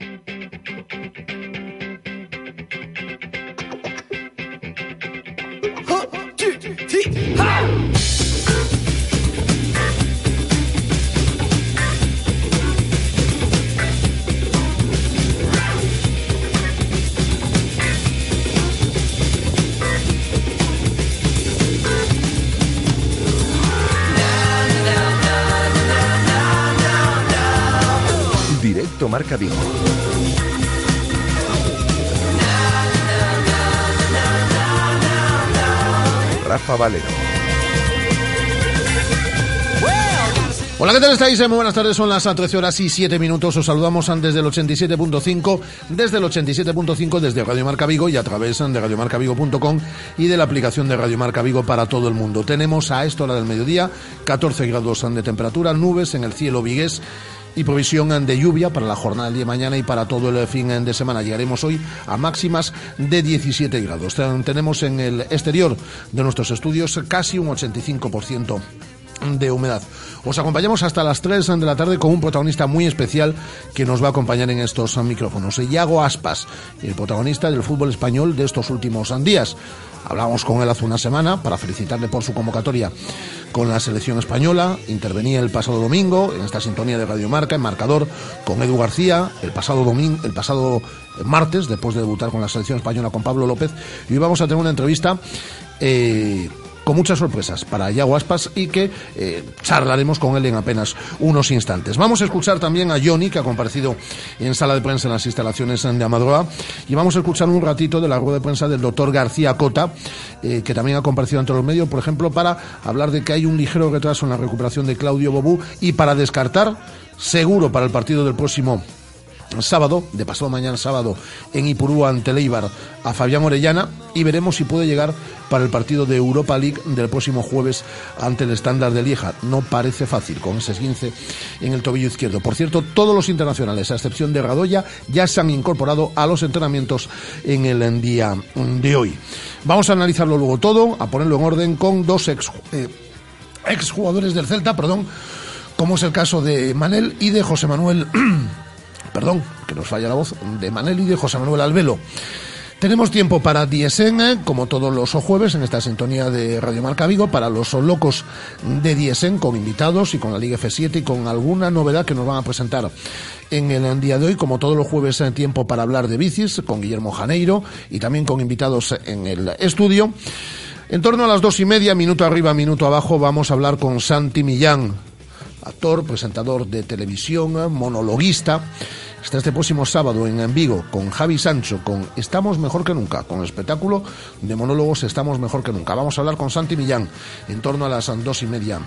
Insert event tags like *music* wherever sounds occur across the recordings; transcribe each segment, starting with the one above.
えっ? Directo Marca Vigo. Rafa Valero. Hola, ¿qué tal estáis? Muy buenas tardes, son las 13 horas y 7 minutos. Os saludamos desde el 87.5, desde el 87.5, desde Radio Marca Vigo y a través de radiomarcavigo.com y de la aplicación de Radio Marca Vigo para todo el mundo. Tenemos a esta hora del mediodía 14 grados de temperatura, nubes en el cielo vigués y provisión de lluvia para la jornada del día de mañana y para todo el fin de semana. Llegaremos hoy a máximas de 17 grados. Tenemos en el exterior de nuestros estudios casi un 85% de humedad. Os acompañamos hasta las 3 de la tarde con un protagonista muy especial que nos va a acompañar en estos micrófonos. Iago Aspas, el protagonista del fútbol español de estos últimos días. Hablamos con él hace una semana para felicitarle por su convocatoria con la selección española. Intervenía el pasado domingo en esta sintonía de Radio Marca, en marcador, con Edu García, el pasado domingo, el pasado martes, después de debutar con la selección española con Pablo López. Y hoy vamos a tener una entrevista eh, con muchas sorpresas para Iago Aspas y que eh, charlaremos con él en apenas unos instantes. Vamos a escuchar también a Johnny, que ha comparecido en sala de prensa en las instalaciones de Amadroa, y vamos a escuchar un ratito de la rueda de prensa del doctor García Cota, eh, que también ha comparecido ante los medios, por ejemplo, para hablar de que hay un ligero retraso en la recuperación de Claudio Bobú y para descartar, seguro para el partido del próximo sábado, de pasado mañana sábado, en Ipurúa ante Leibar a Fabián Orellana y veremos si puede llegar para el partido de Europa League del próximo jueves ante el estándar de Lieja. No parece fácil con ese 15 en el tobillo izquierdo. Por cierto, todos los internacionales, a excepción de Radoya, ya se han incorporado a los entrenamientos en el día de hoy. Vamos a analizarlo luego todo, a ponerlo en orden con dos ex, eh, ex jugadores del Celta, perdón, como es el caso de Manel y de José Manuel *clears throat* perdón, que nos falla la voz, de Manel y de José Manuel Albelo. Tenemos tiempo para Diesen, como todos los jueves, en esta sintonía de Radio Marca Vigo, para los locos de Diesen, con invitados y con la Liga F7 y con alguna novedad que nos van a presentar en el día de hoy, como todos los jueves, en tiempo para hablar de bicis, con Guillermo Janeiro y también con invitados en el estudio. En torno a las dos y media, minuto arriba, minuto abajo, vamos a hablar con Santi Millán, actor, presentador de televisión, monologuista. Está este próximo sábado en Vigo con Javi Sancho, con Estamos Mejor que Nunca, con el espectáculo de monólogos Estamos Mejor que Nunca. Vamos a hablar con Santi Millán en torno a las dos y media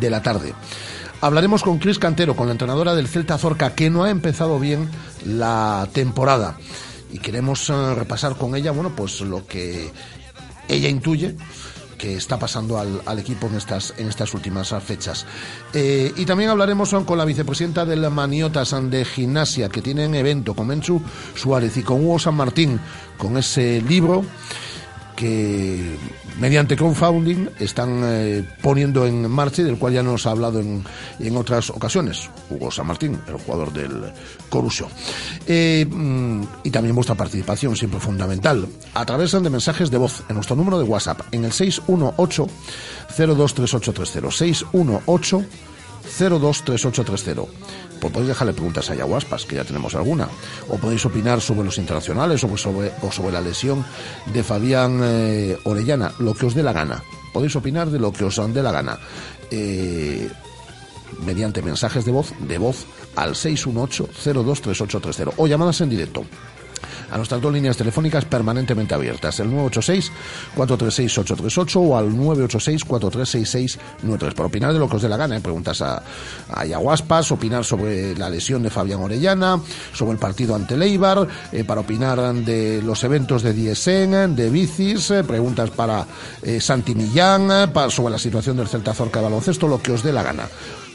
de la tarde. Hablaremos con Cris Cantero, con la entrenadora del Celta Zorca, que no ha empezado bien la temporada. Y queremos eh, repasar con ella, bueno, pues lo que ella intuye que está pasando al, equipo en estas, en estas últimas fechas. Eh, y también hablaremos con la vicepresidenta del Maniotas de Gimnasia, que tienen evento con Menchu Suárez y con Hugo San Martín, con ese libro que mediante crowdfunding están eh, poniendo en marcha y del cual ya nos ha hablado en, en otras ocasiones. Hugo San Martín, el jugador del Coruso. Eh, mm, y también vuestra participación, siempre fundamental, a de mensajes de voz en nuestro número de WhatsApp, en el 618 023830. 618 023830 pues podéis dejarle preguntas a Yaguaspas, que ya tenemos alguna, o podéis opinar sobre los internacionales o sobre, o sobre la lesión de Fabián eh, Orellana, lo que os dé la gana. Podéis opinar de lo que os dé la gana. Eh, mediante mensajes de voz, de voz al 618-023830 o llamadas en directo a nuestras dos líneas telefónicas permanentemente abiertas, el 986-436-838 o al 986-436693, para opinar de lo que os dé la gana. ¿eh? Preguntas a, a Yaguaspas, opinar sobre la lesión de Fabián Orellana, sobre el partido ante Leibar, eh, para opinar de los eventos de Diesen, de bicis, eh, preguntas para Santi Millán, para, sobre la situación del Celta Zorca de baloncesto, lo que os dé la gana.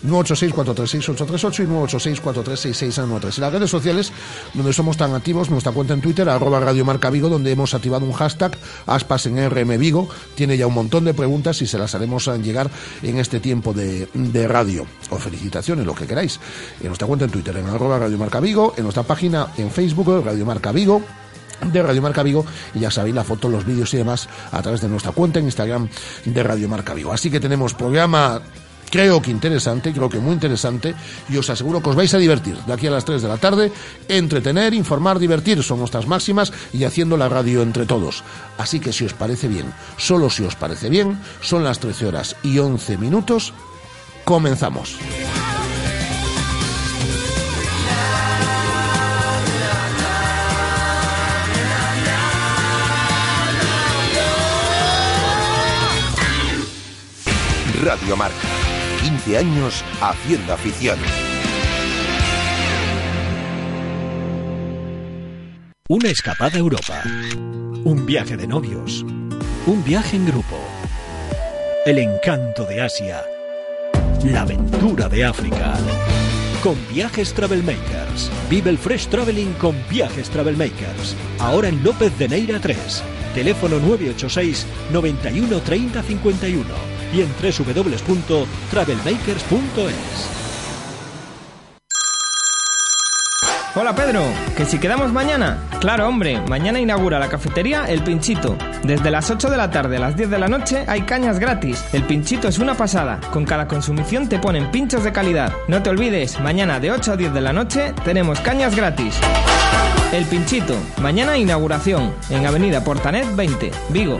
986-436-838 y 986-436-693. Y las redes sociales, donde somos tan activos, nuestra cuenta en Twitter, arroba Radio Marca Vigo, donde hemos activado un hashtag, aspas en RM Vigo, tiene ya un montón de preguntas y se las haremos llegar en este tiempo de, de radio. O felicitaciones, lo que queráis. En nuestra cuenta en Twitter, en arroba Radio Marca Vigo, en nuestra página en Facebook, Radio Marca Vigo de Radio Marca Vigo y ya sabéis la foto, los vídeos y demás a través de nuestra cuenta en Instagram de Radio Marca Vigo. Así que tenemos programa creo que interesante, creo que muy interesante y os aseguro que os vais a divertir de aquí a las 3 de la tarde, entretener, informar, divertir son nuestras máximas y haciendo la radio entre todos. Así que si os parece bien, solo si os parece bien, son las 13 horas y 11 minutos, comenzamos. Radio Marca. 15 años haciendo afición. Una escapada a Europa. Un viaje de novios. Un viaje en grupo. El encanto de Asia. La aventura de África. Con Viajes Travelmakers. Vive el Fresh Traveling con Viajes Travelmakers. Ahora en López de Neira 3. Teléfono 986 91 30 51 y en www.travelmakers.es. Hola Pedro, ¿que si quedamos mañana? Claro, hombre, mañana inaugura la cafetería El Pinchito. Desde las 8 de la tarde a las 10 de la noche hay cañas gratis. El Pinchito es una pasada. Con cada consumición te ponen pinchos de calidad. No te olvides, mañana de 8 a 10 de la noche tenemos cañas gratis. El Pinchito, mañana inauguración, en Avenida Portanet 20, Vigo.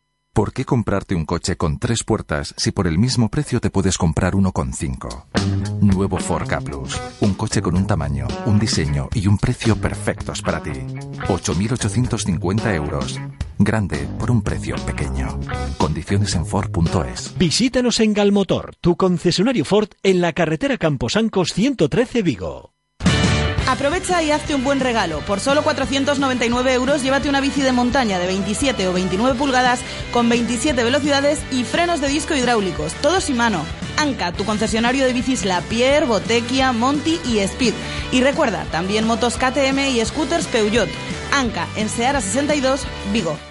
¿Por qué comprarte un coche con tres puertas si por el mismo precio te puedes comprar uno con cinco? Nuevo Ford K Plus. Un coche con un tamaño, un diseño y un precio perfectos para ti. 8.850 euros. Grande por un precio pequeño. Condiciones en Ford.es. Visítanos en Galmotor, tu concesionario Ford en la carretera Camposancos 113 Vigo. Aprovecha y hazte un buen regalo. Por solo 499 euros llévate una bici de montaña de 27 o 29 pulgadas con 27 velocidades y frenos de disco hidráulicos, todos y mano. Anca, tu concesionario de bicis La Pierre, Botequia, Monty y Speed. Y recuerda, también motos KTM y scooters Peugeot. Anca, en Seara 62, Vigo.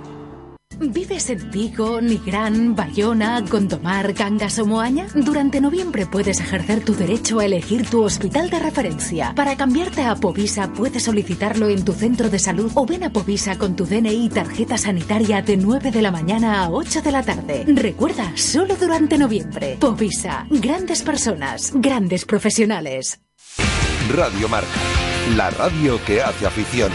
¿Vives en Vigo, Nigrán, Bayona, Gondomar, Cangas o Moaña? Durante noviembre puedes ejercer tu derecho a elegir tu hospital de referencia. Para cambiarte a Povisa puedes solicitarlo en tu centro de salud o ven a Povisa con tu DNI y tarjeta sanitaria de 9 de la mañana a 8 de la tarde. Recuerda, solo durante noviembre. Povisa, grandes personas, grandes profesionales. Radio Marca, la radio que hace afición.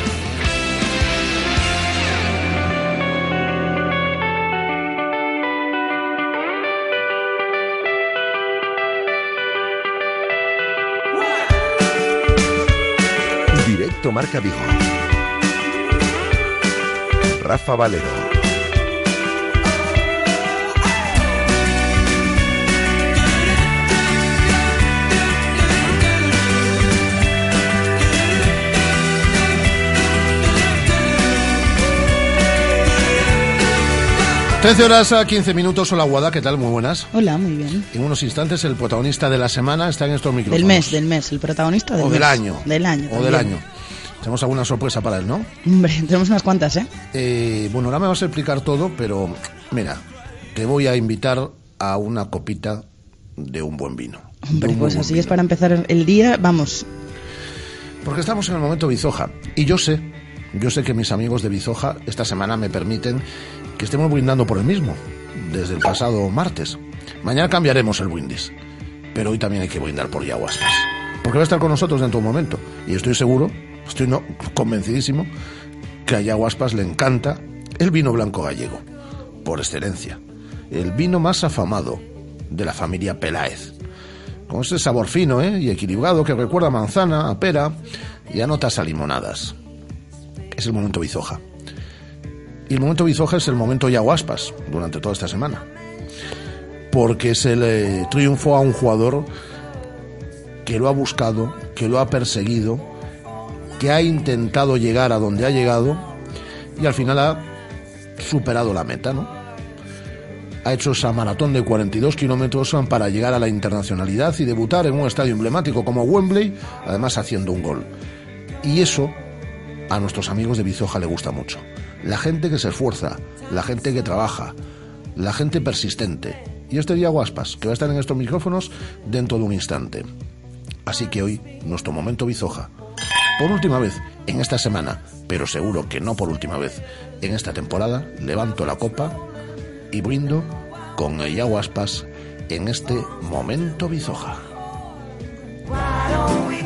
Directo Marca Vigo. Rafa Valero. Trece horas a 15 minutos. Hola, Guada, ¿qué tal? Muy buenas. Hola, muy bien. En unos instantes, el protagonista de la semana está en estos micrófonos. Del mes, del mes, el protagonista del O del año. Del año. O del año. Tenemos alguna sorpresa para él, ¿no? Hombre, *laughs* tenemos unas cuantas, ¿eh? Eh, bueno, ahora me vas a explicar todo, pero mira, te voy a invitar a una copita de un buen vino. Hombre, pues así es para empezar el día, vamos. Porque estamos en el momento Bizoja. Y yo sé, yo sé que mis amigos de Bizoja esta semana me permiten que estemos brindando por el mismo, desde el pasado martes. Mañana cambiaremos el brindis, pero hoy también hay que brindar por Yaguaspas. Porque va a estar con nosotros dentro de un momento. Y estoy seguro, estoy no, convencidísimo, que a Yaguaspas le encanta el vino blanco gallego, por excelencia. El vino más afamado de la familia Peláez. Con ese sabor fino ¿eh? y equilibrado que recuerda a manzana, a pera y a notas a limonadas. Es el momento bizoja. Y el momento bizoja es el momento yaguaspas durante toda esta semana. Porque se le triunfó a un jugador que lo ha buscado, que lo ha perseguido, que ha intentado llegar a donde ha llegado y al final ha superado la meta, ¿no? ha hecho esa maratón de 42 kilómetros para llegar a la internacionalidad y debutar en un estadio emblemático como Wembley, además haciendo un gol. Y eso a nuestros amigos de Bizoja le gusta mucho. La gente que se esfuerza, la gente que trabaja, la gente persistente. Y este día Guaspas, que va a estar en estos micrófonos dentro de un instante. Así que hoy, nuestro momento Bizoja. Por última vez en esta semana, pero seguro que no por última vez en esta temporada, levanto la copa y brindo con el Yaguaspas en este momento bizoja.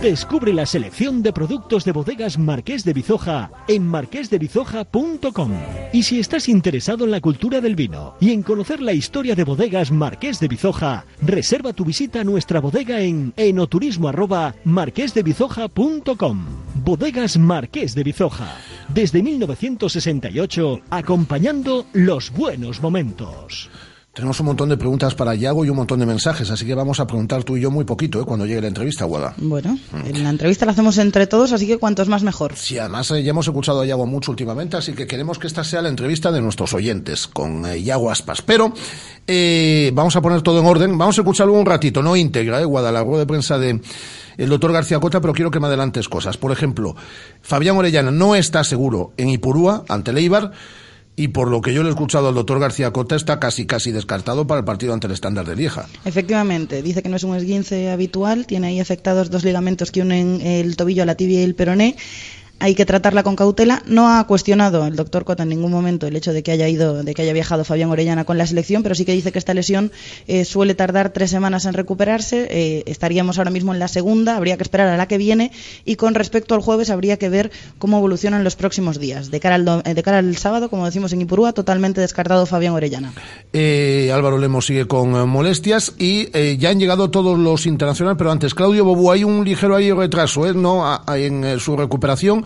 Descubre la selección de productos de bodegas Marqués de Bizoja en marquesdebizoja.com. Y si estás interesado en la cultura del vino y en conocer la historia de bodegas Marqués de Bizoja, reserva tu visita a nuestra bodega en enoturismo@marquesdebizoja.com. Bodegas Marqués de Bizoja, desde 1968, acompañando los buenos momentos. Tenemos un montón de preguntas para Yago y un montón de mensajes, así que vamos a preguntar tú y yo muy poquito ¿eh? cuando llegue la entrevista, Guada. Bueno, en la entrevista la hacemos entre todos, así que cuantos más mejor. Sí, además eh, ya hemos escuchado a Yago mucho últimamente, así que queremos que esta sea la entrevista de nuestros oyentes con eh, Yago Aspas. Pero eh, vamos a poner todo en orden, vamos a escucharlo un ratito, no íntegra, ¿eh? Guada, la rueda de prensa de el doctor García Cota, pero quiero que me adelantes cosas. Por ejemplo, Fabián Orellana no está seguro en Ipurúa, ante Leibar, y por lo que yo le he escuchado al doctor García Cota está casi casi descartado para el partido ante el estándar de Lieja. Efectivamente, dice que no es un esguince habitual, tiene ahí afectados dos ligamentos que unen el tobillo a la tibia y el peroné hay que tratarla con cautela. No ha cuestionado el doctor Cota en ningún momento el hecho de que haya ido, de que haya viajado Fabián Orellana con la selección, pero sí que dice que esta lesión eh, suele tardar tres semanas en recuperarse. Eh, estaríamos ahora mismo en la segunda, habría que esperar a la que viene y con respecto al jueves habría que ver cómo evolucionan los próximos días. De cara al, eh, de cara al sábado, como decimos en Ipurúa, totalmente descartado Fabián Orellana. Álvaro Lemos sigue con molestias y ya han llegado todos los internacionales, pero antes Claudio Bobu hay un ligero retraso, no en su recuperación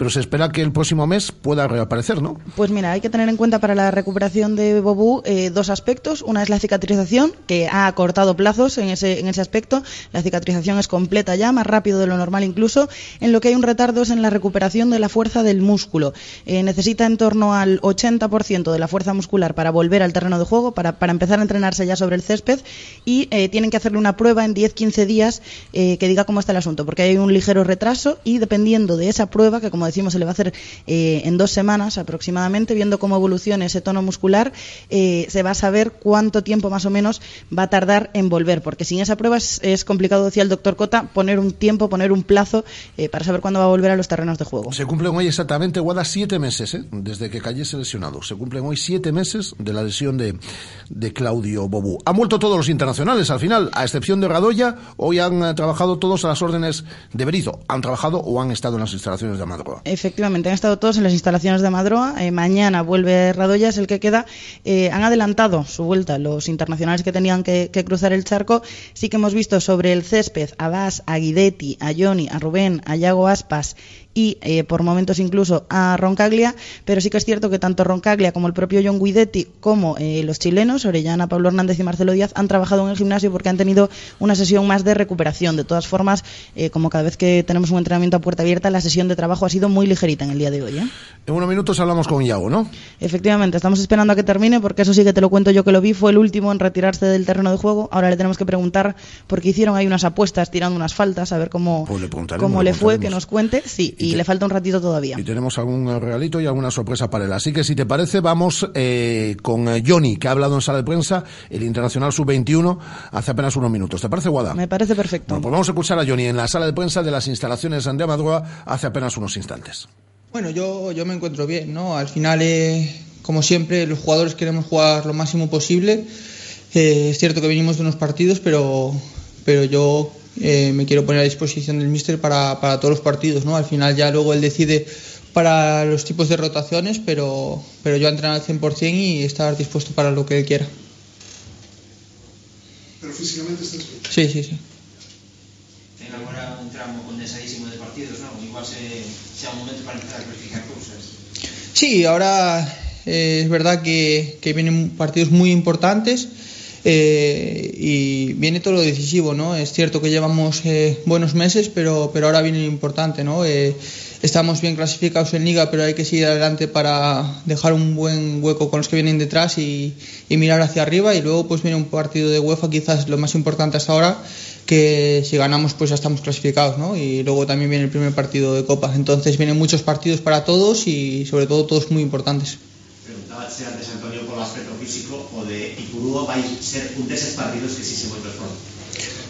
pero se espera que el próximo mes pueda reaparecer, ¿no? Pues mira, hay que tener en cuenta para la recuperación de Bobú eh, dos aspectos. Una es la cicatrización, que ha acortado plazos en ese, en ese aspecto. La cicatrización es completa ya, más rápido de lo normal incluso. En lo que hay un retardo es en la recuperación de la fuerza del músculo. Eh, necesita en torno al 80% de la fuerza muscular para volver al terreno de juego, para, para empezar a entrenarse ya sobre el césped y eh, tienen que hacerle una prueba en 10-15 días que diga cómo está el asunto, porque hay un ligero retraso y dependiendo de esa prueba, que como decimos se le va a hacer eh, en dos semanas aproximadamente, viendo cómo evoluciona ese tono muscular, eh, se va a saber cuánto tiempo más o menos va a tardar en volver, porque sin esa prueba es, complicado, decía el doctor Cota, poner un tiempo, poner un plazo eh, para saber cuándo va a volver a los terrenos de juego. Se cumplen hoy exactamente, Guada, siete meses desde que cayese lesionado. Se cumplen hoy siete meses de la lesión de, de Claudio Bobú. Han vuelto todos los internacionales al final, a excepción de Radoya, hoy han trabajado todos a las órdenes de Berizo. Han trabajado o han estado en las instalaciones de Efectivamente, han estado todos en las instalaciones de Madroa. Eh, mañana vuelve Radoya, es el que queda. Eh, han adelantado su vuelta los internacionales que tenían que, cruzar el charco. Sí que hemos visto sobre el césped a Bas, a Guidetti, a Johnny, a Rubén, a Yago Aspas y eh, por momentos incluso a Roncaglia, pero sí que es cierto que tanto Roncaglia como el propio John Guidetti como eh, los chilenos, Orellana, Pablo Hernández y Marcelo Díaz, han trabajado en el gimnasio porque han tenido una sesión más de recuperación. De todas formas, eh, como cada vez que tenemos un entrenamiento a puerta abierta, la sesión de trabajo ha sido muy ligerita en el día de hoy. En unos minutos hablamos con Iago, ¿no? Efectivamente, estamos esperando a que termine, porque eso sí que te lo cuento yo que lo vi, fue el último en retirarse del terreno de juego. Ahora le tenemos que preguntar, porque hicieron ahí unas apuestas tirando unas faltas, a ver cómo, Pues le cómo le le fue, que nos cuente. Sí, y, te- le falta un ratito todavía. Y tenemos algún regalito y alguna sorpresa para él. Así que si te parece, vamos eh, con eh, Johnny, que ha hablado en sala de prensa, el Internacional Sub-21, hace apenas unos minutos. ¿Te parece, Guada? Me parece perfecto. Bueno, pues vamos a escuchar a Johnny en la sala de prensa de las instalaciones de Amadroa hace apenas unos instantes. Bueno, yo, yo me encuentro bien, ¿no? Al final, eh, como siempre, los jugadores queremos jugar lo máximo posible. Eh, es cierto que venimos de unos partidos, pero, pero yo eh, me quiero poner a disposición del míster para, para todos los partidos, ¿no? Al final ya luego él decide para los tipos de rotaciones, pero, pero yo entrenar al 100% y estar dispuesto para lo que él quiera. Pero físicamente estás bien. Sí, sí, sí. Ten agora un tramo condensadísimo de partidos, non? Igual se, sea un momento para empezar a clarificar cousas. Sí, ahora eh, es verdad que, que vienen partidos muy importantes eh, y viene todo lo decisivo, ¿no? Es cierto que llevamos eh, buenos meses, pero, pero ahora viene lo importante, ¿no? Eh, estamos bien clasificados en liga, pero hay que seguir adelante para dejar un buen hueco con los que vienen detrás y, y mirar hacia arriba y luego pues viene un partido de UEFA quizás lo más importante hasta ahora que si ganamos pues ya estamos clasificados ¿no? y luego también viene el primer partido de Copa entonces vienen muchos partidos para todos y sobre todo todos muy importantes Preguntábase antes Antonio polo aspecto físico o de Ipurúa vai ser un deses partidos que si se moito esforzo.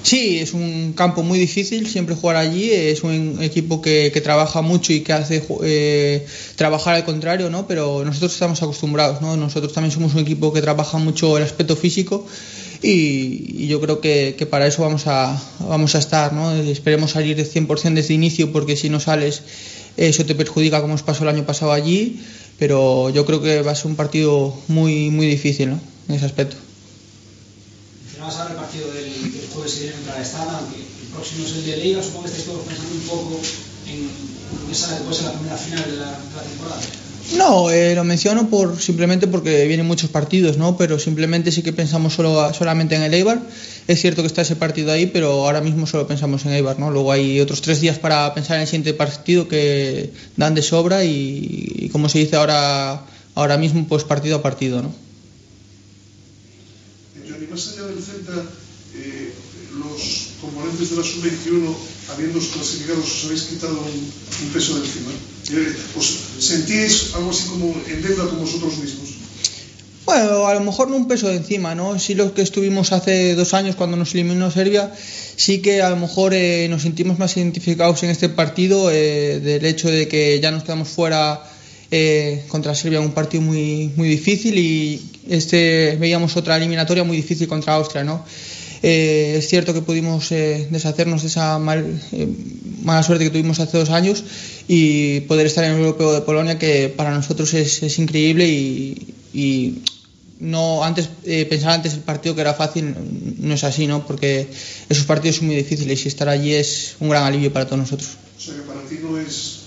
Sí, es un campo muy difícil siempre jugar allí. Es un equipo que, que trabaja mucho y que hace eh, trabajar al contrario, ¿no? Pero nosotros estamos acostumbrados, ¿no? Nosotros también somos un equipo que trabaja mucho el aspecto físico y, y yo creo que, que para eso vamos a, vamos a estar, ¿no? Esperemos salir de 100% desde inicio porque si no sales eso te perjudica como os pasó el año pasado allí. Pero yo creo que va a ser un partido muy, muy difícil, ¿no? En ese aspecto. Mencionabas ahora el partido del, del jueves que viene contra la Estana, aunque el próximo es el de Liga, supongo que estáis todos pensando un poco en lo que sale después en la primera final de la, de la temporada. No, eh, lo menciono por simplemente porque vienen muchos partidos, ¿no? Pero simplemente sí que pensamos solo solamente en el Eibar. Es cierto que está ese partido ahí, pero ahora mismo solo pensamos en Eibar, ¿no? Luego hay otros tres días para pensar en el siguiente partido que dan de sobra y, y como se dice ahora, ahora mismo, pues partido a partido, ¿no? Más allá del Celta, eh, los componentes de la sub-21, habiendo clasificado, os habéis quitado un, un peso de encima. Eh, ¿Os sentís algo así como en deuda con vosotros mismos? Bueno, a lo mejor no un peso de encima, ¿no? Sí los que estuvimos hace dos años cuando nos eliminó Serbia, sí que a lo mejor eh, nos sentimos más identificados en este partido eh, del hecho de que ya nos quedamos fuera eh, contra Serbia un partido muy, muy difícil y este veíamos otra eliminatoria muy difícil contra Austria, ¿no? Eh, es cierto que pudimos eh, deshacernos de esa mal, eh, mala suerte que tuvimos hace dos años y poder estar en el Europeo de Polonia, que para nosotros es, es increíble y, y no antes eh, pensar antes el partido que era fácil no es así, ¿no? Porque esos partidos son muy difíciles y estar allí es un gran alivio para todos nosotros. O sea que para ti no es,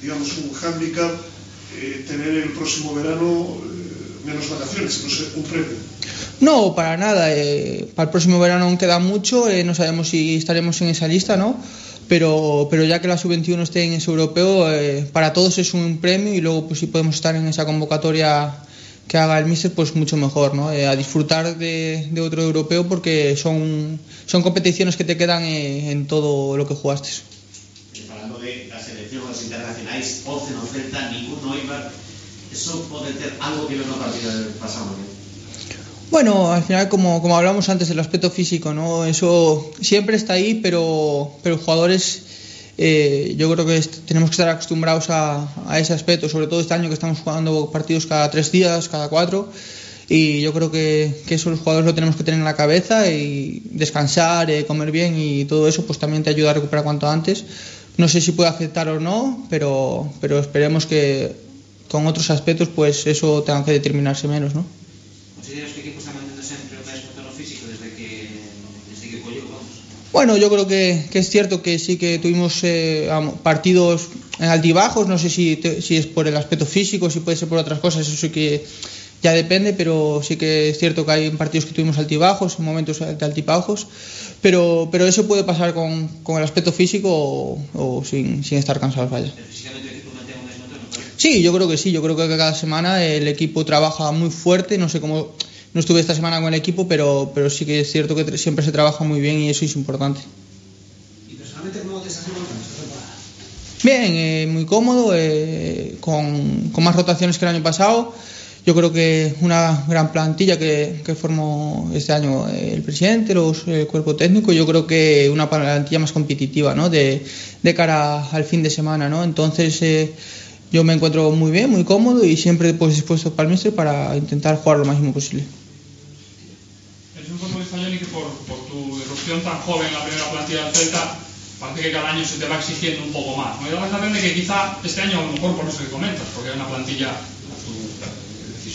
digamos, un hándicap eh, tener el próximo verano eh, menos vacaciones, no sé, un premio. No, para nada. eh, para el próximo verano aún queda mucho. no sabemos si estaremos en esa lista, ¿no? Pero, pero ya que la sub-21 esté en ese europeo, para todos es un premio y luego, pues si podemos estar en esa convocatoria que haga el míster, pues mucho mejor, ¿no? A disfrutar de, otro europeo porque son, son competiciones que te quedan eh, en todo lo que jugaste. E falando de da selección dos internacionais, 11 no Celta, ningún no Eibar, eso pode ter algo que ver no partido del pasado, ¿no? Bueno, al final, como, como hablamos antes, el aspecto físico, ¿no? Eso siempre está ahí, pero, pero jugadores, eh, yo creo que tenemos que estar acostumbrados a, a ese aspecto, sobre todo este año que estamos jugando partidos cada tres días, cada cuatro, y yo creo que, que eso los jugadores lo tenemos que tener en la cabeza y descansar, eh, comer bien y todo eso, pues también te ayuda a recuperar cuanto antes. No sé si puede afectar o no, pero, pero esperemos que con otros aspectos, pues eso tenga que determinarse menos, ¿no? Consideras que o equipo está mantendo sempre o máis no físico desde que desde que colleu, vamos? Bueno, yo creo que, que es cierto que sí que tuvimos eh, partidos en altibajos, no sé si, te- si es por el aspecto físico, si puede ser por otras cosas, eso sí que ya depende, pero sí que es cierto que hay partidos que tuvimos altibajos, en momentos de altibajos, pero, pero eso puede pasar con, con el aspecto físico o, o sin, sin, estar cansados, vaya. Sí, yo creo que sí, yo creo que cada semana el equipo trabaja muy fuerte, no sé cómo, no estuve esta semana con el equipo, pero, pero sí que es cierto que siempre se trabaja muy bien y eso es importante. ¿Y personalmente cómo te estás? Bien, eh, muy cómodo, eh, con, con más rotaciones que el año pasado yo creo que una gran plantilla que, que formó este año el presidente, los, el cuerpo técnico, yo creo que una plantilla más competitiva ¿no? de, de cara al fin de semana. ¿no? Entonces eh, yo me encuentro muy bien, muy cómodo y siempre pues, dispuesto para el míster para intentar jugar lo máximo posible. Es un futbolista, Johnny, que por, tu irrupción tan joven en la primera plantilla del Celta, parece que cada año se te va exigiendo un poco más. Me da la sensación de que quizá este año, a lo mejor por eso que comentas, porque hay una plantilla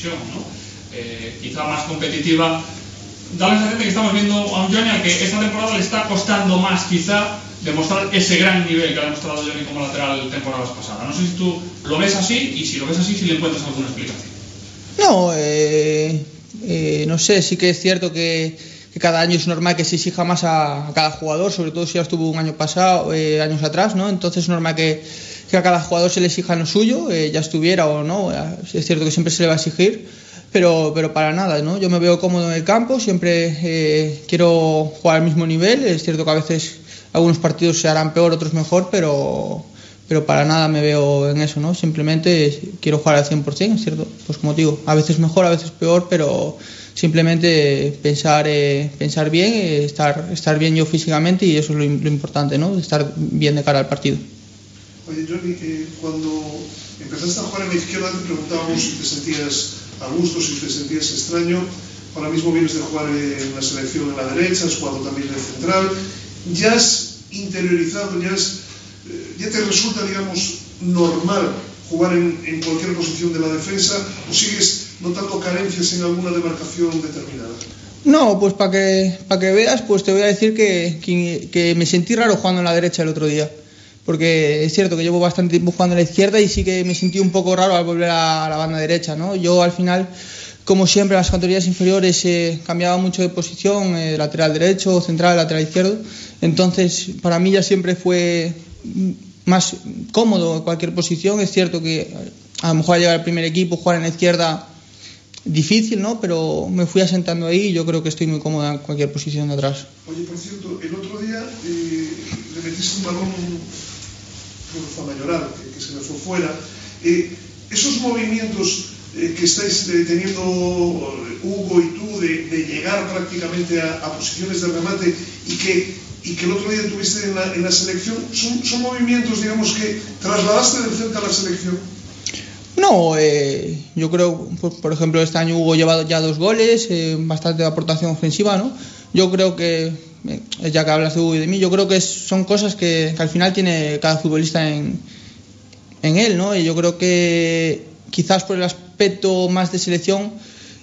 ¿no? Eh, quizá más competitiva. Da la sensación de que estamos viendo a un Johnny al que esta temporada le está costando más quizá demostrar ese gran nivel que ha demostrado Johnny como lateral temporadas pasadas. No sé si tú lo ves así y si lo ves así, si le encuentras alguna explicación. No, eh, eh, no sé, sí que es cierto que, que, cada año es normal que se exija más a, a, cada jugador, sobre todo si ya estuvo un año pasado, eh, años atrás, ¿no? Entonces es normal que, que a cada jugador se le exija lo suyo, eh, ya estuviera o no, es cierto que siempre se le va a exigir, pero, pero para nada, ¿no? Yo me veo cómodo en el campo, siempre eh, quiero jugar al mismo nivel, es cierto que a veces algunos partidos se harán peor, otros mejor, pero, pero para nada me veo en eso, ¿no? Simplemente quiero jugar al 100%, es cierto, pues como digo, a veces mejor, a veces peor, pero simplemente pensar, eh, pensar bien, eh, estar, estar bien yo físicamente y eso es lo, lo importante, ¿no? Estar bien de cara al partido. Oye, Johnny, eh, cuando empezaste a jugar en la izquierda te preguntábamos si te sentías a gusto, si te sentías extraño. Ahora mismo vienes de jugar en la selección en la derecha, has jugado también de central. ¿Ya has interiorizado, ya, has, eh, ya te resulta, digamos, normal jugar en, en, cualquier posición de la defensa o sigues notando carencias en alguna demarcación determinada? No, pues para que, pa que veas, pues te voy a decir que, que, que me sentí raro jugando en la derecha el otro día porque es cierto que llevo bastante tiempo jugando a la izquierda y sí que me sentí un poco raro al volver a, la banda derecha, ¿no? Yo al final, como siempre, en las categorías inferiores eh, cambiaba mucho de posición, eh, lateral derecho, central, lateral izquierdo, entonces para mí ya siempre fue más cómodo cualquier posición, es cierto que a lo mejor al llegar al primer equipo, jugar en la izquierda difícil, ¿no? Pero me fui asentando ahí y yo creo que estoy muy cómoda en cualquier posición de atrás. Oye, por cierto, el otro día eh, le metiste un balón por Mayoral, que, que, se me fue fuera. Eh, esos movimientos eh, que estáis eh, teniendo Hugo y tú de, de llegar prácticamente a, a, posiciones de remate y que, y que el otro día tuviste en la, en la selección, ¿son, ¿son, movimientos, digamos, que trasladaste del Celta a la selección? No, eh, yo creo, pues, por ejemplo, este año Hugo lleva ya dos goles, eh, bastante aportación ofensiva, ¿no? Yo creo que, eh, ya que hablas Hugo y de mí, yo creo que son cosas que, que al final tiene cada futbolista en, en, él, ¿no? Y yo creo que quizás por el aspecto más de selección,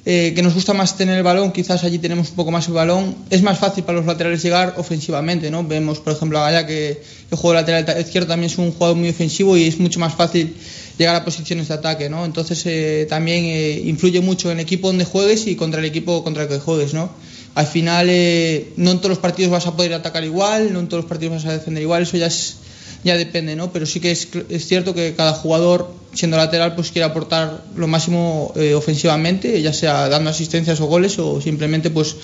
eh, que nos gusta más tener el balón, quizás allí tenemos un poco más el balón, es más fácil para los laterales llegar ofensivamente, ¿no? Vemos, por ejemplo, a Gaya que el juego lateral izquierdo también es un jugador muy ofensivo y es mucho más fácil llegar a posiciones de ataque, ¿no? Entonces eh, también eh, influye mucho en el equipo donde juegues y contra el equipo contra el que juegues, ¿no? Al final eh, no en todos los partidos vas a poder atacar igual, no en todos los partidos vas a defender igual, eso ya es ya depende, ¿no? Pero sí que es, es cierto que cada jugador siendo lateral pues quiere aportar lo máximo eh, ofensivamente, ya sea dando asistencias o goles o simplemente pues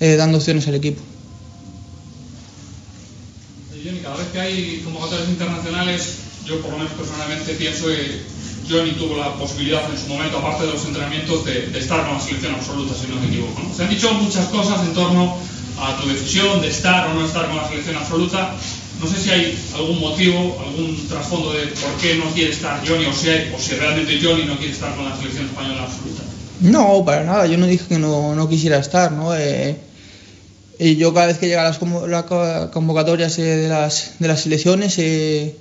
eh, dando opciones al equipo. Cada vez que hay convocatorias internacionales yo por lo menos personalmente pienso que Johnny tuvo la posibilidad en su momento, aparte de los entrenamientos, de, estar con la selección absoluta, si no me equivoco. Se han dicho muchas cosas en torno a tu decisión de estar o no estar con la selección absoluta. No sé si hay algún motivo, algún trasfondo de por qué no quiere estar Johnny o si, realmente Johnny no quiere estar con la selección española absoluta. No, para nada. Yo no dije que no, quisiera estar, ¿no? Eh, y yo cada vez que llegan las convocatorias eh, de, las, de selecciones eh,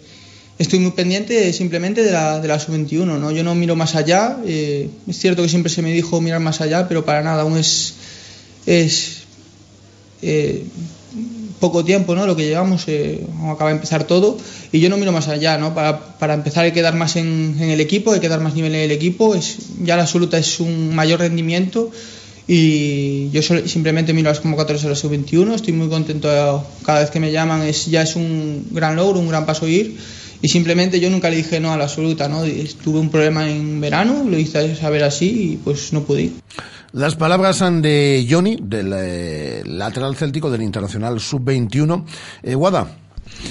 estoy muy pendiente simplemente de la, de la sub-21, ¿no? Yo no miro más allá, eh, es cierto que siempre se me dijo mirar más allá, pero para nada, aún es, es eh, poco tiempo, ¿no? Lo que llevamos, eh, acaba de empezar todo, y yo no miro más allá, ¿no? Para, para empezar hay que dar más en, en, el equipo, hay que dar más nivel en el equipo, es, ya la absoluta es un mayor rendimiento, y yo simplemente miro las convocatorias de la sub-21, estoy muy contento cada vez que me llaman, es, ya es un gran logro, un gran paso ir y simplemente yo nunca le dije no a la absoluta, ¿no? Tuve un problema en verano, lo hice saber así y pues no pude ir. Las palabras de Johnny, del eh, lateral céltico del Internacional Sub-21. Eh, Guada,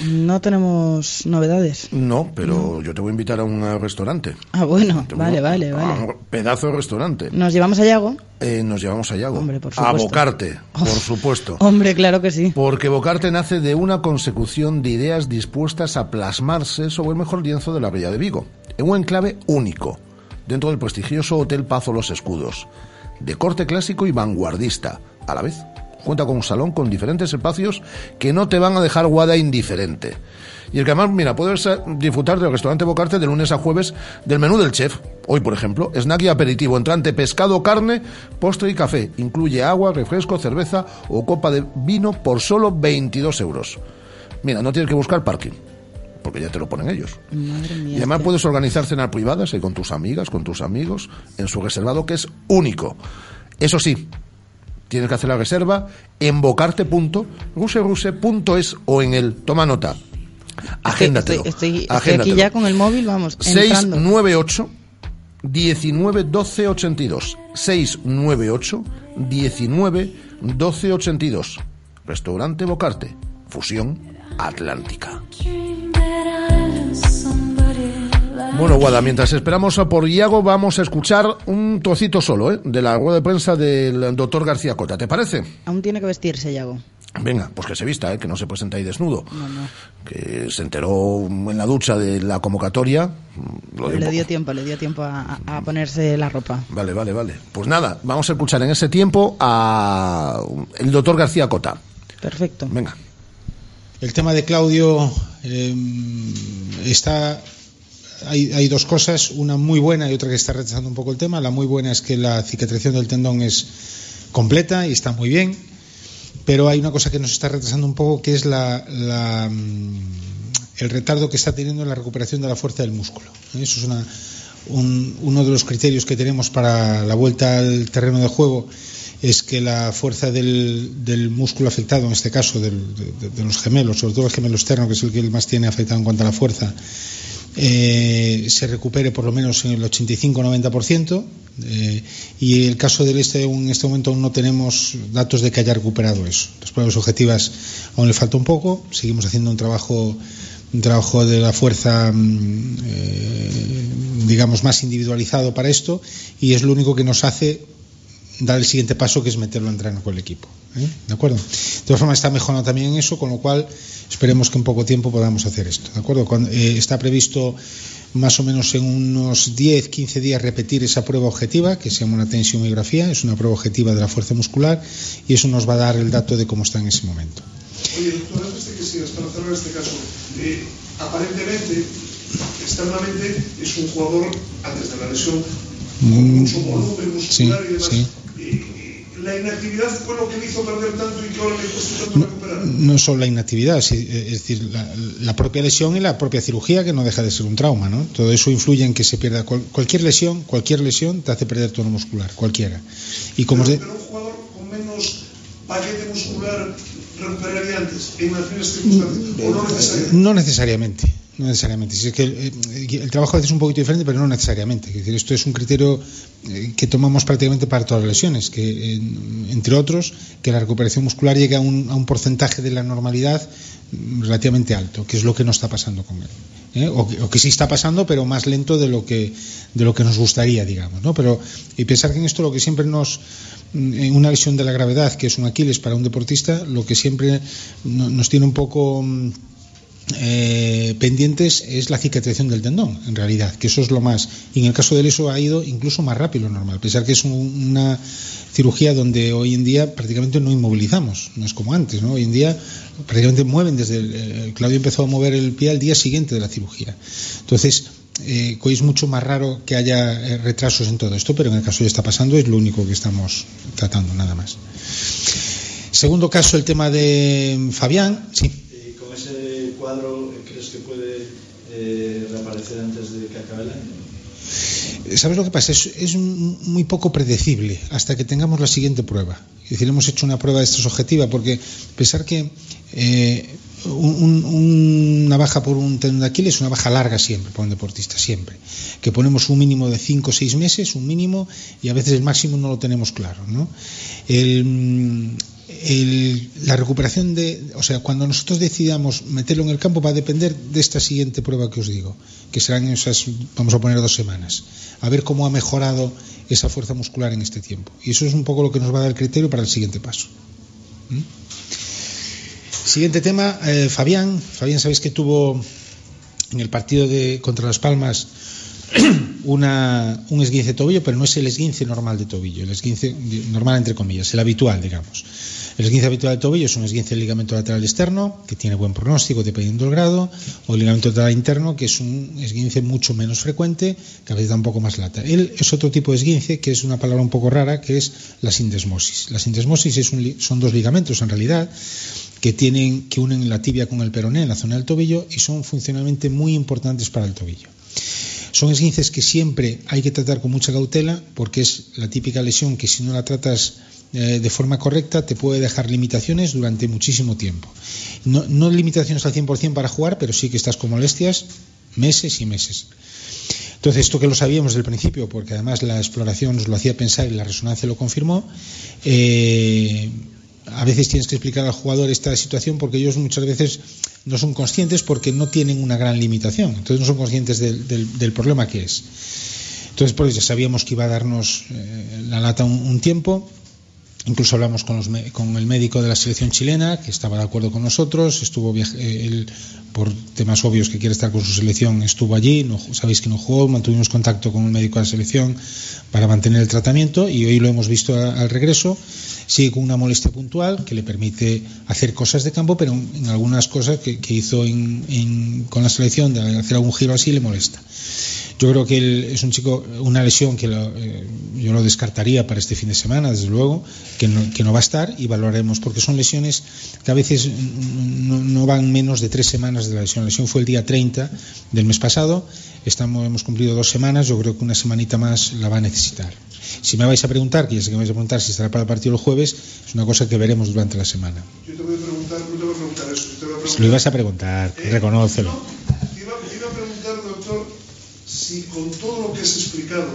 no tenemos novedades. No, pero yo te voy a invitar a un restaurante. Ah, bueno, vale, vale, vale. pedazo de restaurante. ¿Nos llevamos a Yago? Eh, nos llevamos a Yago. Hombre, por supuesto. A Bocarte, por supuesto. Hombre, claro que sí. Porque Bocarte nace de una consecución de ideas dispuestas a plasmarse sobre el mejor lienzo de la Villa de Vigo, en un enclave único, dentro del prestigioso Hotel Pazo Los Escudos, de corte clásico y vanguardista, a la vez cuenta con un salón con diferentes espacios que no te van a dejar guada indiferente. Y el que además, mira, puedes disfrutar del restaurante Bocarte de lunes a jueves del menú del chef. Hoy, por ejemplo, snack y aperitivo, entrante, pescado, carne, postre y café. Incluye agua, refresco, cerveza o copa de vino por solo 22 euros. Mira, no tienes que buscar parking porque ya te lo ponen ellos. y además puedes organizar cenas privadas con tus amigas, con tus amigos, en su reservado que es único. Eso sí, Tienes que hacer la reserva en bocarte.ruseruse.es o en el toma nota. Agéndatelo. Estoy, aquí ya con el móvil, vamos. 698 19 12 82. 698 19 12 82. Restaurante Bocarte. Fusión Atlántica. Bueno, Guada, mientras esperamos a por Iago, vamos a escuchar un trocito solo ¿eh? de la rueda de prensa del doctor García Cota. ¿Te parece? Aún tiene que vestirse, Iago. Venga, pues que se vista, ¿eh? que no se presenta ahí desnudo. Que se enteró en la ducha de la convocatoria. le dio tiempo, le dio tiempo a, ponerse la ropa. Vale, vale, vale. Pues nada, vamos a escuchar en ese tiempo a el doctor García Cota. Perfecto. Venga. El tema de Claudio eh, está hay, dos cosas, una muy buena y otra que está rechazando un poco el tema. La muy buena es que la cicatrización del tendón es completa y está muy bien, pero hay una cosa que nos está retrasando un poco que es la, mm, el retardo que está teniendo en la recuperación de la fuerza del músculo. Eso es uno de los criterios que tenemos para la vuelta al terreno de juego es que la fuerza del, músculo afectado, en este caso de, los gemelos, sobre todo el gemelo externo, que es el que más tiene afectado en cuanto a la fuerza, eh, se recupere por lo menos en el 85-90%. Eh, y el caso del este, en este momento aún no tenemos datos de que haya recuperado eso. Las pruebas objetivas aún le falta un poco. Seguimos haciendo un trabajo, un trabajo de la fuerza, mm, eh, digamos, más individualizado para esto y es lo único que nos hace dar el siguiente paso que es meterlo a entrenar con el equipo. ¿Eh? ¿De acuerdo? De todas formas está mejorando también eso, con lo cual esperemos que en poco tiempo podamos hacer esto. ¿De acuerdo? Eh, está previsto más o menos en unos 10, 15 días repetir esa prueba objetiva, que se llama una tensiomiografía, es una prueba objetiva de la fuerza muscular y eso nos va a dar el dato de cómo está en ese momento. Oye, doctor, antes de que sigas, para cerrar este caso, eh, aparentemente, externamente, es un jugador, antes de la lesión, con mm, mucho volumen muscular y demás. Sí la inactividad fue lo que le hizo perder tanto y que ahora le cuesta tanto recuperar. No solo la inactividad, es decir, la, propia lesión y la propia cirugía, que no deja de ser un trauma, ¿no? Todo eso influye en que se pierda cualquier lesión, cualquier lesión te hace perder tono muscular, cualquiera. Y como pero, un jugador con menos paquete muscular recuperaría antes, en las circunstancias, o no necesariamente. No necesariamente no necesariamente. Si es que eh, el, trabajo a veces es un poquito diferente, pero no necesariamente. Es decir, esto es un criterio eh, que tomamos prácticamente para todas las lesiones, que entre otros, que la recuperación muscular llegue a un, a un, porcentaje de la normalidad mm, relativamente alto, que es lo que no está pasando con él. ¿eh? O, o, que sí está pasando, pero más lento de lo que, de lo que nos gustaría, digamos. ¿no? Pero, y pensar que en esto lo que siempre nos, mm, una lesión de la gravedad, que es un Aquiles para un deportista, lo que siempre nos tiene un poco mm, eh, pendientes es la cicatrización del tendón, en realidad, que eso es lo más. Y en el caso del eso ha ido incluso más rápido lo normal, a pesar que es una cirugía donde hoy en día prácticamente no inmovilizamos, no es como antes, ¿no? Hoy en día prácticamente mueven desde. El, Claudio empezó a mover el pie al día siguiente de la cirugía. Entonces, eh, es mucho más raro que haya eh, retrasos en todo esto, pero en el caso de está pasando es lo único que estamos tratando, nada más. Segundo caso, el tema de Fabián, sí cuadro crees que puede eh, reaparecer antes de que acabe el año? ¿Sabes lo que pasa? Es, muy poco predecible hasta que tengamos la siguiente prueba. Es decir, hemos hecho una prueba de esta objetiva porque pensar que eh, un- un- una baja por un tendón de Aquiles es una baja larga siempre para un deportista, siempre. Que ponemos un mínimo de 5 o 6 meses, un mínimo, y a veces el máximo no lo tenemos claro. ¿no? El, el- la recuperación de, o sea, cuando nosotros decidamos meterlo en el campo va a depender de esta siguiente prueba que os digo, que serán esas, vamos a poner dos semanas, a ver cómo ha mejorado esa fuerza muscular en este tiempo. Y eso es un poco lo que nos va a dar el criterio para el siguiente paso. ¿Mm? Siguiente tema, eh, Fabián. Fabián, sabéis que tuvo en el partido de contra Las Palmas *clears throat* una, un esguince de tobillo, pero no es el esguince normal de tobillo, el esguince normal entre comillas, el habitual, digamos. El esguince habitual de tobillo es un esguince del ligamento lateral externo, que tiene buen pronóstico dependiendo del grado, o el ligamento lateral interno, que es un esguince mucho menos frecuente, que a veces da un poco más lata. Él es otro tipo de esguince, que es una palabra un poco rara, que es la sindesmosis. La sindesmosis es son dos ligamentos en realidad, que tienen que unen la tibia con el peroné en la zona del tobillo y son funcionalmente muy importantes para el tobillo. Son esguinces que siempre hay que tratar con mucha cautela porque es la típica lesión que si no la tratas eh, de forma correcta te puede dejar limitaciones durante muchísimo tiempo. No, no limitaciones al 100% para jugar, pero sí que estás con molestias meses y meses. Entonces, esto que lo sabíamos desde el principio, porque además la exploración nos lo hacía pensar y la resonancia lo confirmó, eh, a veces tienes que explicar al jugador esta situación porque ellos muchas veces no son conscientes porque no tienen una gran limitación, entonces no son conscientes del, del- del problema que es. Entonces, pues ya sabíamos que iba a darnos eh, la lata un tiempo. Incluso hablamos con, los con el médico de la selección chilena, que estaba de acuerdo con nosotros. Estuvo eh, él, por temas obvios que quiere estar con su selección, estuvo allí. No, sabéis que no jugó. Mantuvimos contacto con el médico de la selección para mantener el tratamiento y hoy lo hemos visto al regreso. Sigue con una molestia puntual que le permite hacer cosas de campo, pero en, algunas cosas que, hizo en- con la selección, de hacer algún giro así, le molesta. Yo creo que él es un chico, una lesión que lo, eh, yo lo descartaría para este fin de semana, desde luego, que no, que no va a estar y valoraremos, porque son lesiones que a veces no, no van menos de tres semanas de la lesión. La lesión fue el día 30 del mes pasado, estamos, hemos cumplido dos semanas, yo creo que una semanita más la va a necesitar. Si me vais a preguntar, que ya sé que me vais a preguntar si estará para el partido el jueves, es una cosa que veremos durante la semana. Yo te voy a preguntar, no te voy a preguntar eso, yo te voy a preguntar. Lo ibas a preguntar, reconócelo. Te si con todo lo que has explicado,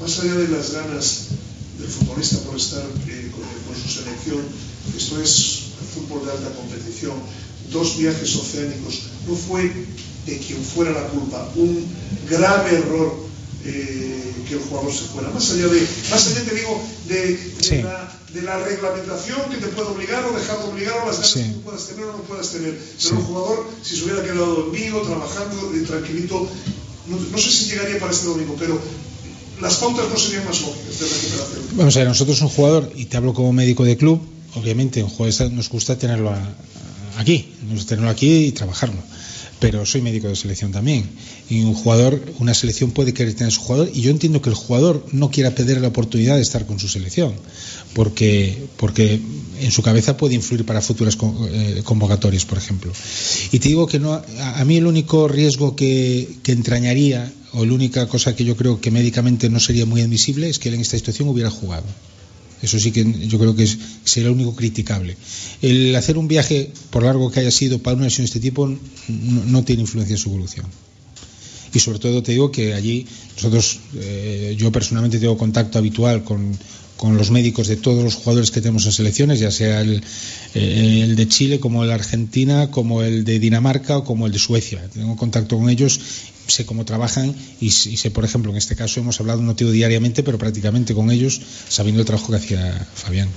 más allá de las ganas del futbolista por estar eh, con, con su selección, esto es fútbol de alta competición, dos viajes oceánicos, no fue de quien fuera la culpa, un grave error eh, que el jugador se fuera. Más allá de, más allá te digo, de, de Sí. la, de la reglamentación que te puede obligar o dejar de obligar o las ganas Sí. que tú puedas tener o no puedas tener. Pero Sí. el jugador, si se hubiera quedado dormido, trabajando, eh, tranquilito, no, sé si llegaría para este domingo, pero las pautas no serían más lógicas de recuperación. Vamos a ver, nosotros un jugador, y te hablo como médico de club, obviamente un jugador nos gusta tenerlo aquí, tenerlo aquí y trabajarlo. Pero soy médico de selección también. Y un jugador, una selección puede querer tener a su jugador. Y yo entiendo que el jugador no quiera perder la oportunidad de estar con su selección. Porque, porque en su cabeza puede influir para futuras eh, convocatorias, por ejemplo. Y te digo que no, a, a mí el único riesgo que, que entrañaría, o la única cosa que yo creo que médicamente no sería muy admisible, es que él en esta situación hubiera jugado. Eso sí que yo creo que es, sería lo único criticable. El hacer un viaje, por largo que haya sido, para una lesión de este tipo, no, no tiene influencia en su evolución. Y sobre todo te digo que allí nosotros, eh, yo personalmente tengo contacto habitual con, con los médicos de todos los jugadores que tenemos en selecciones, ya sea el, eh, el de Chile, como el de Argentina, como el de Dinamarca o como el de Suecia. Tengo contacto con ellos, sé cómo trabajan y, sé, por ejemplo, en este caso hemos hablado, no te digo diariamente, pero prácticamente con ellos, sabiendo el trabajo que hacía Fabián.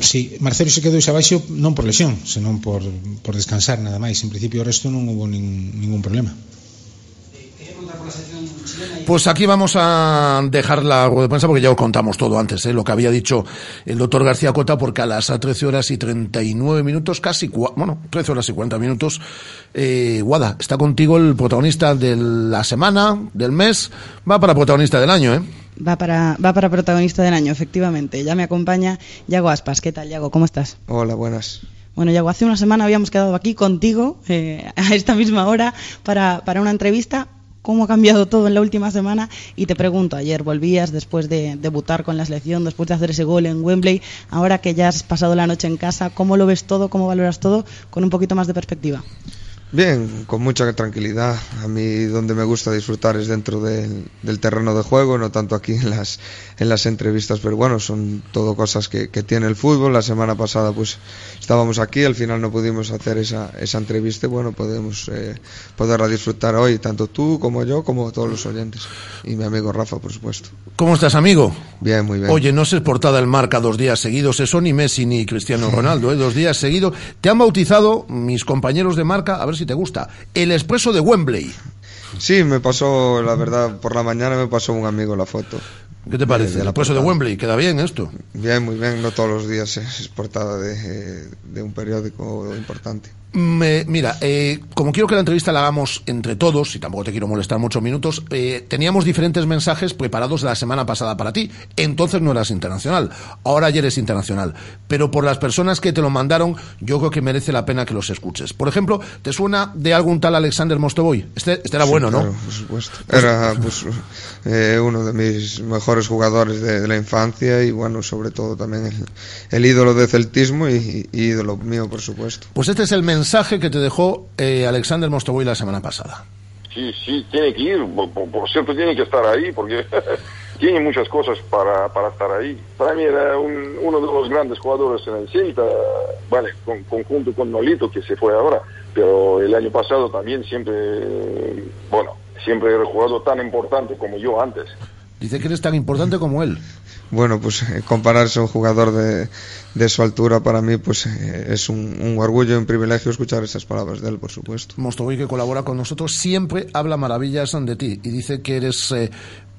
Sí, Marcelo se quedou xa baixo non por lesión, senón por, por descansar nada máis. En principio o resto non hubo nin, ningún problema. Pues aquí vamos a dejar la rueda de prensa porque ya os contamos todo antes, ¿eh? lo que había dicho el doctor García Cota, porque a las 13 horas y 39 minutos, casi, bueno, 13 horas y 40 minutos, eh, Guada, está contigo el protagonista de la semana, del mes, va para protagonista del año, ¿eh? Va para, va para protagonista del año, efectivamente. Ya me acompaña Yago Aspas. ¿Qué tal, Yago? ¿Cómo estás? Hola, buenas. Bueno, Yago, hace una semana habíamos quedado aquí contigo eh, a esta misma hora para, para una entrevista cómo ha cambiado todo en la última semana. Y te pregunto, ayer volvías después de debutar con la selección, después de hacer ese gol en Wembley, ahora que ya has pasado la noche en casa, ¿cómo lo ves todo, cómo valoras todo con un poquito más de perspectiva? Bien, con mucha tranquilidad. A mí donde me gusta disfrutar es dentro del, terreno de juego, no tanto aquí en las, en las entrevistas, pero bueno, son todo cosas que, tiene el fútbol. La semana pasada pues estábamos aquí, al final no pudimos hacer esa, esa entrevista, bueno, podemos eh, poderla disfrutar hoy, tanto tú como yo, como todos los oyentes. Y mi amigo Rafa, por supuesto. ¿Cómo estás, amigo? Bien, muy bien. Oye, no se portada el marca dos días seguidos, eso ni Messi ni Cristiano *laughs* Ronaldo, ¿eh? dos días seguidos. Te han bautizado mis compañeros de marca, a ver si si te gusta. El expreso de Wembley. Sí, me pasó, la verdad, por la mañana me pasó un amigo la foto. ¿Qué te parece? el expreso de Wembley, ¿queda bien esto? Bien, muy bien, no todos los días es portada de, de un periódico importante mira, eh, como quiero que la entrevista la hagamos entre todos, y tampoco te quiero molestar muchos minutos, eh, teníamos diferentes mensajes preparados la semana pasada para ti. Entonces no eras internacional, ahora ya eres internacional. Pero por las personas que te lo mandaron, yo creo que merece la pena que los escuches. Por ejemplo, ¿te suena de algún tal Alexander Mostovoy? Este, este era bueno, ¿no? por supuesto. Era pues, eh, uno de mis mejores jugadores de, la infancia y, bueno, sobre todo también el, ídolo de celtismo y, y, ídolo mío, por supuesto. Pues este es el mensaje mensaje que te dejó eh, Alexander Mostovoy la semana pasada. Sí, sí, tiene que ir, por, cierto tiene que estar ahí, porque *laughs* tiene muchas cosas para, para estar ahí. Para mí era uno de los grandes jugadores en el Celta, vale, con, conjunto con Nolito, que se fue ahora, pero el año pasado también siempre, bueno, siempre era jugador tan importante como yo antes. Dice que eres tan importante como él bueno, pues eh, compararse a un jugador de, de, su altura para mí pues eh, es un, orgullo y un privilegio escuchar esas palabras de él, por supuesto. Mostovoy, que colabora con nosotros, siempre habla maravillas de ti y dice que eres eh,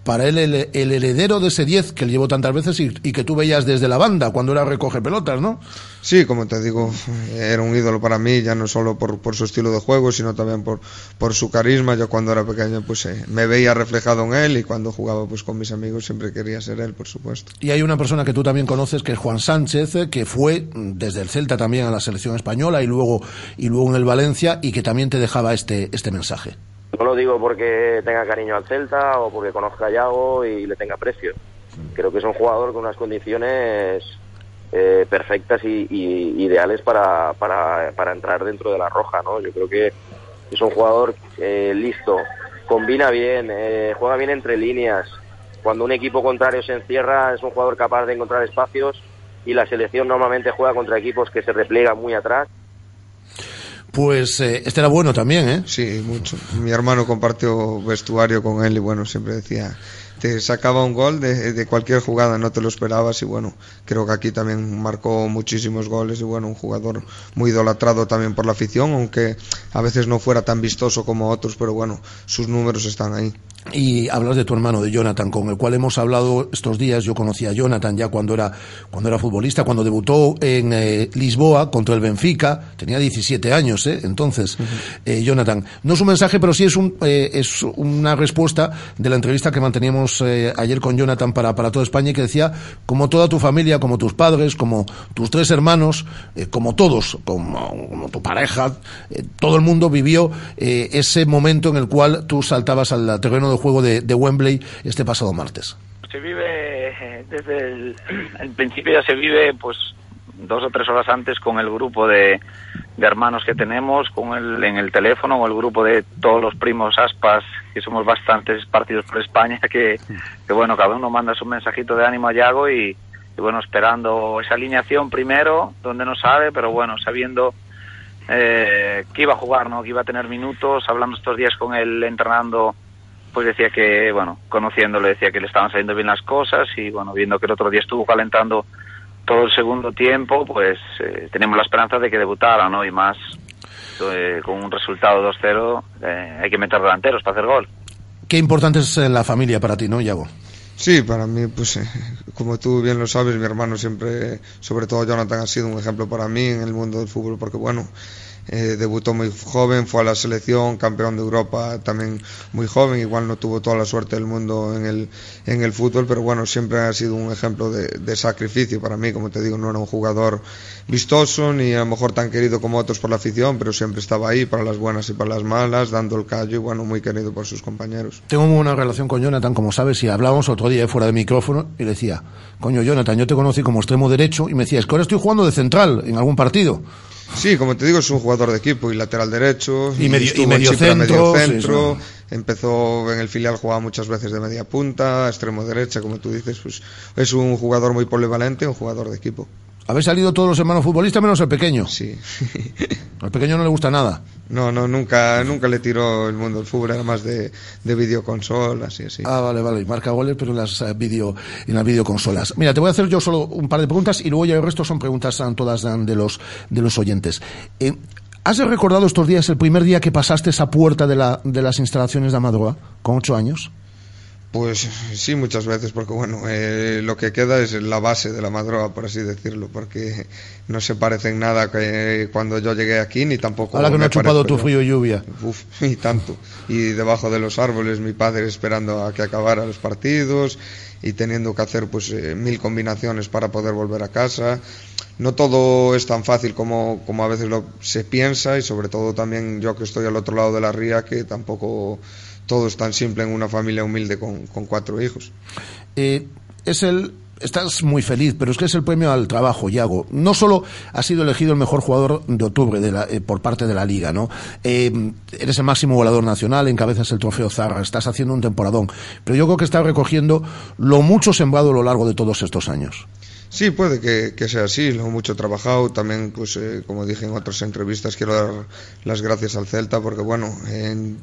para él el, heredero de ese 10 que él llevó tantas veces y, que tú veías desde la banda cuando era recoge pelotas, ¿no? Sí, como te digo, era un ídolo para mí, ya no solo por, por su estilo de juego, sino también por, por su carisma. Yo cuando era pequeño pues eh, me veía reflejado en él y cuando jugaba pues con mis amigos siempre quería ser él, por supuesto. Y hay una persona que tú también conoces que es Juan Sánchez, eh, que fue desde el Celta también a la selección española y luego, y luego en el Valencia y que también te dejaba este, este mensaje. No lo digo porque tenga cariño al Celta o porque conozca a Yago y le tenga precio. Creo que es un jugador con unas condiciones eh, perfectas y, ideales para, entrar dentro de la roja, ¿no? Yo creo que es un jugador eh, listo, combina bien, eh, juega bien entre líneas. Cuando un equipo contrario se encierra, es un jugador capaz de encontrar espacios y la selección normalmente juega contra equipos que se repliegan muy atrás pues eh, este era bueno también, ¿eh? Sí, mucho. Mi hermano compartió vestuario con él y bueno, siempre decía, te sacaba un gol de, de, cualquier jugada, no te lo esperabas y bueno, creo que aquí también marcó muchísimos goles y bueno, un jugador muy idolatrado también por la afición, aunque a veces no fuera tan vistoso como otros, pero bueno, sus números están ahí. Y hablas de tu hermano, de Jonathan, con el cual hemos hablado estos días. Yo conocí a Jonathan ya cuando era, cuando era futbolista, cuando debutó en eh, Lisboa contra el Benfica. Tenía 17 años, ¿eh? Entonces, eh, Jonathan. No es un mensaje, pero sí es, un, eh, es una respuesta de la entrevista que manteníamos ayer con Jonathan para, para toda España y que decía, como toda tu familia, como tus padres, como tus tres hermanos, como todos, como, tu pareja, todo el mundo vivió ese momento en el cual tú saltabas al terreno juego de, Wembley este pasado martes? Se vive desde el, principio ya se vive pues dos o tres horas antes con el grupo de, hermanos que tenemos, con el, en el teléfono, o el grupo de todos los primos aspas, que somos bastantes partidos por España, que, bueno, cada uno manda su mensajito de ánimo a Yago y, bueno, esperando esa alineación primero, donde no sabe, pero bueno, sabiendo eh, que iba a jugar, ¿no? que iba a tener minutos, hablando estos días con él, entrenando pues decía que, bueno, conociéndole decía que le estaban saliendo bien las cosas y, bueno, viendo que el otro día estuvo calentando todo el segundo tiempo, pues eh, tenemos la esperanza de que debutara, ¿no? Y más eh, con un resultado 2-0, eh, hay que meter delanteros para hacer gol. Qué importante es la familia para ti, ¿no, Iago? Sí, para mí, pues como tú bien lo sabes, mi hermano siempre, sobre todo Jonathan, ha sido un ejemplo para mí en el mundo del fútbol, porque bueno, eh, debutó muy joven, fue a la selección, campeón de Europa también muy joven, igual no tuvo toda la suerte del mundo en el, en el fútbol, pero bueno, siempre ha sido un ejemplo de, sacrificio para mí, como te digo, no era un jugador vistoso ni a lo mejor tan querido como otros por la afición, pero siempre estaba ahí para las buenas y para las malas, dando el callo y bueno, muy querido por sus compañeros. Tengo una relación con Jonathan, como sabes, y hablábamos otro día fuera de micrófono y le decía, coño Jonathan, yo te conocí como extremo derecho y me decía, es que ahora estoy jugando de central en algún partido. Sí, como te digo, es un jugador de equipo y lateral derecho. Y medio- y medio centro, sí, centro. sí. Empezó en el filial, jugaba muchas veces de media punta, extremo derecha, como tú dices. Pues es un jugador muy polivalente, un jugador de equipo. Habéis salido todos los hermanos futbolistas menos el pequeño. Sí. Al pequeño no le gusta nada. No, no, nunca, nunca le tiró el mundo del fútbol, era más de, de videoconsolas y así. Ah, vale, vale. Y marca goles, pero en las, eh, video, en las videoconsolas. Mira, te voy a hacer yo solo un par de preguntas y luego ya el resto son preguntas todas ah, de los, de los oyentes. Eh, ¿Has recordado estos días el primer día que pasaste esa puerta de, la, de las instalaciones de Amadroa, con ocho años? Pues sí, muchas veces, porque bueno, eh, lo que queda es la base de la madroa, por así decirlo, porque no se parece en nada que cuando yo llegué aquí, ni tampoco. Ahora que no ha chupado tu frío y lluvia. Uf, *laughs* y tanto. Y debajo de los árboles, mi padre esperando a que acabara los partidos y teniendo que hacer pues eh, mil combinaciones para poder volver a casa. No todo es tan fácil como, como a veces lo, se piensa y sobre todo también yo que estoy al otro lado de la ría que tampoco todo es tan simple en una familia humilde con, con cuatro hijos. Eh, es el estás muy feliz, pero es que es el premio al trabajo, Yago. No solo has sido elegido el mejor jugador de octubre de la, eh, por parte de la liga, ¿no? Eh, eres el máximo volador nacional, encabezas el trofeo Zarra, estás haciendo un temporadón, pero yo creo que estás recogiendo lo mucho sembrado a lo largo de todos estos años. Sí, puede que, que sea así, lo mucho trabajado. También, pues, eh, como dije en otras entrevistas, quiero dar las gracias al Celta porque, bueno, en-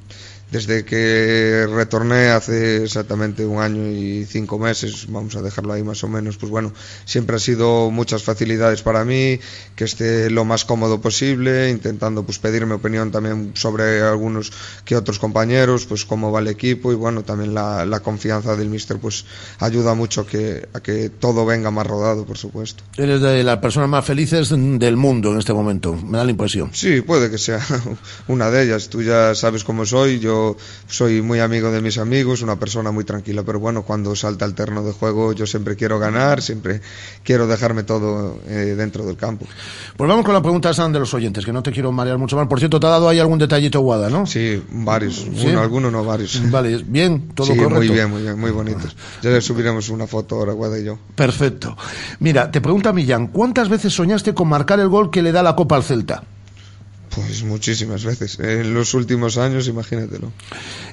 desde que retorné hace exactamente un año y cinco meses, vamos a dejarlo ahí más o menos, pues bueno, siempre ha sido muchas facilidades para mí, que esté lo más cómodo posible, intentando pues pedir mi opinión también sobre algunos que otros compañeros, pues cómo va el equipo y bueno, también la, la confianza del míster pues ayuda mucho que, a que todo venga más rodado, por supuesto. Eres de las personas más felices del mundo en este momento, me da la impresión. Sí, puede que sea *laughs* una de ellas. Tú ya sabes cómo soy. Yo soy muy amigo de mis amigos, una persona muy tranquila. Pero bueno, cuando salta el terreno de juego, yo siempre quiero ganar, siempre quiero dejarme todo eh, dentro del campo. Pues vamos con la pregunta San, de los oyentes, que no te quiero marear mucho más. Por cierto, te ha dado ahí algún detallito Guada, ¿no? Sí, varios. ¿Sí? Uno, no, varios. Vale, bien, todo sí, correcto. muy bien, muy bien, muy bonitos. Ya le subiremos una foto ahora, Guada y yo. Perfecto. Mira, te pregunta Millán, ¿cuántas veces soñaste con marcar el gol que le da la Copa al Celta? Pues muchísimas veces. En los últimos años, imagínatelo.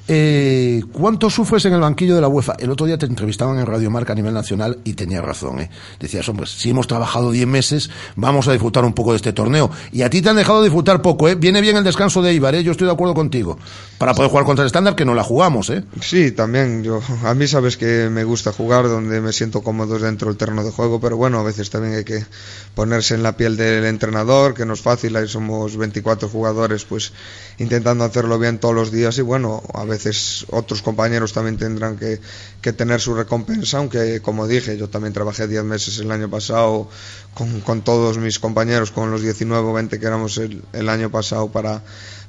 Eh, ¿Cuánto sufres en el banquillo de la UEFA? El otro día te entrevistaban en Radio Marca a nivel nacional y tenías razón. ¿eh? Decías, hombre, si hemos trabajado 10 meses, vamos a disfrutar un poco de este torneo. Y a ti te han dejado disfrutar poco. ¿eh? Viene bien el descanso de Ibar, ¿eh? yo estoy de acuerdo contigo. Para poder jugar contra el estándar, que no la jugamos. ¿eh? Sí, también. Yo, a mí sabes que me gusta jugar donde me siento cómodo dentro del terreno de juego, pero bueno, a veces también hay que ponerse en la piel del entrenador, que no es fácil, ahí somos 24 jugadores, pues intentando hacerlo bien todos los días y bueno, a veces otros compañeros también tendrán que, que tener su recompensa, aunque como dije, yo también trabajé 10 meses el año pasado con, con todos mis compañeros, con los 19 o 20 que éramos el año pasado para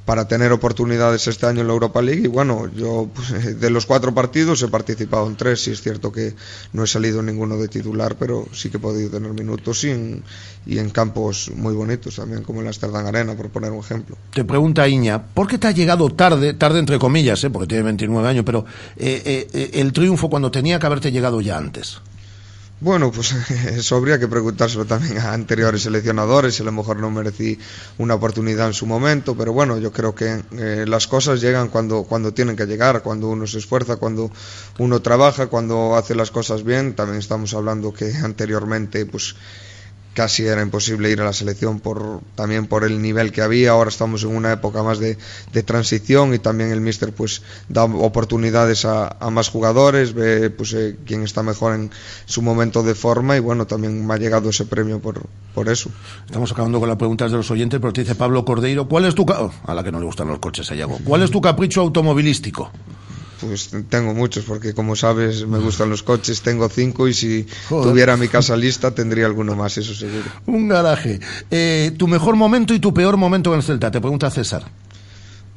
para tener oportunidades este año en la Europa League y bueno, yo pues, de los cuatro partidos he participado en tres y es cierto que no he salido ninguno de titular, pero sí que he podido tener minutos y en, y en campos muy bonitos también, como en la Amsterdam Arena, por poner un ejemplo. Te pregunta Iña, ¿por qué te ha llegado tarde, tarde entre comillas, ¿eh? porque tiene 29 años, pero eh, eh, eh, el triunfo cuando tenía que haberte llegado ya antes? Bueno, pues *laughs* eso habría que preguntárselo también a anteriores seleccionadores, si a lo mejor no merecí una oportunidad en su momento, pero bueno, yo creo que eh, las cosas llegan cuando, cuando tienen que llegar, cuando uno se esfuerza, cuando uno trabaja, cuando hace las cosas bien. También estamos hablando que anteriormente, pues casi era imposible ir a la selección por también por el nivel que había ahora estamos en una época más de, de transición y también el míster pues da oportunidades a, más jugadores ve pues eh, quién está mejor en su momento de forma y bueno también me ha llegado ese premio por, por eso Estamos acabando con las preguntas de los oyentes, pero te dice Pablo Cordeiro, ¿cuál es tu... oh, a la que no le gustan los coches a. ¿Cuál es tu capricho automovilístico? Pues tengo muchos, porque como sabes me gustan los coches, tengo cinco y si Joder. tuviera mi casa lista tendría alguno más, eso seguro. Un garaje. Eh, ¿Tu mejor momento y tu peor momento en el Celta? Te pregunta César.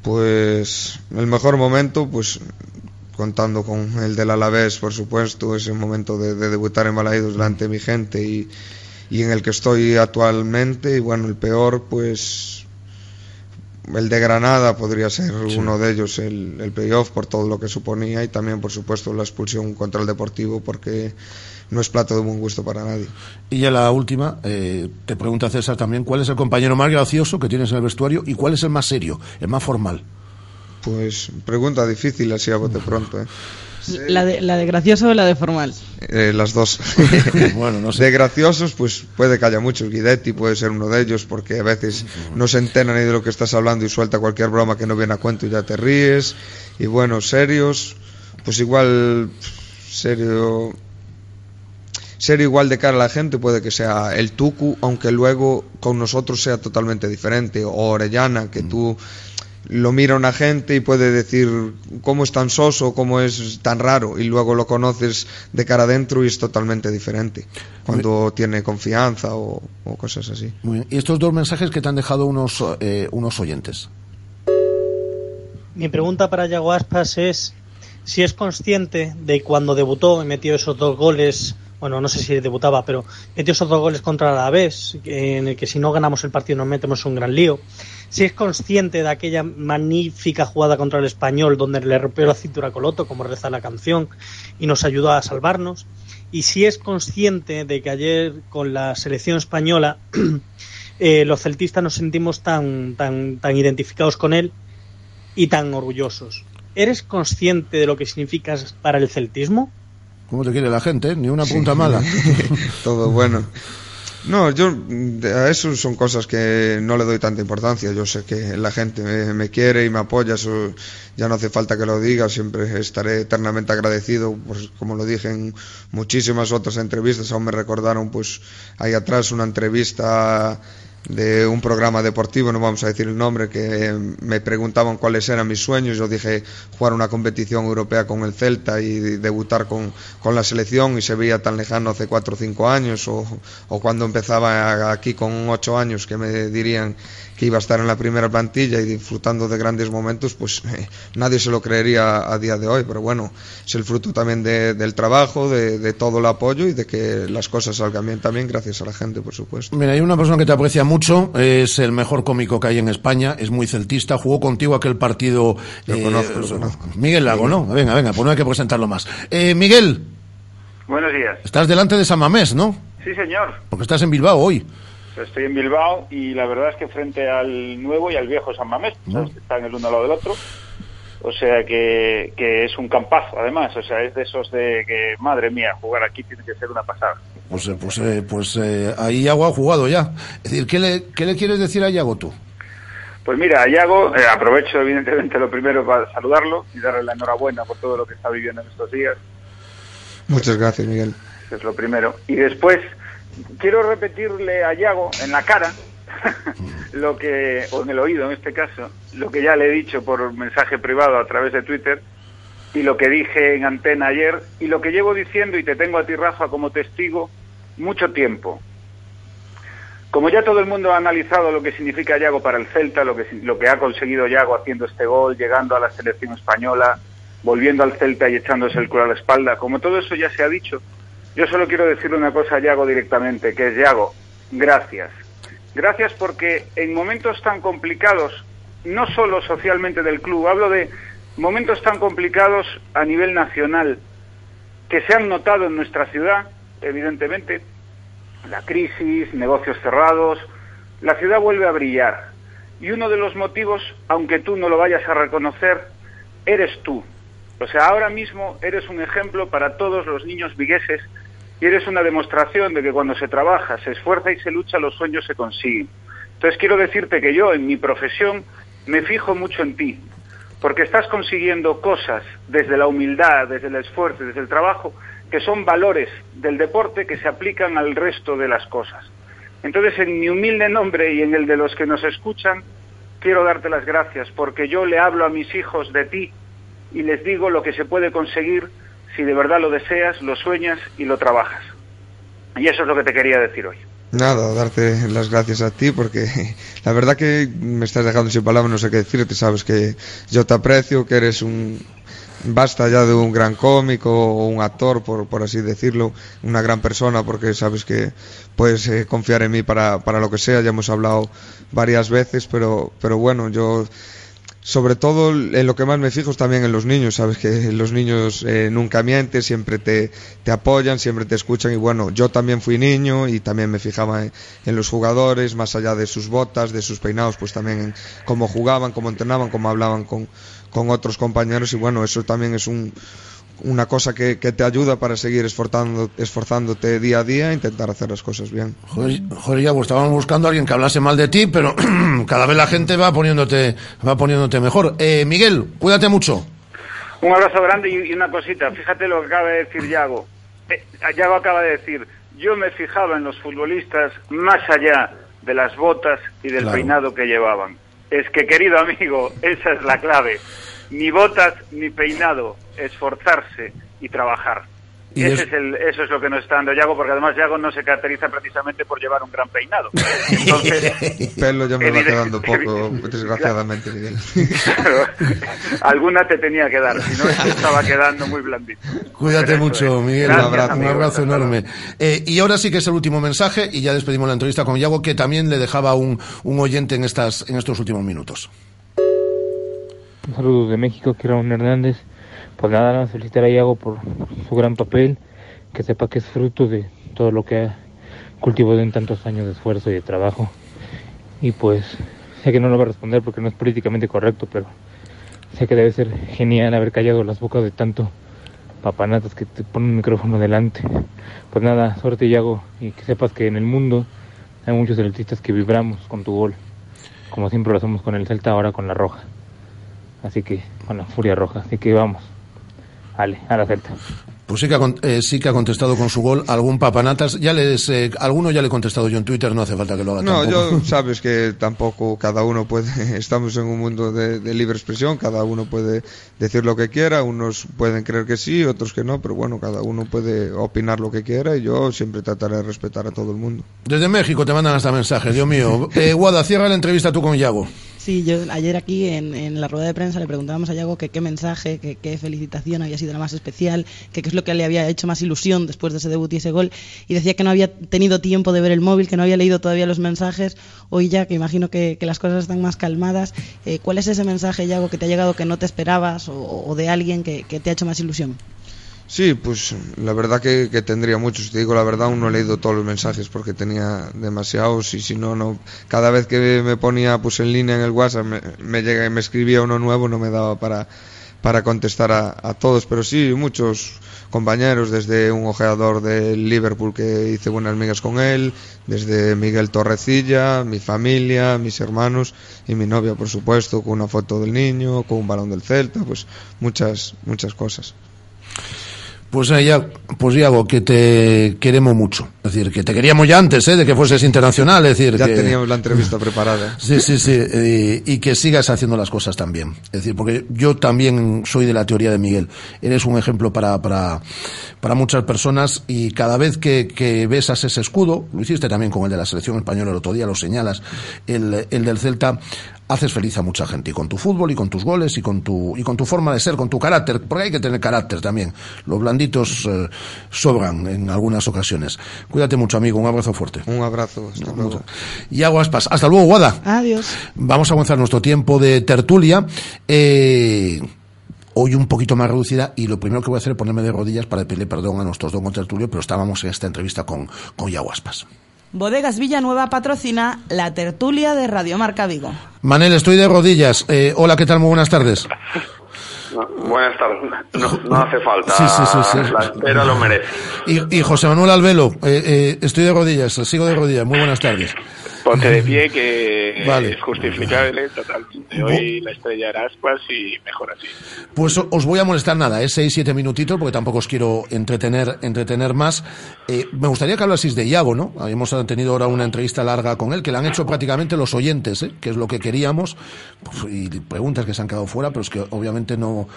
Pues el mejor momento, pues contando con el del Alavés, por supuesto, ese momento de, de debutar en Balaídos delante de mi gente y, y en el que estoy actualmente. Y bueno, el peor, pues el de Granada podría ser uno de ellos, el, el playoff por todo lo que suponía y también, por supuesto, la expulsión contra el Deportivo porque no es plato de buen gusto para nadie. Y ya la última, eh, te pregunta César también, ¿cuál es el compañero más gracioso que tienes en el vestuario y cuál es el más serio, el más formal? Pues pregunta difícil así a bote pronto, ¿eh? La de, la de gracioso o la de formal. Eh, las dos. *laughs* bueno, no De graciosos, pues puede que haya muchos. Guidetti puede ser uno de ellos, porque a veces no se entera ni de lo que estás hablando y suelta cualquier broma que no viene a cuento y ya te ríes. Y bueno, serios, pues igual, serio. Serio igual de cara a la gente puede que sea el Tucu, aunque luego con nosotros sea totalmente diferente. O Orellana, que tú lo mira una gente y puede decir cómo es tan soso, cómo es tan raro, y luego lo conoces de cara adentro y es totalmente diferente, cuando tiene confianza o, o cosas así. Muy bien. Y estos dos mensajes que te han dejado unos, eh, unos oyentes. Mi pregunta para Yago Aspas es si es consciente de cuando debutó y metió esos dos goles, bueno, no sé si debutaba, pero metió esos dos goles contra la Alavés, en el que si no ganamos el partido nos metemos un gran lío. Si es consciente de aquella magnífica jugada contra el español donde le rompió la cintura a Coloto, como reza la canción, y nos ayudó a salvarnos. Y si es consciente de que ayer con la selección española *clears throat* eh, los celtistas nos sentimos tan, tan, tan identificados con él y tan orgullosos. ¿Eres consciente de lo que significas para el celtismo? ¿Cómo te quiere la gente? Ni una punta mala. *laughs* Todo bueno. No, yo a eso son cosas que no le doy tanta importancia. Yo sé que la gente me, me, quiere y me apoya, eso ya no hace falta que lo diga, siempre estaré eternamente agradecido, pues como lo dije en muchísimas otras entrevistas, aún me recordaron pues ahí atrás una entrevista de un programa deportivo, no vamos a decir el nombre, que me preguntaban cuáles eran mis sueños. Yo dije jugar una competición europea con el Celta y debutar con, con la selección y se veía tan lejano hace cuatro o cinco años o, o cuando empezaba aquí con ocho años que me dirían que iba a estar en la primera plantilla y disfrutando de grandes momentos, pues *laughs* eh, nadie se lo creería a día de hoy, pero bueno, es el fruto también de, del trabajo, de, de, todo el apoyo y de que las cosas salgan bien también gracias a la gente, por supuesto. Mira, hay una persona que te aprecia mucho, es el mejor cómico que hay en España, es muy celtista, jugó contigo aquel partido... Lo eh, conozco, lo conozco. Miguel Lago, ¿no? Venga, venga, pues no hay que presentarlo más. Eh, Miguel. Buenos días. Estás delante de San Mamés, ¿no? Sí, señor. Porque estás en Bilbao hoy. Estoy en Bilbao y la verdad es que frente al nuevo y al viejo San Mamés, ¿no? están el uno al lado del otro. O sea que, que, es un campazo, además. O sea, es de esos de que, madre mía, jugar aquí tiene que ser una pasada. Pues, pues, eh, pues eh, ahí Yago ha jugado ya. Es decir, ¿qué le, qué le quieres decir a Yago tú? Pues mira, a Yago, eh, aprovecho evidentemente lo primero para saludarlo y darle la enhorabuena por todo lo que está viviendo en estos días. Muchas gracias, Miguel. Eso es lo primero. Y después, quiero repetirle a Yago en la cara *laughs* lo que, o en el oído en este caso, lo que ya le he dicho por mensaje privado a través de Twitter y lo que dije en antena ayer y lo que llevo diciendo y te tengo a ti Rafa como testigo mucho tiempo. Como ya todo el mundo ha analizado lo que significa Yago para el Celta, lo que, lo que ha conseguido Yago haciendo este gol, llegando a la selección española, volviendo al Celta y echándose el culo a la espalda, como todo eso ya se ha dicho, yo solo quiero decirle una cosa a Yago directamente, que es Yago, gracias. Gracias porque en momentos tan complicados, no solo socialmente del club, hablo de momentos tan complicados a nivel nacional, que se han notado en nuestra ciudad, evidentemente, la crisis, negocios cerrados, la ciudad vuelve a brillar. Y uno de los motivos, aunque tú no lo vayas a reconocer, eres tú. O sea, ahora mismo eres un ejemplo para todos los niños vigueses y eres una demostración de que cuando se trabaja, se esfuerza y se lucha, los sueños se consiguen. Entonces quiero decirte que yo en mi profesión me fijo mucho en ti, porque estás consiguiendo cosas desde la humildad, desde el esfuerzo, desde el trabajo, que son valores del deporte que se aplican al resto de las cosas. Entonces, en mi humilde nombre y en el de los que nos escuchan, quiero darte las gracias, porque yo le hablo a mis hijos de ti y les digo lo que se puede conseguir si de verdad lo deseas, lo sueñas y lo trabajas. Y eso es lo que te quería decir hoy. Nada, darte las gracias a ti porque la verdad que me estás dejando sin palabras, no sé qué decirte, sabes que yo te aprecio, que eres un, basta ya de un gran cómico o un actor, por, por así decirlo, una gran persona, porque sabes que puedes eh, confiar en mí para, para lo que sea, ya hemos hablado varias veces, pero, pero bueno, yo sobre todo en lo que más me fijo es también en los niños, sabes que los niños eh, nunca mienten, siempre te, te, apoyan, siempre te escuchan. Y bueno, yo también fui niño y también me fijaba en, los jugadores, más allá de sus botas, de sus peinados, pues también en cómo jugaban, cómo entrenaban, cómo hablaban con, con otros compañeros. Y bueno, eso también es un, una cosa que, que, te ayuda para seguir esforzando, esforzándote día a día e intentar hacer las cosas bien. Joder, joder ya, pues estábamos buscando a alguien que hablase mal de ti, pero *clears throat* cada vez la gente va poniéndote, va poniéndote mejor. Eh, Miguel, cuídate mucho. Un abrazo grande y una cosita. Fíjate lo que acaba de decir Yago. Eh, Yago acaba de decir, yo me fijaba en los futbolistas más allá de las botas y del claro. peinado que llevaban. Es que, querido amigo, esa es la clave. Ni botas ni peinado, esforzarse y trabajar. Y Ese es... es el, eso es lo que nos está dando Yago, porque además Yago no se caracteriza precisamente por llevar un gran peinado. Entonces, *laughs* Pelo ya me va quedando poco, desgraciadamente, Miguel. Claro, alguna te tenía que dar, si no estaba quedando muy blandito. Cuídate Pero mucho, es. Miguel. Gracias, un abrazo, amigo, un abrazo enorme. Eh, y ahora sí que es el último mensaje, y ya despedimos la entrevista con Yago, que también le dejaba un, un oyente en, estas, en estos últimos minutos. Un saludo de México, que era un Hernández. Pues nada, nada, felicitar a Iago por su gran papel, que sepa que es fruto de todo lo que ha cultivado en tantos años de esfuerzo y de trabajo. Y pues sé que no lo va a responder porque no es políticamente correcto, pero sé que debe ser genial haber callado las bocas de tanto papanatas que te ponen un micrófono delante. Pues nada, suerte Iago y que sepas que en el mundo hay muchos celtistas que vibramos con tu gol, como siempre lo hacemos con el Celta, ahora con la Roja. Así que, con la Furia Roja, así que vamos. Vale, a la Celta. Pues sí que, ha, eh, sí que ha contestado con su gol algún papanatas. Ya les, eh, alguno ya le he contestado yo en Twitter, no hace falta que lo haga. No, tampoco. yo sabes que tampoco cada uno puede. *laughs* Estamos en un mundo de, de, libre expresión, cada uno puede decir lo que quiera. Unos pueden creer que sí, otros que no, pero bueno, cada uno puede opinar lo que quiera y yo siempre trataré de respetar a todo el mundo. Desde México te mandan hasta mensajes, Dios mío. Eh, Guada, cierra la entrevista tú con Yago. Sí, yo ayer aquí en, la rueda de prensa le preguntábamos a Yago que qué mensaje, que qué felicitación había sido la más especial, que qué es lo que le había hecho más ilusión después de ese debut y ese gol. Y decía que no había tenido tiempo de ver el móvil, que no había leído todavía los mensajes. Hoy ya, que imagino que, que las cosas están más calmadas, eh, ¿cuál es ese mensaje, Yago, que te ha llegado que no te esperabas o, o de alguien que, que te ha hecho más ilusión? Sí, pues la verdad que, que, tendría muchos. Te digo la verdad, aún no he leído todos los mensajes porque tenía demasiados y si no, no. Cada vez que me ponía pues en línea en el WhatsApp, me, me llega y me escribía uno nuevo, no me daba para, para contestar a, a, todos. Pero sí, muchos compañeros, desde un ojeador del Liverpool que hice buenas migas con él, desde Miguel Torrecilla, mi familia, mis hermanos y mi novia, por supuesto, con una foto del niño, con un balón del Celta, pues muchas, muchas cosas. Pues ya, pues Iago, que te queremos mucho. Es decir, que te queríamos ya antes, ¿eh? de que fueses internacional. Es decir, ya que... teníamos la entrevista preparada. *laughs* Sí, sí, sí. Y, y, que sigas haciendo las cosas también. Es decir, porque yo también soy de la teoría de Miguel. Eres un ejemplo para, para, para muchas personas y cada vez que, que besas ese escudo, lo hiciste también con el de la selección española el otro día, lo señalas, el, el del Celta, haces feliz a mucha gente y con tu fútbol y con tus goles y con tu y con tu forma de ser, con tu carácter, porque hay que tener carácter también. Los blanditos eh, sobran en algunas ocasiones. Cuídate mucho, amigo, un abrazo fuerte. Un abrazo, hasta luego. Y aguaspas, hasta luego, Guada. Adiós. Vamos a avanzar nuestro tiempo de tertulia. Eh, hoy un poquito más reducida y lo primero que voy a hacer es ponerme de rodillas para pedirle perdón a nuestros dos tertulios, pero estábamos en esta entrevista con, con Yaguaspas. Bodegas Villanueva patrocina la tertulia de Radio Marca Vigo. Manel, estoy de rodillas. Eh, hola, ¿qué tal? Muy buenas tardes. No, buenas tardes. No, no, hace falta. Sí, sí, sí, sí. La espera lo merece. Y, y José Manuel Albelo, eh, eh, estoy de rodillas, sigo de rodillas. Muy buenas tardes. Ponte de *laughs* pie que vale. es justificable totalmente. Hoy la estrella era Aspas y mejor así. Pues os voy a molestar nada, ¿eh? seis, siete minutitos, porque tampoco os quiero entretener, entretener más. Eh, me gustaría que hablaseis de Iago, ¿no? Habíamos tenido ahora una entrevista larga con él, que le han hecho prácticamente los oyentes, ¿eh? que es lo que queríamos, pues, y preguntas que se han quedado fuera, pero es que obviamente no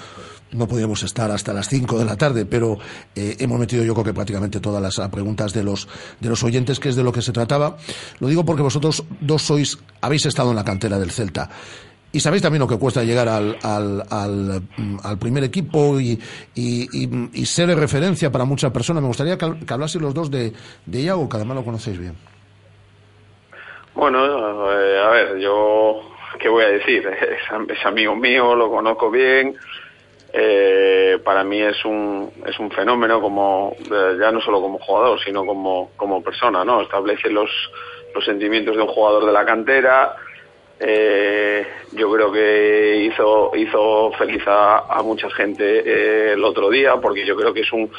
no podíamos estar hasta las 5 de la tarde, pero eh, hemos metido yo creo que prácticamente todas las ah, preguntas de los, de los oyentes, que es de lo que se trataba. Lo digo porque vosotros dos sois, habéis estado en la cantera del Celta. Y sabéis también lo que cuesta llegar al, al, al, mm, al primer equipo y, y, ser de referencia para muchas personas. Me gustaría que, que los dos de, de Iago, que además lo conocéis bien. Bueno, eh, a ver, yo, ¿qué voy a decir? *laughs* Es, es amigo mío, lo conozco bien. Eh, para mí es un, es un fenómeno como, eh, ya no solo como jugador, sino como, como persona, ¿no? Establece los, los sentimientos de un jugador de la cantera. Eh, yo creo que hizo, hizo feliz a, a mucha gente eh, el otro día, porque yo creo que es un,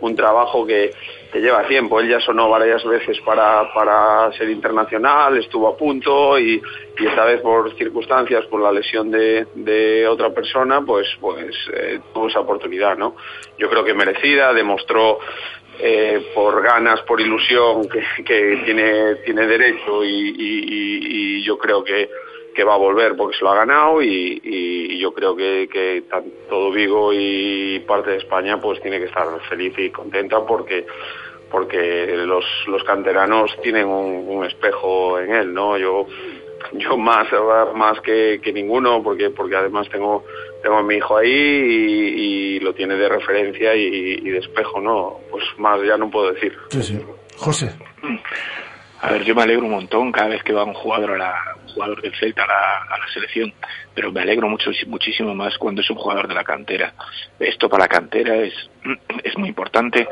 un trabajo que, que lleva tiempo. Él ya sonó varias veces para, para ser internacional, estuvo a punto y, y esta vez por circunstancias, por la lesión de, de otra persona, pues, pues eh, tuvo esa oportunidad, ¿no? Yo creo que merecida, demostró por ganas, por ilusión, que, que tiene, tiene derecho y, y yo creo que, que va a volver porque se lo ha ganado y, y yo creo que, que todo Vigo y parte de España pues tiene que estar feliz y contenta porque porque los, los canteranos tienen un, un espejo en él, ¿no? Yo yo más más que, que ninguno porque porque además tengo tengo a mi hijo ahí y, y lo tiene de referencia y, y, de espejo no pues más ya no puedo decir sí, sí. José a ver yo me alegro un montón cada vez que va un jugador a la jugador del Celta a la, selección pero me alegro mucho muchísimo más cuando es un jugador de la cantera. Esto para la cantera es es muy importante.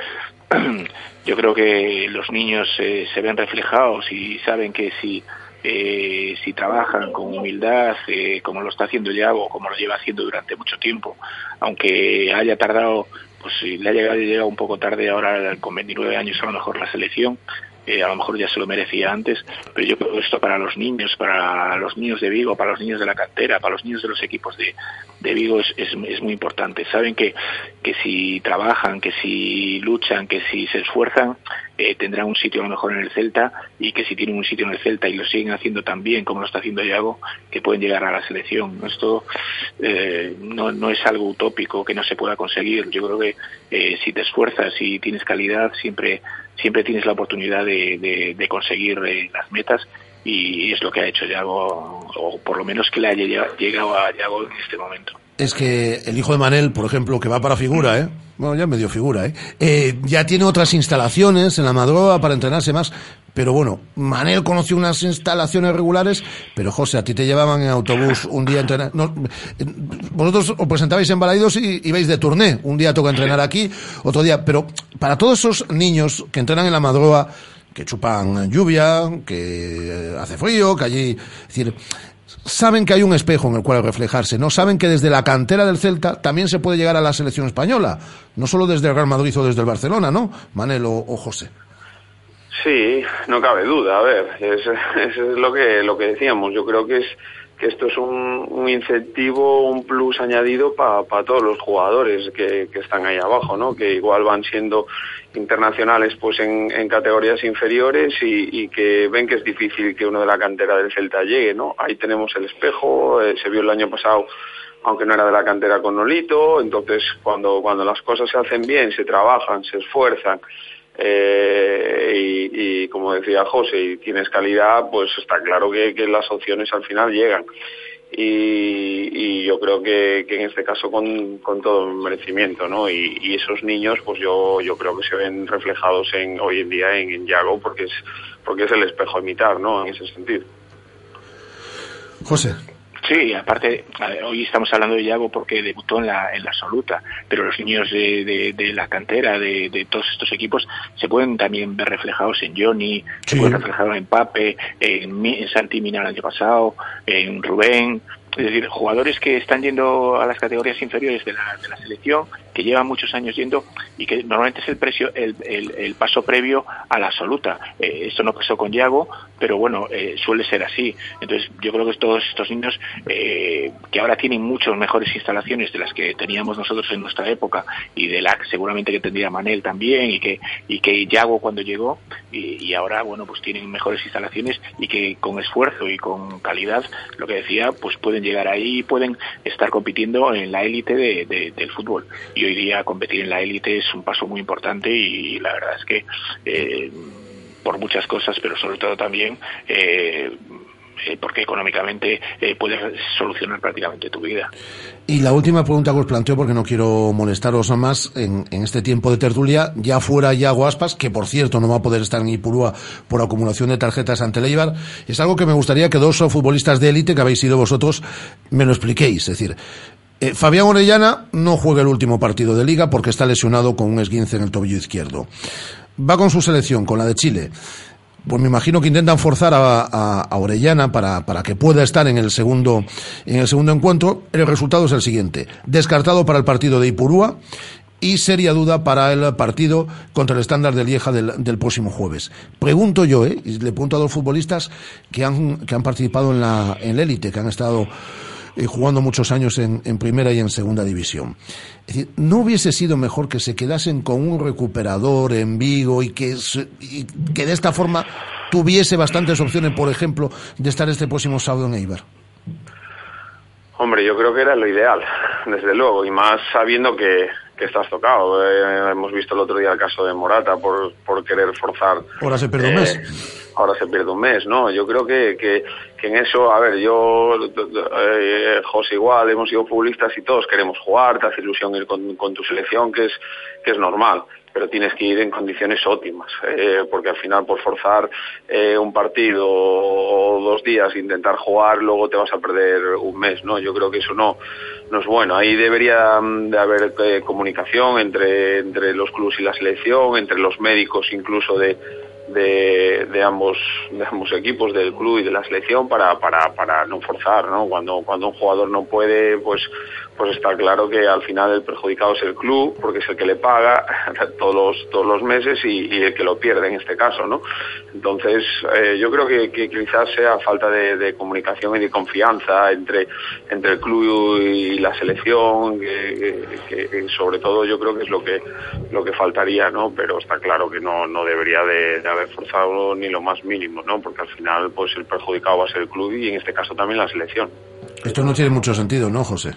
*clears throat* Yo creo que los niños eh, se ven reflejados y saben que si eh, si trabajan con humildad, eh, como lo está haciendo Yago, como lo lleva haciendo durante mucho tiempo, aunque haya tardado, pues le ha llegado, llegado un poco tarde ahora con 29 años a lo mejor la selección, a lo mejor ya se lo merecía antes, pero yo creo que esto para los niños, para los niños de Vigo, para los niños de la cantera, para los niños de los equipos de, de Vigo es, es, es muy importante. Saben que, que si trabajan, que si luchan, que si se esfuerzan, eh, tendrán un sitio a lo mejor en el Celta y que si tienen un sitio en el Celta y lo siguen haciendo tan bien como lo está haciendo Iago, que pueden llegar a la selección. Esto eh, no, es algo utópico que no se pueda conseguir. Yo creo que eh, si te esfuerzas y tienes calidad, siempre siempre tienes la oportunidad de, de, de conseguir eh, las metas y es lo que ha hecho Yago, o por lo menos que le haya llegado a Yago en este momento. Es que el hijo de Manel, por ejemplo, que va para figura, ¿eh? Bueno, ya medio figura, ¿eh? eh ya tiene otras instalaciones en la Madroa para entrenarse más. Pero bueno, Manel conoció unas instalaciones regulares, pero José, a ti te llevaban en autobús un día a entrenar. No, vosotros os presentabais en Balaidos y ibais de turné. Un día toca entrenar aquí, otro día. Pero para todos esos niños que entrenan en la Madroa, que chupan lluvia, que hace frío, que allí. Es decir, saben que hay un espejo en el cual reflejarse, ¿no? Saben que desde la cantera del Celta también se puede llegar a la selección española, no solo desde el Real Madrid o desde el Barcelona, ¿no? Manel o, o José. Sí, no cabe duda. A ver, es, es lo que lo que decíamos. Yo creo que es que esto es un, un incentivo, un plus añadido para pa todos los jugadores que, que están ahí abajo, ¿no? Que igual van siendo internacionales pues en, en categorías inferiores y, y, que ven que es difícil que uno de la cantera del Celta llegue, ¿no? Ahí tenemos el espejo, eh, se vio el año pasado aunque no era de la cantera con Nolito, entonces cuando, cuando las cosas se hacen bien, se trabajan, se esfuerzan, eh, y, como decía José, y tienes calidad, pues está claro que, que las opciones al final llegan. Y, y yo creo que, en este caso con, todo el merecimiento, ¿no? Y, y, esos niños, pues yo, yo creo que se ven reflejados en, hoy en día en, en Yago porque es, porque es el espejo a imitar, ¿no? En ese sentido. José. Sí, aparte, hoy estamos hablando de Yago porque debutó en la, en la absoluta, pero los niños de, de, de la cantera, de, de, todos estos equipos, se pueden también ver reflejados en Johnny, sí. se pueden reflejar en Pape, en, en Santi Mina el año pasado, en Rubén, es decir, jugadores que están yendo a las categorías inferiores de la, de la selección que lleva muchos años yendo y que normalmente es el precio, el, el, paso previo a la absoluta. Eh, esto no pasó con Yago, pero bueno, eh, suele ser así. Entonces, yo creo que todos estos niños eh, que ahora tienen muchas mejores instalaciones de las que teníamos nosotros en nuestra época y de la seguramente que tendría Manel también y que y que Yago cuando llegó y, ahora bueno pues tienen mejores instalaciones y que con esfuerzo y con calidad lo que decía pues pueden llegar ahí y pueden estar compitiendo en la élite de, de- del fútbol hoy día competir en la élite es un paso muy importante y, la verdad es que eh, por muchas cosas pero sobre todo también eh, eh, porque económicamente puedes solucionar prácticamente tu vida. Y la última pregunta que os planteo, porque no quiero molestaros más en, en este tiempo de tertulia, ya fuera Yago Aspas, que por cierto no va a poder estar en Ipurúa por acumulación de tarjetas ante el Eibar, es algo que me gustaría que dos futbolistas de élite, que habéis sido vosotros, me lo expliquéis. Es decir, eh, Fabián Orellana no juega el último partido de liga porque está lesionado con un esguince en el tobillo izquierdo. Va con su selección, con la de Chile. Pues me imagino que intentan forzar a, Orellana para, para que pueda estar en el segundo en el segundo encuentro. El resultado es el siguiente: descartado para el partido de Ipurúa y seria duda para el partido contra el estándar de Lieja del, próximo jueves. Pregunto yo, ¿eh? y le pregunto a los futbolistas que han, que han participado en la en la élite, que han estado eh, jugando muchos años en, en primera y en segunda división. Es decir, ¿no hubiese sido mejor que se quedasen con un recuperador en Vigo y que, y que de esta forma tuviese bastantes opciones, por ejemplo, de estar este próximo sábado en Eibar? Hombre, yo creo que era lo ideal, desde luego, y más sabiendo que, que estás tocado. Eh, hemos visto el otro día el caso de Morata por, por querer forzar. Ahora se pierde un eh, mes. Ahora se pierde un mes, ¿no? Yo creo que, que, que en eso, a ver, yo, eh, José igual, hemos sido futbolistas y todos queremos jugar, te hace ilusión ir con, con tu selección, que es, que es normal pero tienes que ir en condiciones óptimas, eh, porque al final por forzar eh, un partido o dos días, intentar jugar, luego te vas a perder un mes, ¿no? Yo creo que eso no, no es bueno. Ahí debería mm, de haber eh, comunicación entre, entre los clubes y la selección, entre los médicos incluso de, de, de ambos de ambos equipos del club y de la selección para, para, para no forzar no cuando cuando un jugador no puede pues pues está claro que al final el perjudicado es el club porque es el que le paga *laughs* todos los todos los meses y, el que lo pierde en este caso no entonces eh, yo creo que, quizás sea falta de, comunicación y de confianza entre entre el club y la selección que, sobre todo yo creo que es lo que lo que faltaría no pero está claro que no no debería de, de haber forzado ni lo más mínimo no porque al final pues el perjudicado va a ser el club y en este caso también la selección. Esto no tiene mucho sentido, ¿no, José?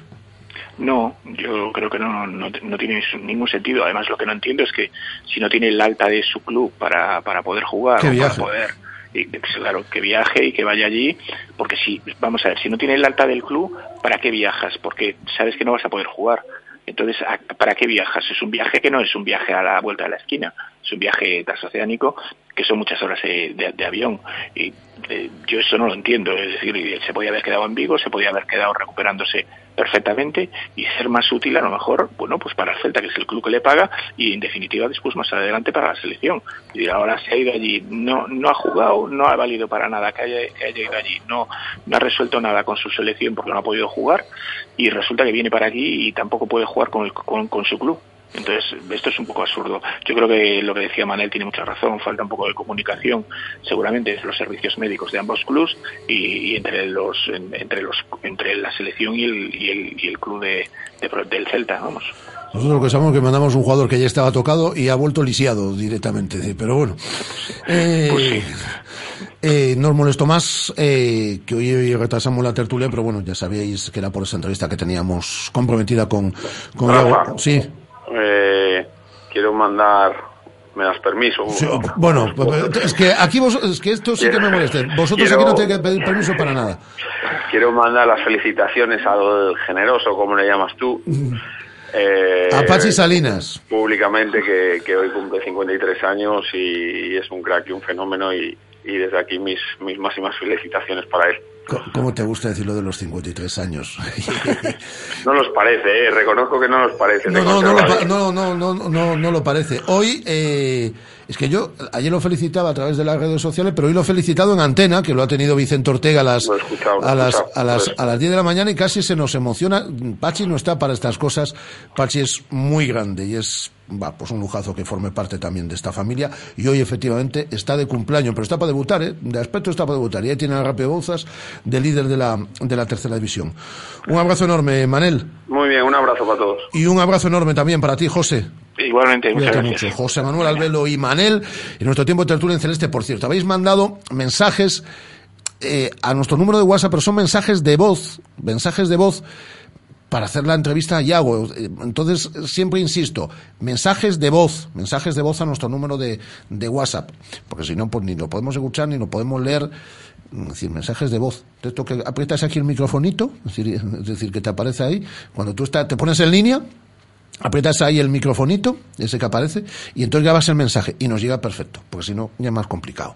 No, yo creo que no, no, no tiene ningún sentido. Además, lo que no entiendo es que si no tiene el alta de su club para, para poder jugar, o para poder, y, claro, que viaje y que vaya allí, porque si, vamos a ver, si no tiene el alta del club, ¿para qué viajas? Porque sabes que no vas a poder jugar. Entonces, ¿a- ¿para qué viajas? Es un viaje que no es un viaje a la vuelta de la esquina, es un viaje transoceánico que son muchas horas eh, de, avión. Y eh, yo eso no lo entiendo. Es decir, se podía haber quedado en Vigo, se podía haber quedado recuperándose perfectamente y ser más útil a lo mejor, bueno, pues para el Celta, que es el club que le paga, y en definitiva después más adelante para la selección. Y ahora se ha ido allí, no, no ha jugado, no ha valido para nada que haya, que haya ido allí, no, no ha resuelto nada con su selección porque no ha podido jugar, y resulta que viene para aquí y tampoco puede jugar con, el- con, con su club. Entonces, esto es un poco absurdo. Yo creo que lo que decía Manel tiene mucha razón, falta un poco de comunicación, seguramente entre los servicios médicos de ambos clubes y, y entre los en- entre los entre la selección y el, y el, y el club de, de del Celta, vamos. Nosotros lo que sabemos es que mandamos un jugador que ya estaba tocado y ha vuelto lisiado directamente. sí, Pero bueno. Eh, eh, no os molesto más eh, que hoy, retrasamos la tertulia, pero bueno, ya sabíais que era por esa entrevista que teníamos comprometida con, con Rafa. Sí, Eh, quiero mandar me das permiso sí, bueno, pues, es que aquí vos, es que esto sí que me molesta. Vosotros Quiero- aquí no tenéis que pedir permiso para nada. quiero mandar las felicitaciones al generoso como le llamas tú *laughs* eh, Apache Salinas. públicamente que, que hoy cumple 53 años y, es un crack y un fenómeno y, y desde aquí mis, mis máximas felicitaciones para él. ¿Cómo te gusta decir lo de los 53 años? *laughs* No nos parece, eh, reconozco que no nos parece. No, no, no, pa- no, no, no, no, no lo parece. Hoy, eh, Es que yo ayer lo felicitaba a través de las redes sociales, pero hoy lo he felicitado en antena, que lo ha tenido Vicente Ortega a las, a las, a las, a las 10 de la mañana y casi se nos emociona. Pachi no está para estas cosas. Pachi es muy grande y es va, pues un lujazo que forme parte también de esta familia y hoy efectivamente está de cumpleaños, pero está para debutar, ¿eh? de aspecto está para debutar y ahí tiene a Rápido Bolsas de líder de la, de la tercera división. Un abrazo enorme, Manel. Muy bien, un abrazo para todos. Y un abrazo enorme también para ti, José. Igualmente, muchas Cuídate gracias. mucho. José Manuel Albelo y Manel, en nuestro tiempo de tertulia en celeste, por cierto, habéis mandado mensajes eh, a nuestro número de WhatsApp, pero son mensajes de voz, mensajes de voz para hacer la entrevista a Yago. Eh, Entonces, siempre insisto, mensajes de voz, mensajes de voz a nuestro número de, de WhatsApp, porque si no, pues ni lo podemos escuchar ni lo podemos leer. Es decir, mensajes de voz. Esto que aprietas aquí el microfonito, es decir, es decir, que te aparece ahí. Cuando tú estás, te pones en línea, aprietas ahí el microfonito, ese que aparece, y entonces grabas el mensaje y nos llega perfecto, porque si no, ya es más complicado.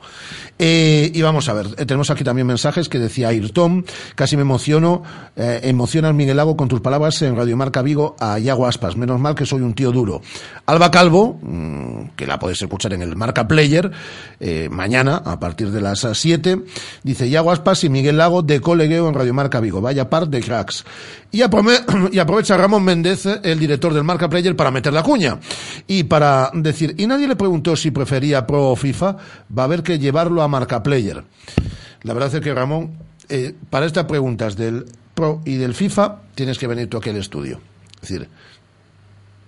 Eh, y vamos a ver, eh, tenemos aquí también mensajes que decía Ayrton, casi me emociono, eh, emocionas Miguel Lago con tus palabras en Radio Marca Vigo a Iago Aspas, menos mal que soy un tío duro. Alba Calvo, mm, que la podéis escuchar en el Marca Player, eh, mañana a partir de las 7, dice Iago Aspas y Miguel Lago de colegueo en Radio Marca Vigo, vaya par de cracks. *clears throat* Y, aprovecha Ramón Méndez, el director del Marca Player, para meter la cuña. Y para decir, y nadie le preguntó si prefería Pro o FIFA, va a haber que llevarlo a Marca Player. La verdad es que Ramón, eh, para estas preguntas del Pro y del FIFA, tienes que venir tú aquí al estudio. Es decir,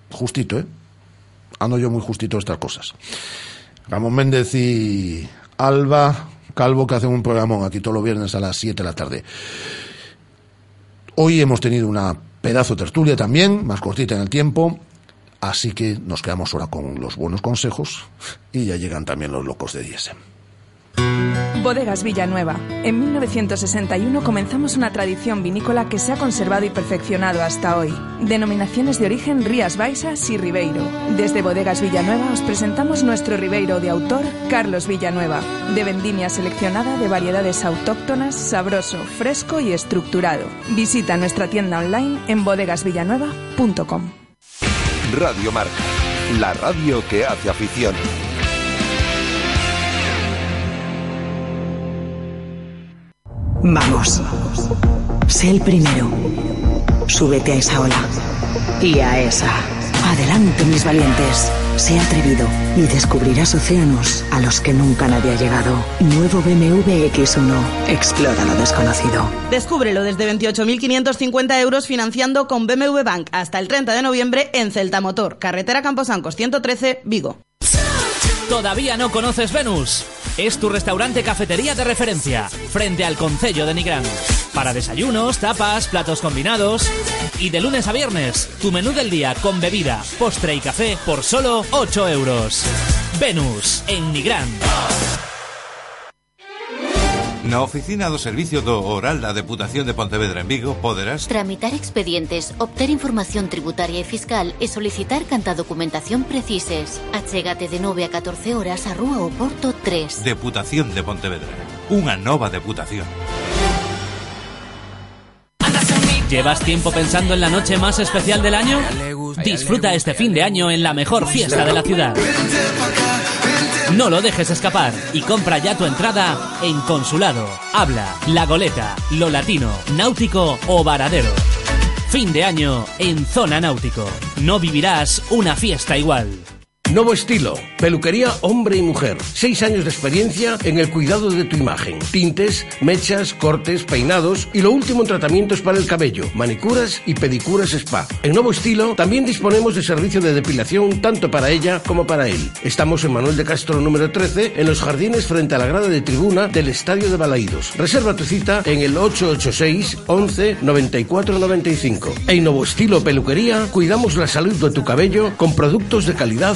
justito, ¿eh? Ando yo muy justito estas cosas. Ramón Méndez y Alba Calvo que hacen un programón aquí todos los viernes a las 7 de la tarde. Hoy hemos tenido una pedazo tertulia también, más cortita en el tiempo, así que nos quedamos ahora con los buenos consejos y ya llegan también los locos de Diesen. Bodegas Villanueva. En 1961 comenzamos una tradición vinícola que se ha conservado y perfeccionado hasta hoy. Denominaciones de origen Rías Baixas y Ribeiro. Desde Bodegas Villanueva os presentamos nuestro Ribeiro de autor Carlos Villanueva, de vendimia seleccionada de variedades autóctonas, sabroso, fresco y estructurado. Visita nuestra tienda online en bodegasvillanueva.com. Radio Marca, la radio que hace afición. Vamos. Sé el primero. Súbete a esa ola. Y a esa. Adelante, mis valientes. Sé atrevido y descubrirás océanos a los que nunca nadie ha llegado. Nuevo BMW X1. Explora lo desconocido. Descúbrelo desde 28.550 euros financiando con BMW Bank hasta el 30 de noviembre en Celta Motor, carretera Camposancos 113, Vigo. ¿Todavía no conoces Venus? Es tu restaurante cafetería de referencia, frente al Concello de Nigrán. Para desayunos, tapas, platos combinados. Y de lunes a viernes, tu menú del día con bebida, postre y café por solo 8 euros. Venus, en Nigrán. Na oficina do Servicio do Oral da Deputación de Pontevedra en Vigo poderás Tramitar expedientes, obter información tributaria e fiscal e solicitar canta documentación precises. Achégate de 9 a 14 horas a Rúa Oporto 3. Deputación de Pontevedra. Unha nova deputación. ¿Llevas tiempo pensando en la noche más especial del año? Disfruta este fin de año en la mejor fiesta de la ciudad. No lo dejes escapar y compra ya tu entrada en Consulado, Habla, La Goleta, Lo Latino, Náutico o Varadero. Fin de año en Zona Náutico. No vivirás una fiesta igual. Nuevo estilo, peluquería hombre y mujer. Seis años de experiencia en el cuidado de tu imagen. Tintes, mechas, cortes, peinados y lo último en tratamientos para el cabello, manicuras y pedicuras spa. En Nuevo Estilo también disponemos de servicio de depilación tanto para ella como para él. Estamos en Manuel de Castro número 13 en los jardines frente a la grada de tribuna del Estadio de Balaídos. Reserva tu cita en el 886 11 94 95. En Nuevo Estilo Peluquería cuidamos la salud de tu cabello con productos de calidad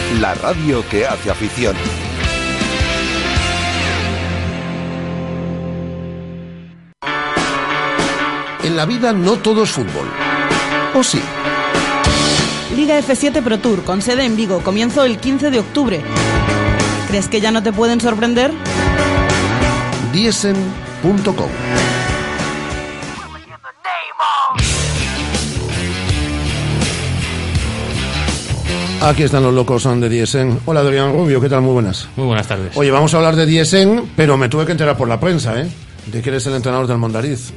la radio que hace afición. En la vida no todo es fútbol. ¿O sí? Liga F7 Pro Tour, con sede en Vigo, comienzo el 15 de octubre. ¿Crees que ya no te pueden sorprender? Diesen.com Aquí están los locos de Diesen. Hola Adrián Rubio, ¿qué tal? Muy buenas. Muy buenas tardes. Oye, vamos a hablar de Diesen, pero me tuve que enterar por la prensa, ¿eh? De que eres el entrenador del Mondariz.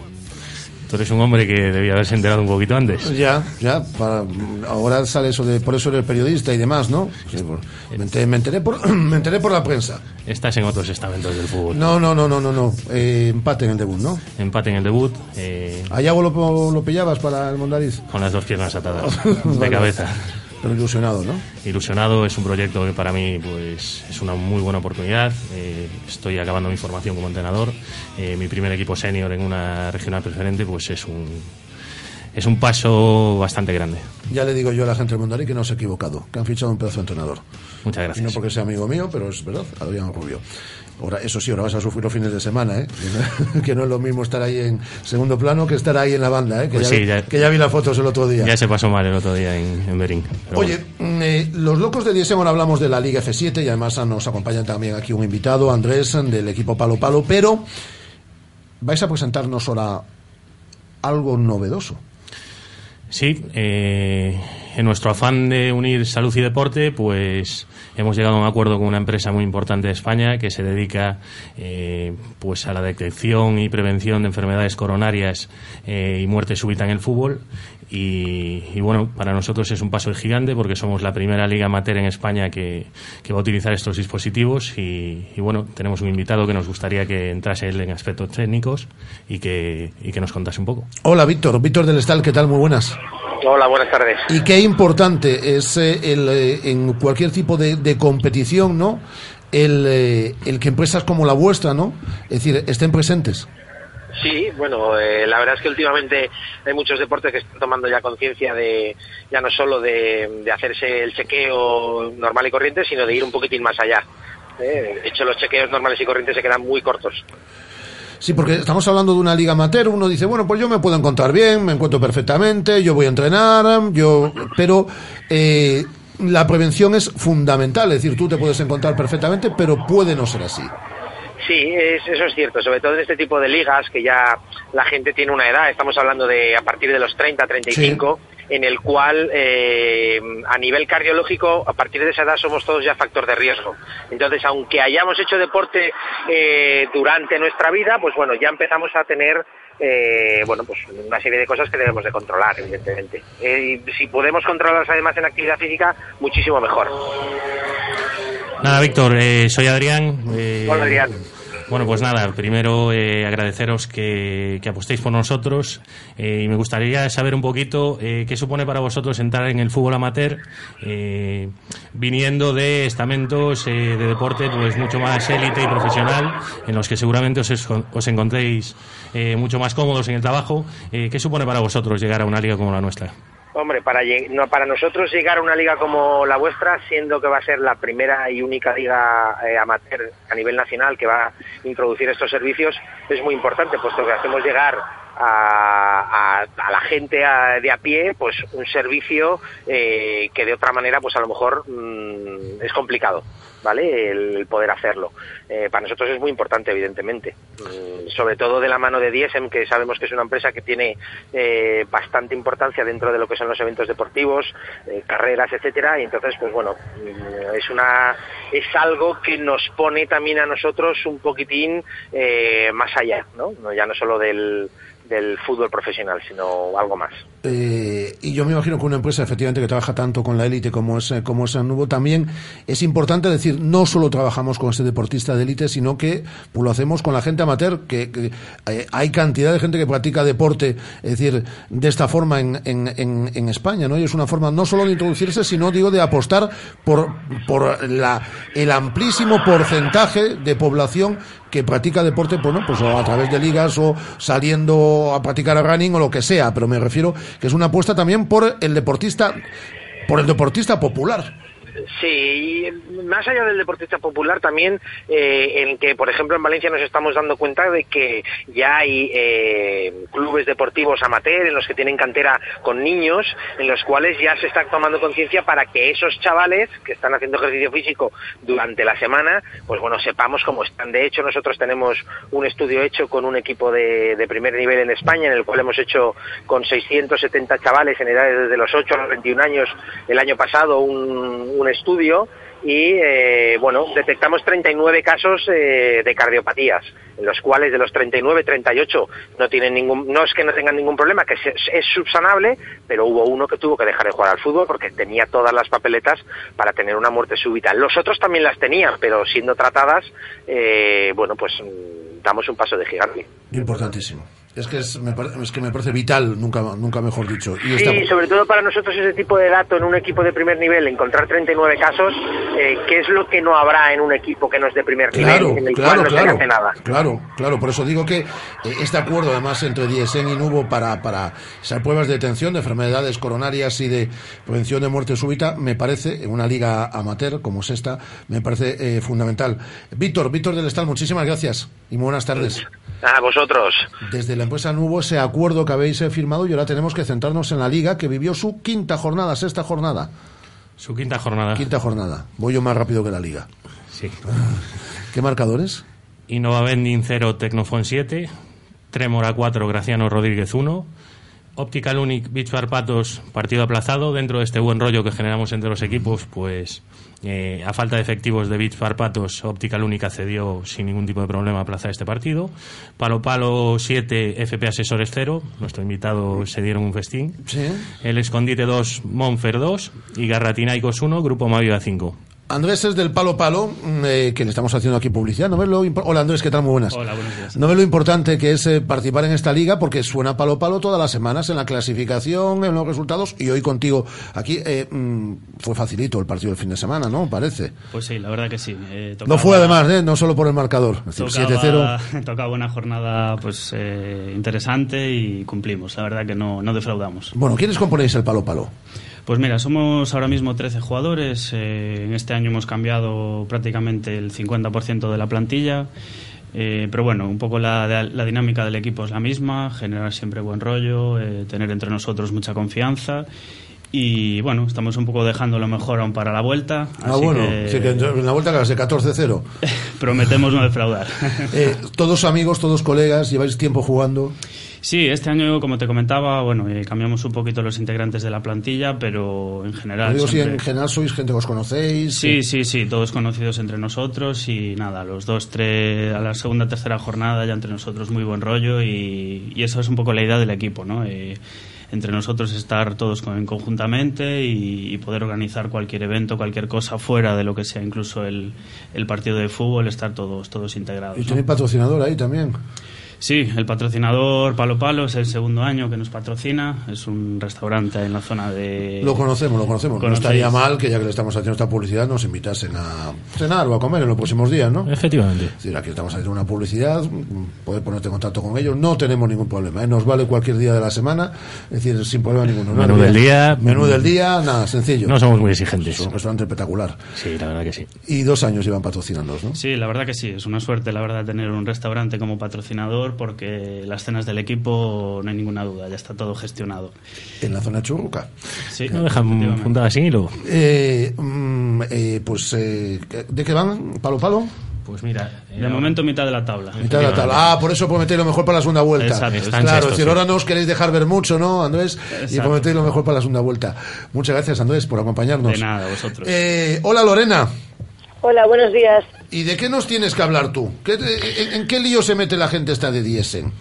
Tú eres un hombre que debía haberse enterado un poquito antes. Ya, ya. Para, ahora sale eso de por eso eres periodista y demás, ¿no? Sí, por, me, enteré, me, enteré por, *clears throat* me enteré por la prensa. Estás en otros estamentos del fútbol. No, no, no, no, no. no. Eh, empate en el debut, ¿no? Empate en el debut. Eh... ¿A Yago lo, lo pillabas para el Mondariz? Con las dos piernas atadas. *laughs* de cabeza. Pero ilusionado, ¿no? Ilusionado, es un proyecto que para mí pues, es una muy buena oportunidad. Eh, estoy acabando mi formación como entrenador. Eh, mi primer equipo senior en una regional preferente pues es un, es un paso bastante grande. Ya le digo yo a la gente del Mondari que no se ha equivocado, que han fichado un pedazo de entrenador. Muchas gracias. Y no porque sea amigo mío, pero es verdad, Adrián Rubio. Ahora, eso sí, ahora vas a sufrir los fines de semana, ¿eh? *laughs* que no es lo mismo estar ahí en segundo plano que estar ahí en la banda, ¿eh? que, Pues ya, sí, ya- que ya vi las fotos el otro día. Ya se pasó mal el otro día en, en Berín. Oye, eh, los locos de Diesen, ahora hablamos de la Liga F7 y además nos acompaña también aquí un invitado, Andrés, del equipo Palo Palo, pero vais a presentarnos ahora algo novedoso. Sí, eh, en nuestro afán de unir salud y deporte, pues hemos llegado a un acuerdo con una empresa muy importante de España que se dedica eh, pues a la detección y prevención de enfermedades coronarias eh, y muerte súbita en el fútbol. Y, y bueno, para nosotros es un paso gigante porque somos la primera liga amateur en España que, que va a utilizar estos dispositivos y, y bueno, tenemos un invitado que nos gustaría que entrase él en aspectos técnicos y que, y que nos contase un poco. Hola, Víctor, Víctor del Estal, ¿qué tal? Muy buenas. Hola, buenas tardes. Y qué importante es eh, el, eh, en cualquier tipo de, de competición, ¿no? El, eh, el que empresas como la vuestra, ¿no? Es decir, estén presentes. Sí, bueno, eh, la verdad es que últimamente hay muchos deportes que están tomando ya conciencia de, ya no solo de, hacerse el chequeo normal y corriente, sino de ir un poquitín más allá. Eh, de hecho, los chequeos normales y corrientes se quedan muy cortos. Sí, porque estamos hablando de una liga amateur, uno dice, bueno, pues yo me puedo encontrar bien, me encuentro perfectamente, yo voy a entrenar, yo... Pero eh, la prevención es fundamental, es decir, tú te puedes encontrar perfectamente, pero puede no ser así. Sí, es- eso es cierto, sobre todo en este tipo de ligas que ya la gente tiene una edad, estamos hablando de a partir de los 30, 35, en el cual eh, a nivel cardiológico, a partir de esa edad somos todos ya factor de riesgo. Entonces, aunque hayamos hecho deporte eh, durante nuestra vida, pues bueno, ya empezamos a tener eh, bueno, pues una serie de cosas que debemos de controlar, evidentemente. Eh, y si podemos controlarlas además en actividad física, muchísimo mejor. Nada, Víctor, eh, soy Adrián. eh, Hola, Adrián. Bueno, pues nada, primero eh, agradeceros que, apostéis por nosotros eh, y me gustaría saber un poquito eh, qué supone para vosotros entrar en el fútbol amateur eh, viniendo de estamentos de deporte pues mucho más élite y profesional en los que seguramente os, os encontréis mucho más cómodos en el trabajo. ¿Qué supone para vosotros llegar a una liga como la nuestra? Hombre, para, para nosotros llegar a una liga como la vuestra, siendo que va a ser la primera y única liga eh, amateur a nivel nacional que va a introducir estos servicios, es muy importante, puesto que hacemos llegar a, a- a la gente de a pie pues un servicio eh, que de otra manera pues a lo mejor mm, es complicado. ¿Vale? El, poder hacerlo. Eh, para nosotros es muy importante, evidentemente. Mm, sobre todo de la mano de Diesem, que sabemos que es una empresa que tiene eh, bastante importancia dentro de lo que son los eventos deportivos, eh, carreras, etcétera. Y entonces, pues bueno, mm, es una es algo que nos pone también a nosotros un poquitín eh, más allá. No, Ya no solo del, del fútbol profesional, sino algo más. Eh, y yo me imagino que una empresa efectivamente que trabaja tanto con la élite como es, como es Nubo también es importante decir, no solo trabajamos con este deportista de élite, sino que pues, lo hacemos con la gente amateur, que, eh, hay cantidad de gente que practica deporte, es decir, de esta forma en, en, en, España, ¿no? Y es una forma no solo de introducirse, sino, digo, de apostar por, por la, el amplísimo porcentaje de población que practica deporte, pues o a través de ligas o saliendo a practicar running o lo que sea, pero me refiero que es una apuesta también por el deportista, por el deportista popular. Sí, y más allá del deportista popular también, eh, en que, por ejemplo, en Valencia nos estamos dando cuenta de que ya hay eh, clubes deportivos amateur en los que tienen cantera con niños, en los cuales ya se está tomando conciencia para que esos chavales que están haciendo ejercicio físico durante la semana, pues bueno, sepamos cómo están. De hecho, nosotros tenemos un estudio hecho con un equipo de, de primer nivel en España, en el cual hemos hecho con 670 chavales en edades desde los 8 a los 21 años el año pasado un, un estudio y eh, bueno detectamos 39 casos eh, de cardiopatías en los cuales de los 39 38 no tienen ningún no es que no tengan ningún problema que es, es subsanable pero hubo uno que tuvo que dejar de jugar al fútbol porque tenía todas las papeletas para tener una muerte súbita los otros también las tenían pero siendo tratadas eh, bueno pues damos un paso de gigante Importantísimo. Es que, es, me, pare- es que me parece vital, nunca, nunca mejor dicho. Y Sí, esta- sobre todo para nosotros ese tipo de dato en un equipo de primer nivel, encontrar 39 casos, eh, ¿qué es lo que no habrá en un equipo que no es de primer Claro, nivel, en el claro, cual no se claro, hace nada? claro, claro. Por eso digo que eh, este acuerdo, además, entre DSN y Nubo para, para esas pruebas de detención de enfermedades coronarias y de prevención de muerte súbita, me parece, en una liga amateur como es esta, me parece eh, fundamental. Víctor, Víctor del Estal, muchísimas gracias y muy buenas tardes. A vosotros. Desde la empresa Nubo, ese acuerdo que habéis eh, firmado y ahora tenemos que centrarnos en la liga que vivió su quinta jornada, sexta jornada. Su quinta jornada. Quinta jornada. Voy yo más rápido que la liga. Sí. *laughs* ¿Qué marcadores? Innova Bending 0, Tecnofon 7, Tremora 4, Graciano Rodríguez 1, Optical Unic Beach Bar Patos, partido aplazado. Dentro de este buen rollo que generamos entre los equipos, pues eh, a falta de efectivos de Beach Bar Patos, Optical Unic accedió sin ningún tipo de problema a aplazar este partido. Palo Palo 7, FP Asesores 0, nuestro invitado se dieron un festín. Sí. El Escondite 2, Monfer 2 y Garratinaicos 1, Grupo Maviva 5. Andrés es del Palo Palo, mm, eh, que le estamos haciendo aquí publicidad. ¿No ves lo Hola Andrés, ¿qué tal? Muy buenas. Hola, buenos días. No ves lo importante que es eh, participar en esta liga, porque suena Palo Palo todas las semanas en la clasificación, en los resultados, y hoy contigo aquí eh, mm, fue facilito el partido del fin de semana, ¿no? Parece. Pues sí, la verdad que sí. eh, No fue además, ¿eh? no solo por el marcador. Es decir, Tocaba, 7-0. *laughs* tocaba una jornada pues eh, interesante y cumplimos. La verdad que no, no defraudamos. Bueno, ¿quiénes componéis el Palo Palo? Pues mira, somos ahora mismo 13 jugadores. eh, en este año hemos cambiado prácticamente el 50% de la plantilla. eh, pero bueno, un poco la, la dinámica del equipo es la misma, generar siempre buen rollo, eh, tener entre nosotros mucha confianza. Y bueno, estamos un poco dejando lo mejor aún para la vuelta. Ah, así bueno, que sí que en la vuelta que de 14-0. *laughs* prometemos no defraudar. *laughs* Eh, todos amigos, todos colegas, lleváis tiempo jugando. Sí, este año, como te comentaba, bueno, eh, cambiamos un poquito los integrantes de la plantilla, pero en general. Digo, si siempre- en general sois gente que os conocéis. Sí, sí, sí, todos conocidos entre nosotros y nada, los dos, tres, a la segunda, tercera jornada ya entre nosotros muy buen rollo y, y eso es un poco la idea del equipo, ¿no? Eh, entre nosotros estar todos con- conjuntamente y, y poder organizar cualquier evento, cualquier cosa fuera de lo que sea incluso el, el partido de fútbol, estar todos, todos integrados. Y ¿no? tenéis patrocinador ahí también. Sí, el patrocinador Palo Palo es el segundo año que nos patrocina. Es un restaurante en la zona de. Lo conocemos, lo conocemos. No estaría mal que ya que le estamos haciendo esta publicidad nos invitasen a cenar o a comer en los próximos días, ¿no? Efectivamente. Es decir, aquí estamos haciendo una publicidad, poder ponerte en contacto con ellos, no tenemos ningún problema, ¿eh? nos vale cualquier día de la semana, es decir, sin problema ninguno. ¿no? Menú del día. Menú del día, nada, sencillo. No somos muy exigentes. Es un restaurante espectacular. Sí, la verdad que sí. Y dos años llevan patrocinándonos, ¿no? Sí, la verdad que sí. Es una suerte, la verdad, tener un restaurante como patrocinador porque las cenas del equipo no hay ninguna duda, ya está todo gestionado. En la zona Churruca. Sí, No dejan puntada sin hilo. Eh, mm, eh, pues, eh, ¿de qué van? ¿Palo, palo? Pues mira. De momento mitad de la tabla. Mitad de la tabla. Ah, por eso prometéis lo mejor para la segunda vuelta. Exacto, claro, sextos, es decir, sí. ahora no os queréis dejar ver mucho, ¿no, Andrés? Y Exacto. prometéis lo mejor para la segunda vuelta. Muchas gracias, Andrés, por acompañarnos. De nada, vosotros. Eh, hola, Lorena. Hola, buenos días. ¿Y de qué nos tienes que hablar tú? ¿Qué te- en, en qué lío se mete la gente esta de Diesen?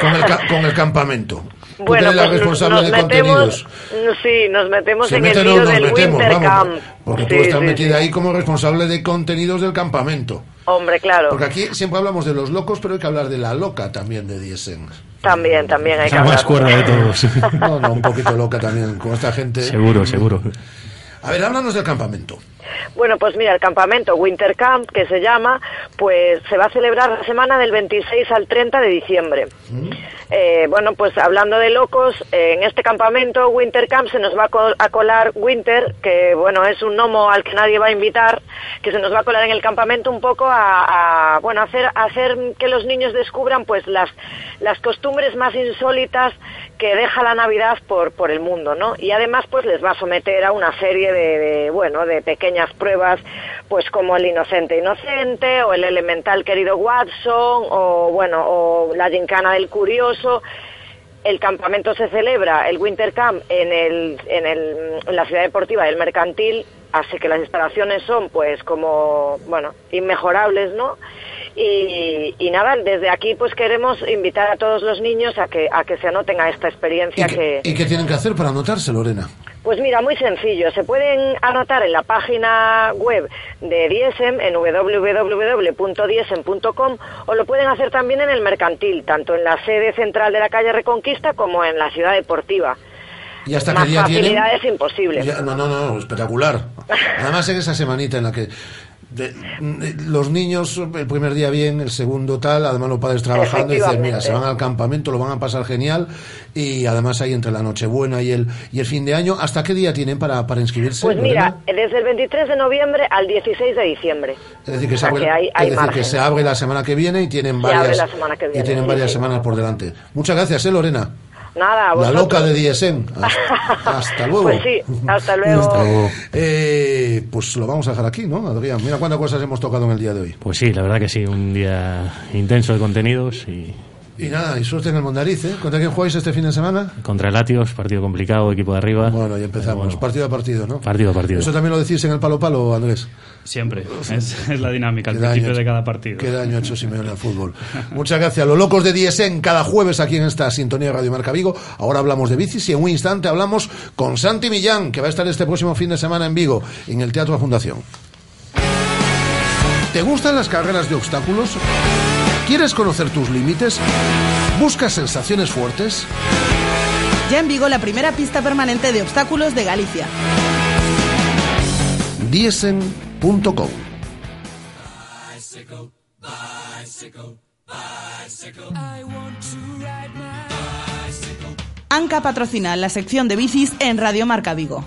Con el, ca- *laughs* con el campamento. Tú que eres la pues responsable nos de metemos, contenidos. sí, nos metemos Se en mete, el no, lío nos del metemos, Winter vamos, Camp. porque tú estás sí, metida sí. ahí como responsable de contenidos del campamento. Hombre, claro. Porque aquí siempre hablamos de los locos, pero hay que hablar de la loca también de Diesen. También, también hay que La más hablar. cuerda de todos. *laughs* No, no, un poquito loca también con esta gente. seguro, seguro. A ver, háblanos del campamento. Bueno, pues mira, el campamento Winter Camp, que se llama, pues se va a celebrar la semana del 26 al 30 de diciembre. Eh, bueno, pues hablando de locos, eh, en este campamento Winter Camp se nos va a, col- a colar Winter, que bueno, es un gnomo al que nadie va a invitar, que se nos va a colar en el campamento un poco a, a, bueno, hacer, hacer que los niños descubran pues las, las costumbres más insólitas que deja la Navidad por, por el mundo, ¿no? Y además pues les va a someter a una serie de, de, bueno, de pequeñas pruebas, pues como el inocente inocente, o el elemental querido Watson, o bueno, o la gincana del curioso. El campamento se celebra, el Winter Camp, en, el, en, el, en la ciudad deportiva del Mercantil, así que las instalaciones son pues como, bueno, inmejorables, ¿no? Y, y nada, desde aquí pues queremos invitar a todos los niños a que, a que se anoten a esta experiencia que, ¿Y qué tienen que hacer para anotarse, Lorena? Pues mira, muy sencillo. Se pueden anotar en la página web de Diesem, en www.diesem.com, o lo pueden hacer también en el mercantil, tanto en la sede central de la calle Reconquista como en la ciudad deportiva. ¿Y hasta Más qué día tienen? facilidades imposible. Ya- no, no, no, espectacular. *laughs* Además, en esa semanita en la que de- los niños, el primer día bien, el segundo tal, además los padres trabajando, y dicen, mira, se van al campamento, lo van a pasar genial, y además ahí entre la Nochebuena y el, y el fin de año, ¿hasta qué día tienen para, para inscribirse? Pues Lorena? mira, desde el 23 de noviembre al 16 de diciembre. Es decir, que, se abre, que hay- es hay decir, que margen. se abre la semana que viene y tienen Se varias, y tienen varias sí. semanas por delante. Muchas gracias, ¿eh, Lorena? Nada, La loca de DSM. Hasta, *laughs* hasta luego. Pues sí, hasta luego. Eh, pues lo vamos a dejar aquí, ¿no, Adrián? Mira cuántas cosas hemos tocado en el día de hoy. Pues sí, la verdad que sí, un día intenso de contenidos y Y nada, y suerte en el Mondariz, ¿eh? ¿Contra quién jugáis este fin de semana? contra el Latios, partido complicado, equipo de arriba. Bueno, ya empezamos. Partido a partido, ¿no? Partido a partido. ¿Eso también lo decís en el palo palo, Andrés? Siempre. Es, es la dinámica, al principio de cada partido. Qué daño ha hecho Simeone al fútbol. Muchas gracias. Los locos de Diesen cada jueves aquí en esta sintonía de Radio Marca Vigo. Ahora hablamos de bicis y en un instante hablamos con Santi Millán, que va a estar este próximo fin de semana en Vigo, en el Teatro Fundación. ¿Te gustan las carreras de obstáculos? ¿Quieres conocer tus límites? ¿Buscas sensaciones fuertes? Ya en Vigo la primera pista permanente de obstáculos de Galicia. Diesen.com Anca patrocina la sección de bicis en Radio Marca Vigo.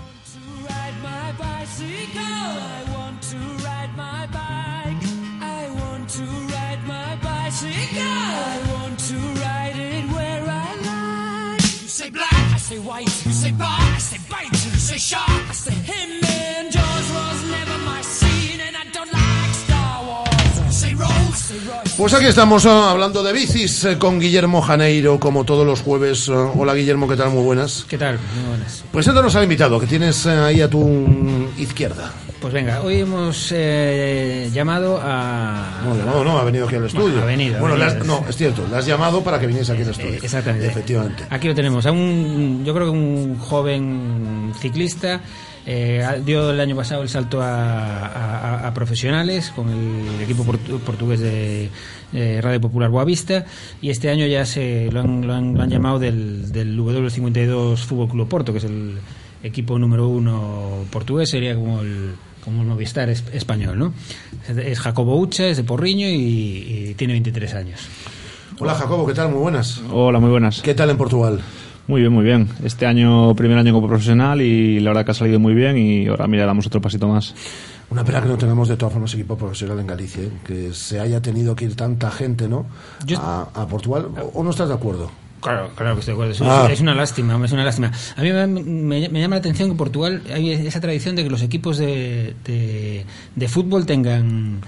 Pues aquí estamos ah, hablando de bicis eh, con Guillermo Janeiro, como todos los jueves. Ah, hola Guillermo, ¿qué tal? Muy buenas. ¿Qué tal? Muy buenas. Preséntanos al invitado que tienes eh, ahí a tu izquierda. Pues venga, hoy hemos eh, llamado a... No, llamado no, ha venido aquí al estudio. Bueno, ha venido, ha Bueno, has- no, es cierto, le has llamado para que viniese aquí al estudio. Exactamente. Efectivamente. Aquí lo tenemos, a un, yo creo que un joven ciclista. eh, dio el año pasado el salto a, a- a profesionales con el equipo portu- portugués de eh, Radio Popular Boavista y este año ya se lo han, lo han- lo han llamado del, del W52 Fútbol Club Porto, que es el equipo número uno portugués, sería como el, como el Movistar es- español, ¿no? Es Jacobo Ucha, es de Porriño y, y tiene 23 años. Hola Jacobo, ¿qué tal? Muy buenas. Hola, muy buenas. ¿Qué tal en Portugal? Muy bien, muy bien. Este año, primer año como profesional y la verdad que ha salido muy bien y ahora mira, damos otro pasito más. Una pena que no tengamos de todas formas equipo profesional en Galicia, ¿eh? que se haya tenido que ir tanta gente, ¿no? A, a Portugal. ¿O o no estás de acuerdo? Claro, claro que estoy de acuerdo. Es, Ah. es una lástima, es una lástima. A mí me, me- me llama la atención que en Portugal hay esa tradición de que los equipos de, de, de fútbol tengan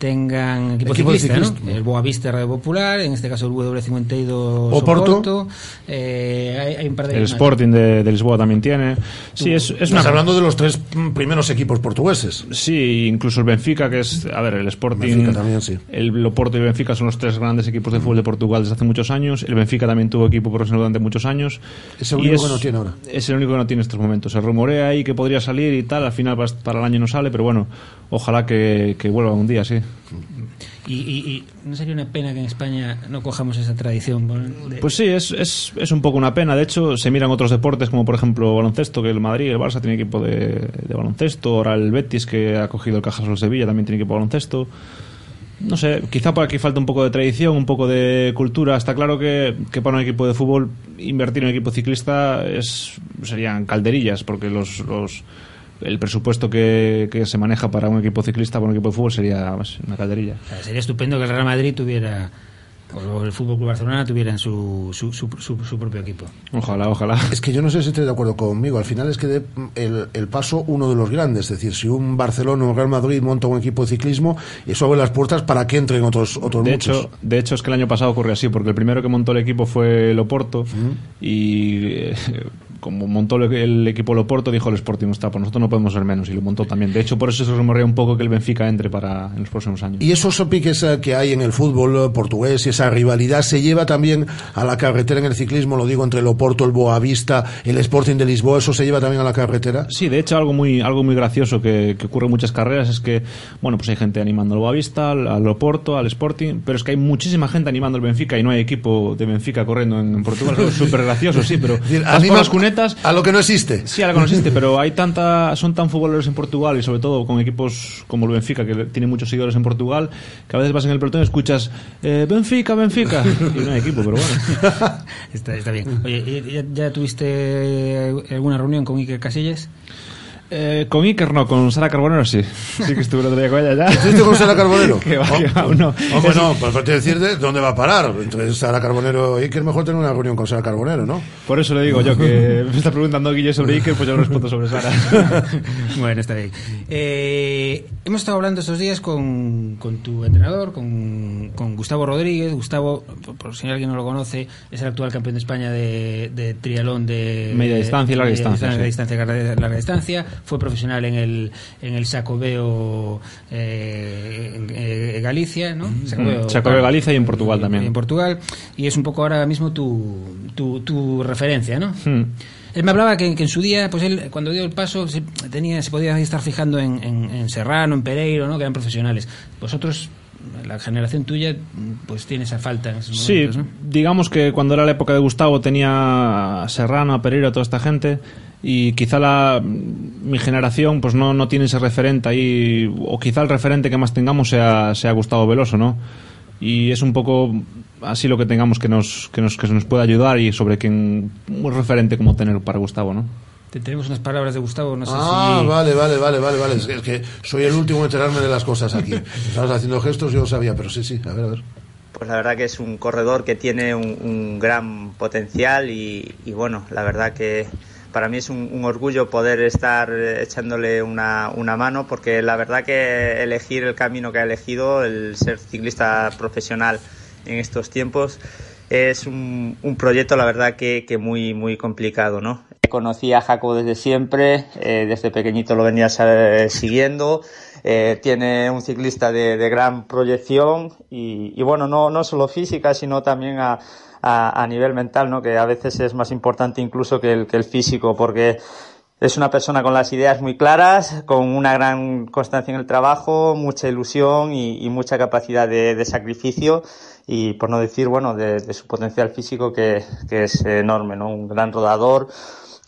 tengan equipo, Equipo de ciclista, ¿no? El Boavista Radio Popular, en este caso el W52 Oporto. Oporto, eh, hay, hay un par de El. Sporting de, de Lisboa también tiene. Sí, es, es Estás una... hablando de los tres primeros equipos portugueses. Sí, incluso el Benfica, que es, a ver, el Sporting, Benfica también, sí. el Oporto y el Benfica son los tres grandes equipos de fútbol de Portugal desde hace muchos años. El Benfica también tuvo equipo profesional durante muchos años. Es el único que no tiene ahora. Es el único que no tiene en estos momentos. Se rumorea ahí que podría salir y tal, al final para- para el año no sale, pero bueno, ojalá que, que vuelva un día, sí. Y, no sería una pena que en España no cojamos esa tradición. de- Pues sí, es, es, es un poco una pena. De hecho, se miran otros deportes como por ejemplo baloncesto, que el Madrid, el Barça tiene equipo de, baloncesto. Ahora el Betis, que ha cogido el Cajasol Sevilla, también tiene equipo de baloncesto. No sé, quizá por aquí falta un poco de tradición, un poco de cultura. Está claro que, que para un equipo de fútbol invertir en un equipo ciclista es, serían calderillas, porque los, el presupuesto que, que se maneja para un equipo ciclista, para un equipo de fútbol, sería una calderilla. O sea, sería estupendo que el Real Madrid tuviera, o el Fútbol Club Barcelona tuvieran su, su, su, su- su propio equipo. Ojalá, ojalá. Es que yo no sé si estoy de acuerdo conmigo. Al final es que dé el, el paso uno de los grandes. Es decir, si un Barcelona o un Real Madrid monta un equipo de ciclismo, eso abre las puertas para que entren otros, otros De muchos. hecho, de hecho, es que el año pasado ocurrió así, porque el primero que montó el equipo fue Loporto y eh, como montó el, equipo Loporto, dijo el Sporting está, pues nosotros no podemos ser menos y lo montó también. De hecho, por eso se rumorea un poco que el Benfica entre para en los próximos años. Y esos piques eh, que hay en el fútbol eh, portugués y esa rivalidad se lleva también a la carretera en el ciclismo, lo digo entre el Oporto, el Boavista, el Sporting de Lisboa, eso se lleva también a la carretera. Sí, de hecho algo muy algo muy gracioso que, que ocurre en muchas carreras es que bueno pues hay gente animando al Boavista, al, al Oporto, al Sporting, pero es que hay muchísima gente animando al Benfica y no hay equipo de Benfica corriendo en, en Portugal. Es *laughs* súper gracioso, sí, pero por anima a lo que no existe. Sí, a lo que no existe, pero hay tanta son tan futboleros en Portugal y sobre todo con equipos como el Benfica que tiene muchos seguidores en Portugal que a veces vas en el pelotón y escuchas eh, Benfica, Benfica *laughs* y no hay equipo, pero bueno. *laughs* Está, está bien. Oye, ¿y ¿ya, ya tuviste alguna reunión con Iker Casillas? Eh, con Iker no, con Sara Carbonero sí. *laughs* Sí que estuve el otro día con ella ya. ¿Estuviste con Sara *laughs* Carbonero? que va, Oh, que va, no. Hombre, no, pues te decir de dónde va a parar. Entre Sara Carbonero y Iker, mejor tener una reunión con Sara Carbonero, ¿no? Por eso le digo yo que *laughs* me está preguntando Guille sobre Iker, pues yo respondo sobre Sara. bueno, está bien. Eh, hemos estado hablando estos días con, con tu entrenador, con, con Gustavo Rodríguez. Gustavo, por, por si alguien no lo conoce, es el actual campeón de España de, de triatlón de Media distancia y larga media distancia, larga sí. distancia, larga distancia. Fue profesional en el, en el Sacobeo eh, eh, Galicia, ¿no? Mm, Sacobeo Galicia y en Portugal también. En Portugal. Y es un poco ahora mismo tu, tu, tu referencia, ¿no? Hmm. Él me hablaba que, que en su día, pues él cuando dio el paso se, tenía, se podía estar fijando en, en- en Serrano, en Pereiro, ¿no? que eran profesionales. Vosotros, la generación tuya, pues tiene esa falta en esos Sí, momentos, ¿no? digamos que cuando era la época de Gustavo tenía a Serrano, a Pereira, a toda esta gente y quizá la mi generación pues no, no tiene ese referente ahí o quizá el referente que más tengamos sea, sea Gustavo Veloso, ¿no? Y es un poco así lo que tengamos que nos, que nos, que nos pueda ayudar y sobre quién un referente como tener para Gustavo, ¿no? Te- Tenemos unas palabras de Gustavo, no sé Ah, si... vale, vale, vale, vale, vale. Es que, es que soy el último en enterarme de las cosas aquí. *laughs* Estabas haciendo gestos, yo lo sabía, pero sí, sí, a ver, a ver. Pues la verdad que es un corredor que tiene un, un gran potencial y, y bueno, la verdad que para mí es un, un orgullo poder estar eh, echándole una, una mano porque la verdad que elegir el camino que ha elegido, el ser ciclista profesional en estos tiempos, es un, un proyecto la verdad que, que muy, muy complicado, ¿no? Conocí a Jaco desde siempre, eh, desde pequeñito lo venía siguiendo, eh, tiene un ciclista de, de gran proyección y, y bueno, no, no solo física, sino también a, a, nivel mental, ¿no? Que a veces es más importante incluso que el, que el físico, porque es una persona con las ideas muy claras, con una gran constancia en el trabajo, mucha ilusión y, mucha capacidad de, sacrificio y por no decir, bueno, de, de su potencial físico que, es enorme, ¿no? Un gran rodador,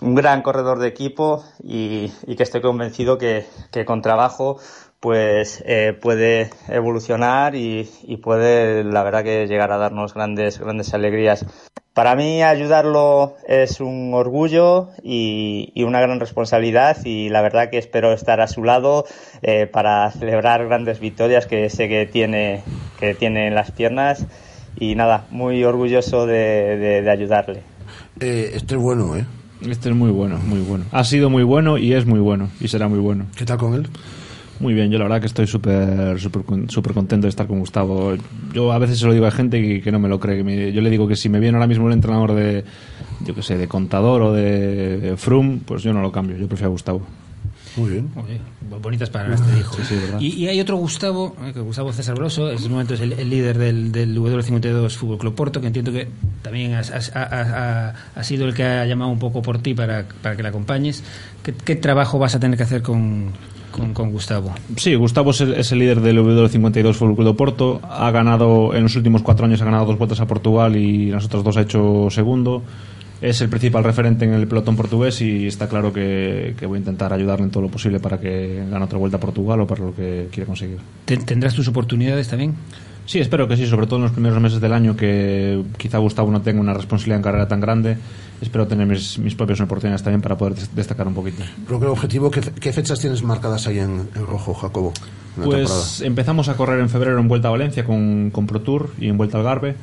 un gran corredor de equipo y, y que estoy convencido que con trabajo pues eh, puede evolucionar y, y puede la verdad que llegar a darnos grandes grandes alegrías para mí ayudarlo es un orgullo y, y una gran responsabilidad y la verdad que espero estar a su lado eh, para celebrar grandes victorias que sé que tiene que tiene en las piernas y nada muy orgulloso de, de- de ayudarle Eh, este es bueno, ¿eh? Este es muy bueno, muy bueno. Ha sido muy bueno y es muy bueno y será muy bueno. ¿Qué tal con él? Muy bien, yo la verdad que estoy súper súper súper contento de estar con Gustavo. Yo a veces se lo digo a gente que, que no me lo cree. que me- yo le digo que si me viene ahora mismo un entrenador de, yo que sé, de contador o de, de Frum, pues yo no lo cambio, yo prefiero a Gustavo. Muy bien. Oye, bonitas palabras te dijo. Sí, sí, verdad. y, y hay otro Gustavo, eh, que Gustavo César Broso, en este momento es el, el líder del, del W52 Fútbol Club Porto, que entiendo que también has- has- ha, ha- ha- ha sido el que ha llamado un poco por ti para, para que le acompañes. ¿Qué, qué trabajo vas a tener que hacer con, con, con Gustavo. Sí, Gustavo es el, es el líder del W52 Fútbol Club de Porto. Ha ganado, en los últimos cuatro años ha ganado dos vueltas a Portugal y las otras dos ha hecho segundo. Es el principal referente en el pelotón portugués y está claro que, que voy a intentar ayudarle en todo lo posible para que gane otra vuelta a Portugal o para lo que quiera conseguir. Ten- ¿Tendrás tus oportunidades también? Sí, espero que sí, sobre todo en los primeros meses del año que quizá Gustavo no tenga una responsabilidad en carrera tan grande. Espero tener mis, mis propias oportunidades también para poder des- destacar un poquito. Creo que el objetivo, ¿qué, qué fechas tienes marcadas ahí en, en rojo, Jacobo? en Pues temporada? empezamos a correr en febrero en Vuelta a Valencia con, con Pro Tour y en Vuelta al Garbe.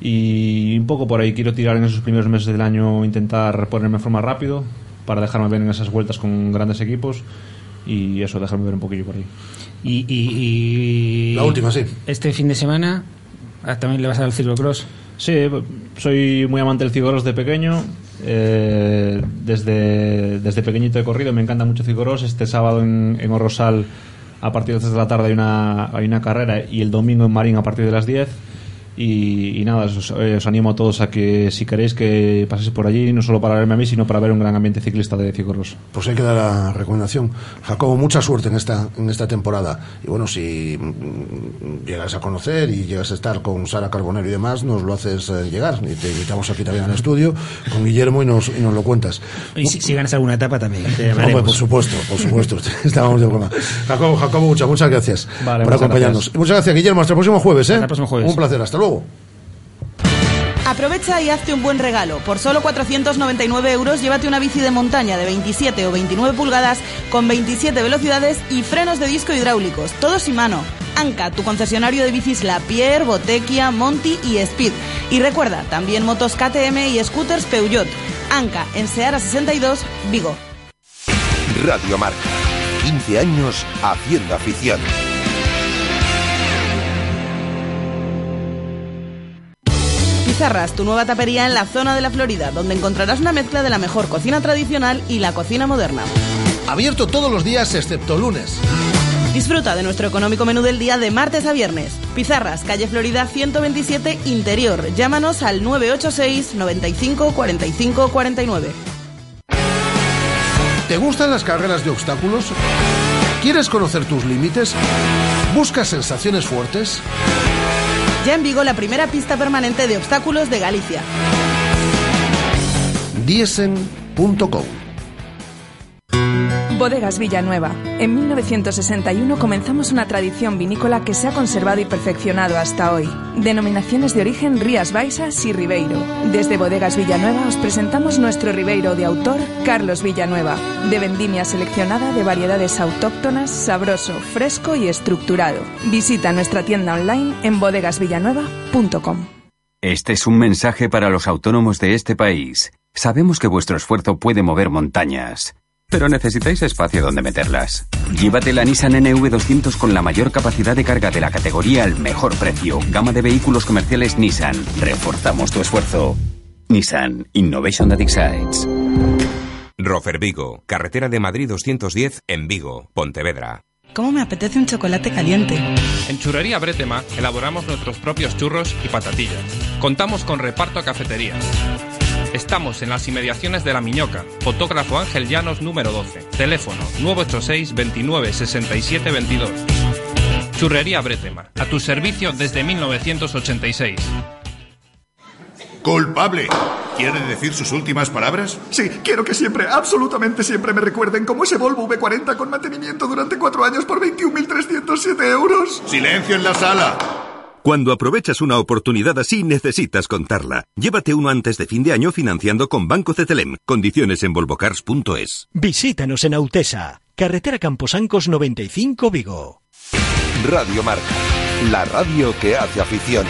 Y un poco por ahí quiero tirar en esos primeros meses del año, intentar ponerme en forma rápido para dejarme ver en esas vueltas con grandes equipos y eso, dejarme ver un poquillo por ahí. Y, y- y- La última, sí. Este fin de semana ah, también le vas a dar al ciclocross. Sí, soy muy amante del ciclocross de pequeño. eh, desde, desde pequeñito he corrido, me encanta mucho el ciclocross. Este sábado en, en a partir de las 3 de la tarde hay una, hay una carrera y el domingo en Marín a partir de las 10. Y, y nada, os, eh, os animo a todos a que si queréis que paséis por allí, no solo para verme a mí, sino para ver un gran ambiente ciclista de ciclocross. Pues hay que dar la recomendación. Jacobo, mucha suerte en esta, en esta temporada. Y bueno, si mm, llegas a conocer y llegas a estar con Sara Carbonero y demás, nos lo haces eh, llegar. Y te invitamos aquí también al estudio con Guillermo y nos, y nos lo cuentas. Y si, si ganas alguna etapa también. te Hombre, por supuesto, por supuesto. *laughs* Estábamos de broma. Jacobo, Jacobo, muchas, muchas gracias Vale, por muchas acompañarnos. gracias. Y muchas gracias, Guillermo. Hasta el próximo jueves. ¿eh? Hasta el próximo jueves. Un placer. Hasta luego. Aprovecha y hazte un buen regalo. Por solo 499 euros, llévate una bici de montaña de 27 o 29 pulgadas con 27 velocidades y frenos de disco hidráulicos, todos y mano. Anca, tu concesionario de bicis La Pierre, Botequia, Monty y Speed. Y recuerda, también motos KTM y scooters Peugeot. Anca, en Seara 62, Vigo. Radio Marca. 15 años haciendo afición. Pizarras, tu nueva tapería en la zona de la Florida, donde encontrarás una mezcla de la mejor cocina tradicional y la cocina moderna. Abierto todos los días excepto lunes. Disfruta de nuestro económico menú del día de martes a viernes. Pizarras, calle Florida 127, Interior. Llámanos al 986 95 45 49. ¿Te gustan las carreras de obstáculos? ¿Quieres conocer tus límites? ¿Buscas sensaciones fuertes? Ya en Vigo la primera pista permanente de obstáculos de Galicia. Diesen.com Bodegas Villanueva. En 1961 comenzamos una tradición vinícola que se ha conservado y perfeccionado hasta hoy. Denominaciones de origen Rías Baixas y Ribeiro. Desde Bodegas Villanueva os presentamos nuestro Ribeiro de autor Carlos Villanueva, de vendimia seleccionada de variedades autóctonas, sabroso, fresco y estructurado. Visita nuestra tienda online en bodegasvillanueva.com. Este es un mensaje para los autónomos de este país. Sabemos que vuestro esfuerzo puede mover montañas, pero necesitáis espacio donde meterlas. Llévate la Nissan NV200 con la mayor capacidad de carga de la categoría al mejor precio. Gama de vehículos comerciales Nissan. Reforzamos tu esfuerzo. Nissan Innovation that excites. Rofer Vigo, carretera de Madrid 210 en Vigo, Pontevedra. ¿Cómo me apetece un chocolate caliente? En Churrería Bretema elaboramos nuestros propios churros y patatillas. Contamos con reparto a cafeterías. Estamos en las inmediaciones de La Miñoca. Fotógrafo Ángel Llanos número 12. Teléfono 986 29 67 22. Churrería Bretema. A tu servicio desde 1986. Culpable. ¿Quiere decir sus últimas palabras? Sí, quiero que siempre, absolutamente siempre me recuerden como ese Volvo V40 con mantenimiento durante cuatro años por 21.307 euros. Silencio en la sala. Cuando aprovechas una oportunidad así, necesitas contarla. Llévate uno antes de fin de año financiando con Banco Cetelem. Condiciones en volvocars.es. Visítanos en Autesa, carretera Camposancos 95 Vigo. Radio Marca. La radio que hace afición.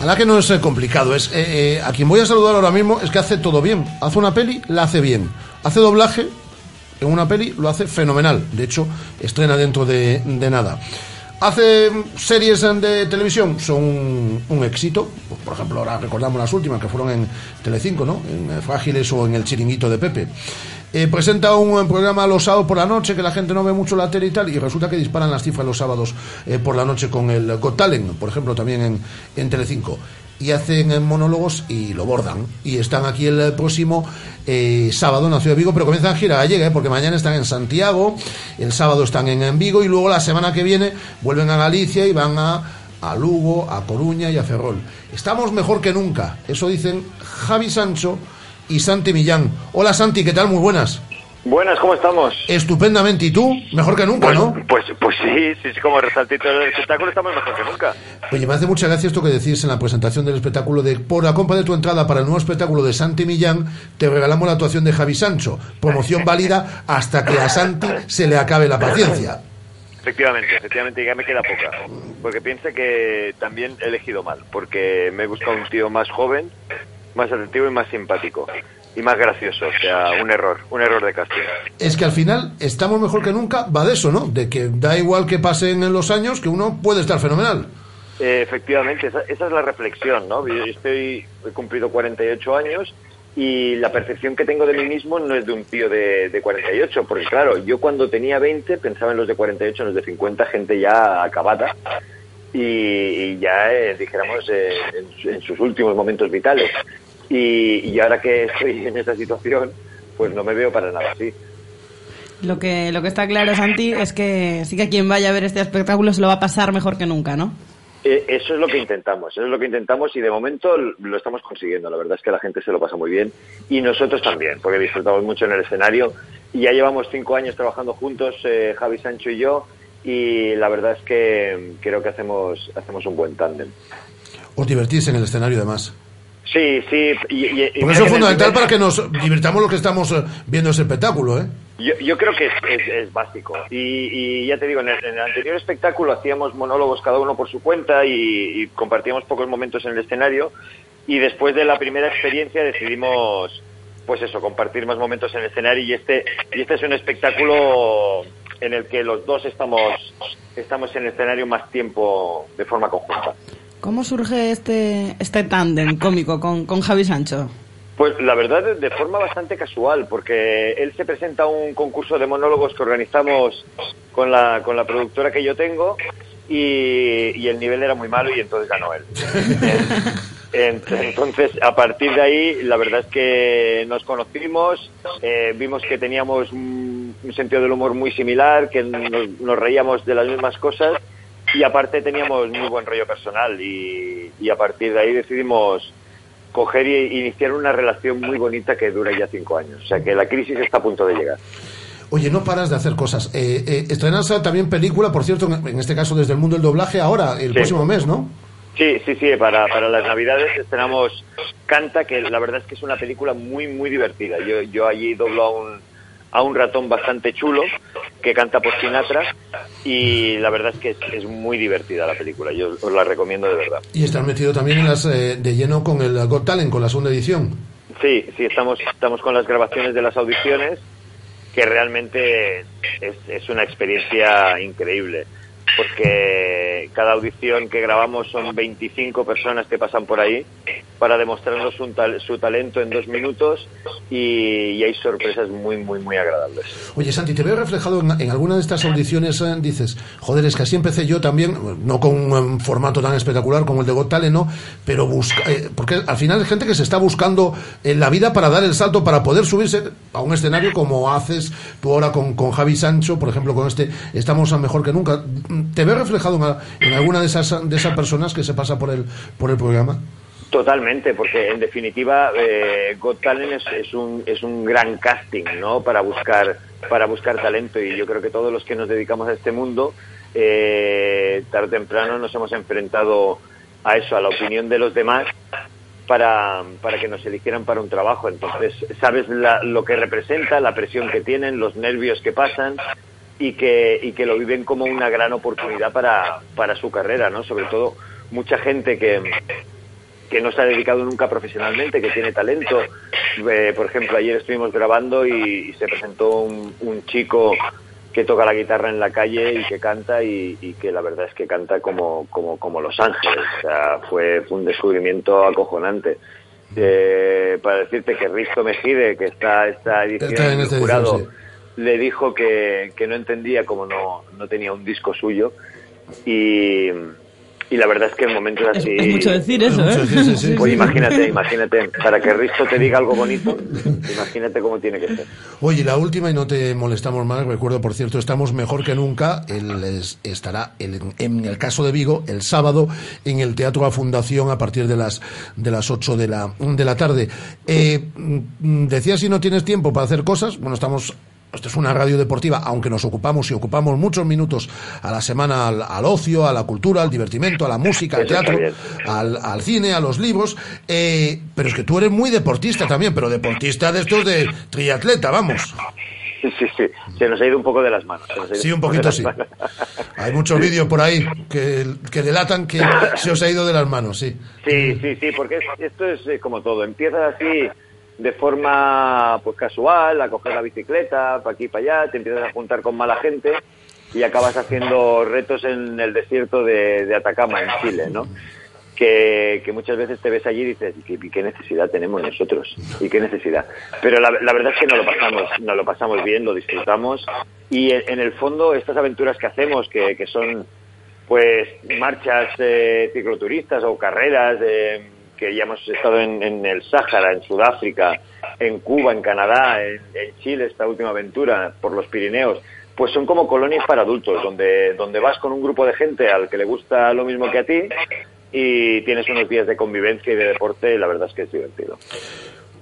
A la que no es eh, complicado, es eh, eh, a quien voy a saludar ahora mismo es que hace todo bien. Hace una peli, la hace bien. Hace doblaje, en una peli lo hace fenomenal. De hecho, estrena dentro de, nada. Hace series de televisión, son un, éxito. Por ejemplo, ahora recordamos las últimas que fueron en Telecinco, ¿no? En eh, Frágiles o en El Chiringuito de Pepe. Eh, presenta un eh, programa los sábados por la noche que la gente no ve mucho la tele y tal y resulta que disparan las cifras los sábados por la noche con el Got Talent, por ejemplo también en, en Telecinco y hacen eh, monólogos y lo bordan. Y están aquí el eh, próximo eh, sábado en la ciudad de Vigo, pero comienzan gira gallega, ¿eh? porque mañana están en Santiago, el sábado están en, Vigo y luego la semana que viene vuelven a Galicia y van a, a Lugo, a Coruña y a Ferrol. Estamos mejor que nunca, eso dicen Javi Sancho y Santi Millán. Hola Santi, ¿qué tal? Muy buenas. Buenas, ¿cómo estamos? Estupendamente, ¿y tú? Mejor que nunca, ¿no? Pues, pues sí, sí, sí, como resaltito del espectáculo estamos mejor que nunca. Oye, me hace mucha gracia esto que decís en la presentación del espectáculo de por la compra de tu entrada para el nuevo espectáculo de Santi Millán, te regalamos la actuación de Javi Sancho. Promoción válida hasta que a Santi se le acabe la paciencia. Efectivamente, efectivamente, ya me queda poca. Porque piensa que también he elegido mal, porque me he buscado un tío más joven, más atractivo y más simpático. Y más gracioso, o sea, un error, un error de casting. Es que al final estamos mejor que nunca, va de eso, ¿no? De que da igual que pasen en los años, que uno puede estar fenomenal. Eh, efectivamente, esa, esa es la reflexión, ¿no? Yo estoy, he cumplido 48 años y la percepción que tengo de mí mismo no es de un tío de, de 48, porque claro, yo cuando tenía 20 pensaba en los de 48, en los de 50, gente ya acabada y, y ya, eh, dijéramos, eh, en, en sus últimos momentos vitales. Y, y ahora que estoy en esa situación, pues no me veo para nada así. Lo que, lo que está claro, Santi, es que sí que quien vaya a ver este espectáculo se lo va a pasar mejor que nunca, ¿no? Eh, Eso es lo que intentamos, eso es lo que intentamos y de momento lo estamos consiguiendo. La verdad es que la gente se lo pasa muy bien y nosotros también, porque disfrutamos mucho en el escenario. Y ya llevamos cinco años trabajando juntos, eh, Javi Sancho y yo, y la verdad es que creo que hacemos, hacemos un buen tándem. Os divertís en el escenario, además. Sí, sí. Y, Porque eso es el fundamental para que nos divirtamos los que estamos eh, viendo ese espectáculo, ¿eh? Yo, yo creo que es, es- es básico. Y, y ya te digo, en el, en el anterior espectáculo hacíamos monólogos cada uno por su cuenta y, y compartíamos pocos momentos en el escenario. Y después de la primera experiencia decidimos, pues eso, compartir más momentos en el escenario. Y este, y este es un espectáculo en el que los dos estamos, estamos en el escenario más tiempo de forma conjunta. ¿Cómo surge este, este tándem cómico con, con Javi Sancho? Pues la verdad de- de forma bastante casual, porque él se presenta a un concurso de monólogos que organizamos con la, con la productora que yo tengo y, y el nivel era muy malo y entonces ganó él. *laughs* Ent- Entonces, a partir de ahí, la verdad es que nos conocimos, eh, vimos que teníamos un, un sentido del humor muy similar, que nos, nos reíamos de las mismas cosas y aparte teníamos muy buen rollo personal y, y a partir de ahí decidimos coger y iniciar una relación muy bonita que dura ya cinco años. O sea que la crisis está a punto de llegar. Oye, no paras de hacer cosas. Eh, eh, estrenas también película, por cierto, en, en este caso desde el mundo del doblaje, ahora, el Sí. próximo mes, ¿no? Sí, sí, sí, para, para las Navidades estrenamos Canta, que la verdad es que es una película muy, muy divertida. Yo, yo allí doblo a un, a un ratón bastante chulo que canta por Sinatra y la verdad es que es, es muy divertida la película. Yo os la recomiendo de verdad. Y estás metido también en las, eh, de lleno con el Got Talent, con la segunda edición. Sí, sí, estamos, estamos con las grabaciones de las audiciones, que realmente es, es una experiencia increíble, porque cada audición que grabamos son 25 personas que pasan por ahí para demostrarnos un tal- su talento en dos minutos y, hay sorpresas muy, muy, muy agradables. Oye, Santi, te veo reflejado en, alguna de estas audiciones, eh, dices, joder, es que así empecé yo también, no con un eh, formato tan espectacular como el de Got Talent, ¿no? Pero busca, eh, porque al final hay gente que se está buscando en la vida para dar el salto, para poder subirse a un escenario como haces tú ahora con, con Javi Sancho, por ejemplo, con este Estamos a Mejor que Nunca. ¿Te ves reflejado en, alguna de esas, de esas personas que se pasa por el, por el programa? Totalmente, porque en definitiva eh, Got Talent es, es un, es un gran casting, ¿no? Para buscar, para buscar talento y yo creo que todos los que nos dedicamos a este mundo, eh, tarde o temprano nos hemos enfrentado a eso, a la opinión de los demás para, para que nos eligieran para un trabajo. Entonces, sabes la- lo que representa, la presión que tienen, los nervios que pasan y que, y que lo viven como una gran oportunidad para, para su carrera, ¿no? Sobre todo mucha gente que, que no se ha dedicado nunca profesionalmente, que tiene talento. Eh, por ejemplo, ayer estuvimos grabando y, y se presentó un, un chico que toca la guitarra en la calle y que canta y, y que la verdad es que canta como, como, como Los Ángeles. O sea, fue, fue un descubrimiento acojonante. Eh, para decirte que Risto Mejide, que está esta edición Está en esta jurado, edición, le dijo que, que no entendía cómo no, no tenía un disco suyo y, y la verdad es que en momentos así... Es mucho decir eso, ¿eh? Sí, sí, sí. *laughs* Pues imagínate, imagínate, para que Risto te diga algo bonito, imagínate cómo tiene que ser. Oye, la última y no te molestamos más, recuerdo, por cierto, estamos mejor que nunca, el, es- estará el- en el caso de Vigo el sábado en el Teatro A Fundación a partir de las de las 8 de la, de la tarde. Eh, mm, decías si no tienes tiempo para hacer cosas, bueno, estamos... Esto es una radio deportiva, aunque nos ocupamos y ocupamos muchos minutos a la semana al, al ocio, a la cultura, al divertimento, a la música, al teatro, al, al cine, a los libros. eh, pero es que tú eres muy deportista también, pero deportista de estos de triatleta, vamos. Sí, sí, sí, se nos ha ido un poco de las manos. Sí, un poquito sí. manos. Hay muchos vídeos por ahí que, que delatan que se os ha ido de las manos, sí. Sí, sí, sí, porque es- esto es eh, como todo. Empiezas así de forma pues casual, a coger la bicicleta, para aquí para allá, te empiezas a juntar con mala gente y acabas haciendo retos en el desierto de, de Atacama, en Chile, ¿no? Que, que muchas veces te ves allí y dices, ¿y qué, qué necesidad tenemos nosotros? ¿Y qué necesidad? Pero la, verdad es que no lo pasamos, no lo pasamos bien, lo disfrutamos y en, en el fondo estas aventuras que hacemos, que, que son pues marchas eh, cicloturistas o carreras eh, que ya hemos estado en, en el Sáhara, en Sudáfrica, en Cuba, en Canadá, en, Chile, esta última aventura por los Pirineos, pues son como colonias para adultos, donde, donde vas con un grupo de gente al que le gusta lo mismo que a ti y tienes unos días de convivencia y de deporte y la verdad es que es divertido.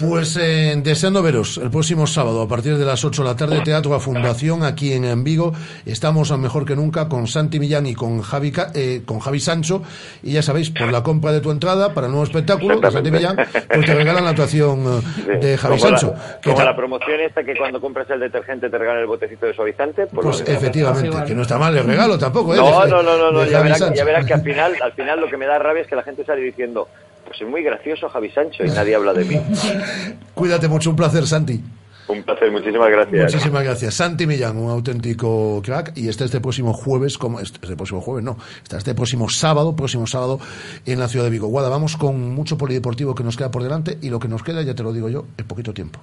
Pues eh, deseando veros el próximo sábado a partir de las 8 de la tarde, Teatro a Fundación aquí en, Vigo. Estamos a mejor que nunca con Santi Millán y con Javi, Ca- eh, con Javi Sancho. Y ya sabéis, por la compra de tu entrada para el nuevo espectáculo de Santi Millán, pues te regalan la actuación eh, de Javi como Sancho. La, que como la promoción esta que cuando compras el detergente te regalan el botecito de suavizante. Pues, Pues mismo. efectivamente, que no está mal el regalo tampoco, ¿eh? No, De- no, no, no, no, de ya, verás, ya verás que al final, al final lo que me da rabia es que la gente sale diciendo, pues es muy gracioso Javi Sancho y nadie habla de mí. *laughs* Cuídate mucho, un placer, Santi. Un placer, muchísimas gracias. Muchísimas gracias. Santi Millán, un auténtico crack. Y está este próximo jueves, como este, este próximo jueves, no, está este próximo sábado, próximo sábado en la ciudad de Vigo. Guada, vamos con mucho polideportivo que nos queda por delante y lo que nos queda, ya te lo digo yo, es poquito tiempo.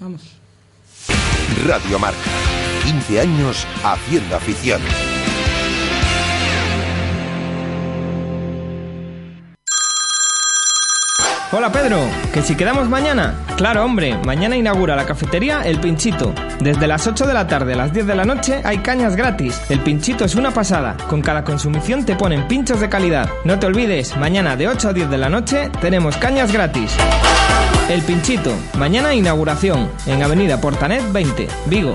Vamos. Radio Marca. 15 años haciendo afición. Hola Pedro, que si quedamos mañana. Claro, hombre, mañana inaugura la cafetería El Pinchito. Desde las 8 de la tarde a las 10 de la noche hay cañas gratis. El Pinchito es una pasada. Con cada consumición te ponen pinchos de calidad. No te olvides, mañana de 8 a 10 de la noche tenemos cañas gratis. El Pinchito, mañana inauguración en Avenida Portanet 20, Vigo.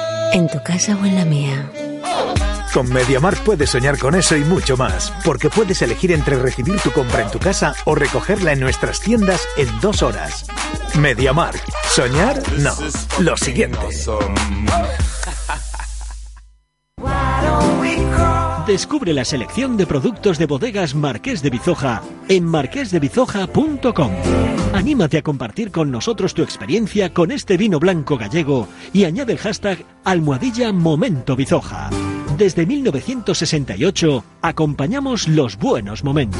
¿En tu casa o en la mía? Con MediaMark puedes soñar con eso y mucho más, porque puedes elegir entre recibir tu compra en tu casa o recogerla en nuestras tiendas en dos horas. MediaMark. ¿Soñar? No. Lo siguiente. Descubre la selección de productos de bodegas Marqués de Bizoja en marquesdebizoja.com. Anímate a compartir con nosotros tu experiencia con este vino blanco gallego y añade el hashtag almohadilla Momento Bizoja. Desde 1968 acompañamos los buenos momentos.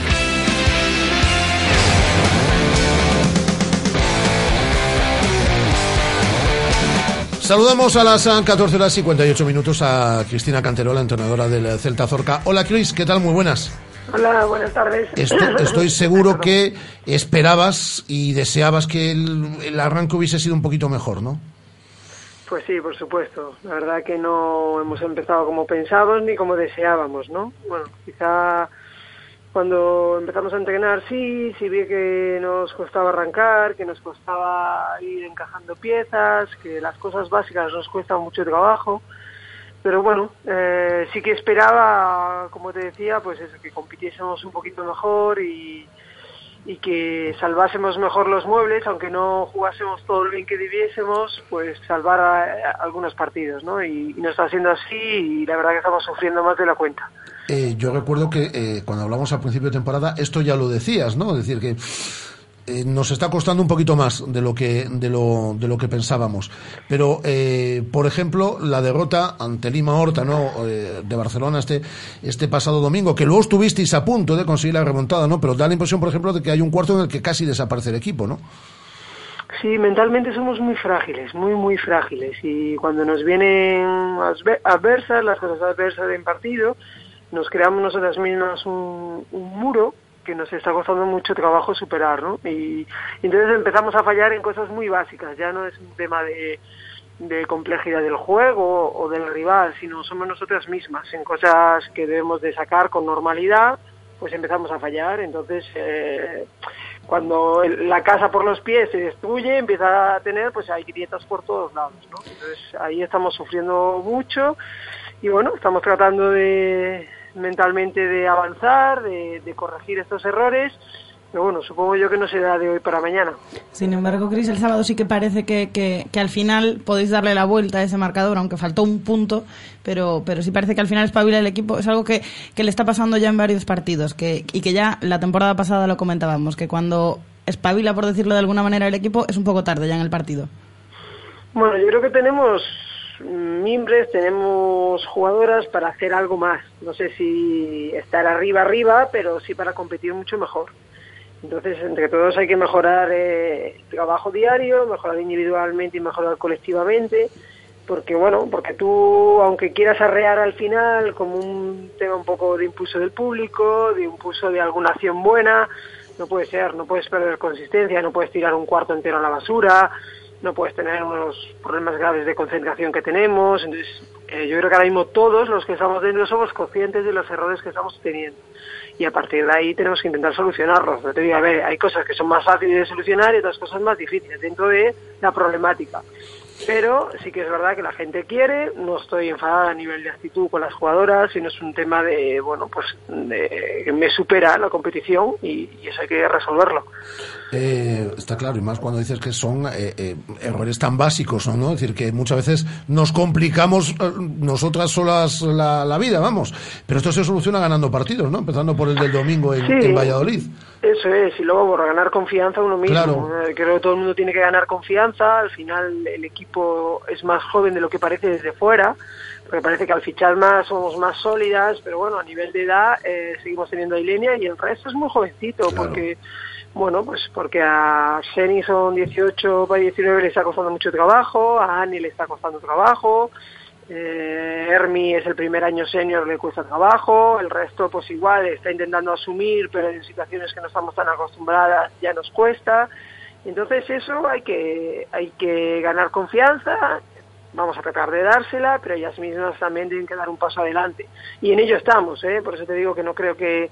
Saludamos a las 14 horas y 58 minutos a Cristina Canterola, entrenadora del Celta Zorca. Hola Cris, ¿qué tal? Muy buenas. Hola, buenas tardes. Estoy, estoy seguro que esperabas y deseabas que el, el arranque hubiese sido un poquito mejor, ¿no? Pues sí, por supuesto. La verdad que no hemos empezado como pensábamos ni como deseábamos, ¿no? Bueno, quizá cuando empezamos a entrenar sí, sí vi que nos costaba arrancar, que nos costaba ir encajando piezas, que las cosas básicas nos cuestan mucho trabajo. Pero bueno, eh, sí que esperaba, como te decía, pues eso, que compitiésemos un poquito mejor y, que salvásemos mejor los muebles, aunque no jugásemos todo lo bien que debiésemos, pues salvar a algunos partidos, ¿no? Y, y no está siendo así y la verdad que estamos sufriendo más de la cuenta. Eh, yo recuerdo que eh, cuando hablamos al principio de temporada, esto ya lo decías, ¿no? Es decir, que eh, nos está costando un poquito más de lo que, de lo, de lo que pensábamos. Pero, eh, por ejemplo, la derrota ante Lima Horta, ¿no? Eh, de Barcelona este, este pasado domingo, que luego estuvisteis a punto de conseguir la remontada, ¿no? Pero da la impresión, por ejemplo, de que hay un cuarto en el que casi desaparece el equipo, ¿no? Sí, mentalmente somos muy frágiles, muy, muy frágiles. Y cuando nos vienen adver- adversas, las cosas adversas en partido, nos creamos nosotras mismas un, muro que nos está costando mucho trabajo superar, ¿no? Y, y entonces empezamos a fallar en cosas muy básicas. Ya no es un tema de, de complejidad del juego o del rival, sino somos nosotras mismas. En cosas que debemos de sacar con normalidad, pues empezamos a fallar. Entonces, eh, cuando el- la casa por los pies se destruye, empieza a tener, pues hay grietas por todos lados, ¿no? Entonces ahí estamos sufriendo mucho y bueno, estamos tratando de mentalmente de avanzar, de, de corregir estos errores, pero bueno, supongo yo que no será de hoy para mañana. Sin embargo, Cris, el sábado sí que parece que, que, que al final podéis darle la vuelta a ese marcador, aunque faltó un punto, pero, pero sí parece que al final espabila el equipo. Es algo que, que le está pasando ya en varios partidos que, y que ya la temporada pasada lo comentábamos, que cuando espabila, por decirlo de alguna manera, el equipo es un poco tarde ya en el partido. Bueno, yo creo que tenemos mimbres, tenemos jugadoras para hacer algo más. No sé si estar arriba, arriba, pero sí para competir mucho mejor. Entonces, entre todos hay que mejorar eh, el trabajo diario, mejorar individualmente y mejorar colectivamente, porque bueno, porque tú, aunque quieras arrear al final como un tema un poco de impulso del público, de impulso de alguna acción buena, no puede ser, no puedes perder consistencia, no puedes tirar un cuarto entero a la basura, no puedes tener unos problemas graves de concentración que tenemos. Entonces, eh, yo creo que ahora mismo todos los que estamos dentro somos conscientes de los errores que estamos teniendo. Y a partir de ahí tenemos que intentar solucionarlos. No te digo, a ver, hay cosas que son más fáciles de solucionar y otras cosas más difíciles dentro de la problemática. Pero sí que es verdad que la gente quiere, no estoy enfadada a nivel de actitud con las jugadoras, sino es un tema de, bueno, pues de, me supera la competición y eso hay que resolverlo. Eh, está claro, y más cuando dices que son eh, eh, errores tan básicos, ¿no? Es decir, que muchas veces nos complicamos eh, nosotras solas la, la vida, vamos. Pero esto se soluciona ganando partidos, ¿no? Empezando por el del domingo en, Sí. en Valladolid. Eso es, y luego por ganar confianza uno mismo. Claro. Eh, Creo que todo el mundo tiene que ganar confianza, al final el equipo es más joven de lo que parece desde fuera, porque parece que al fichar más somos más sólidas, pero bueno, a nivel de edad eh, seguimos teniendo a Ilenia y el resto es muy jovencito, porque bueno, pues porque a Seni son 18 para 19 le está costando mucho trabajo, a Ani le está costando trabajo, eh, Hermi es el primer año senior, le cuesta trabajo, el resto pues igual está intentando asumir, pero en situaciones que no estamos tan acostumbradas ya nos cuesta. Entonces eso hay que, hay que ganar confianza, vamos a tratar de dársela, pero ellas mismas también tienen que dar un paso adelante. Y en ello estamos, ¿eh? por eso te digo que no creo que,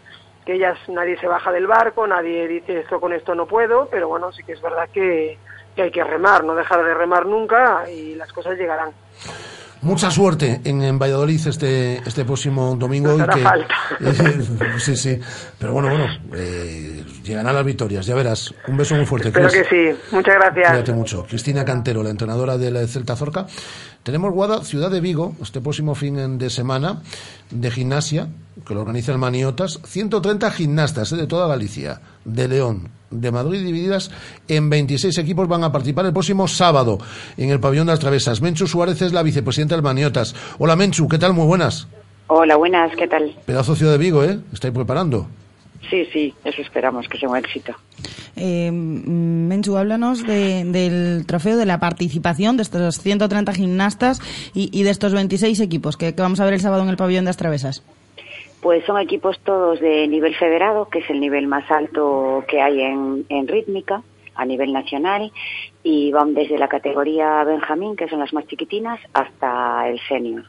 que ellas, nadie se baja del barco, nadie dice esto con esto no puedo, pero bueno, sí que es verdad que, que hay que remar, no dejar de remar nunca y las cosas llegarán. Mucha suerte en, en Valladolid este, este próximo domingo. Y que, falta. *laughs* sí, sí. Pero bueno, bueno, eh, llegarán las victorias, ya verás. Un beso muy fuerte. Espero que sí. Muchas gracias. Cuídate mucho. Cristina Cantero, la entrenadora del Celta Zorca. Tenemos Guada, Ciudad de Vigo, este próximo fin de semana, de gimnasia, que lo organiza el Maniotas. 130 gimnastas eh, de toda Galicia, de León, de Madrid, divididas en 26 equipos, van a participar el próximo sábado en el pabellón de las Travesas. Menchu Suárez es la vicepresidenta del Maniotas. Hola Menchu, ¿qué tal? Muy buenas. Hola, buenas, ¿qué tal? Pedazo Ciudad de Vigo, ¿eh? ¿Estáis preparando? Sí, sí, eso esperamos, que sea un éxito. Eh, Menchu, háblanos de, del trofeo, de la participación de estos 130 gimnastas y, y de estos 26 equipos que, que, vamos a ver el sábado en el pabellón de Astravesas. Pues son equipos todos de nivel federado, que es el nivel más alto que hay en, en rítmica a nivel nacional y van desde la categoría Benjamín, que son las más chiquitinas, hasta el senior.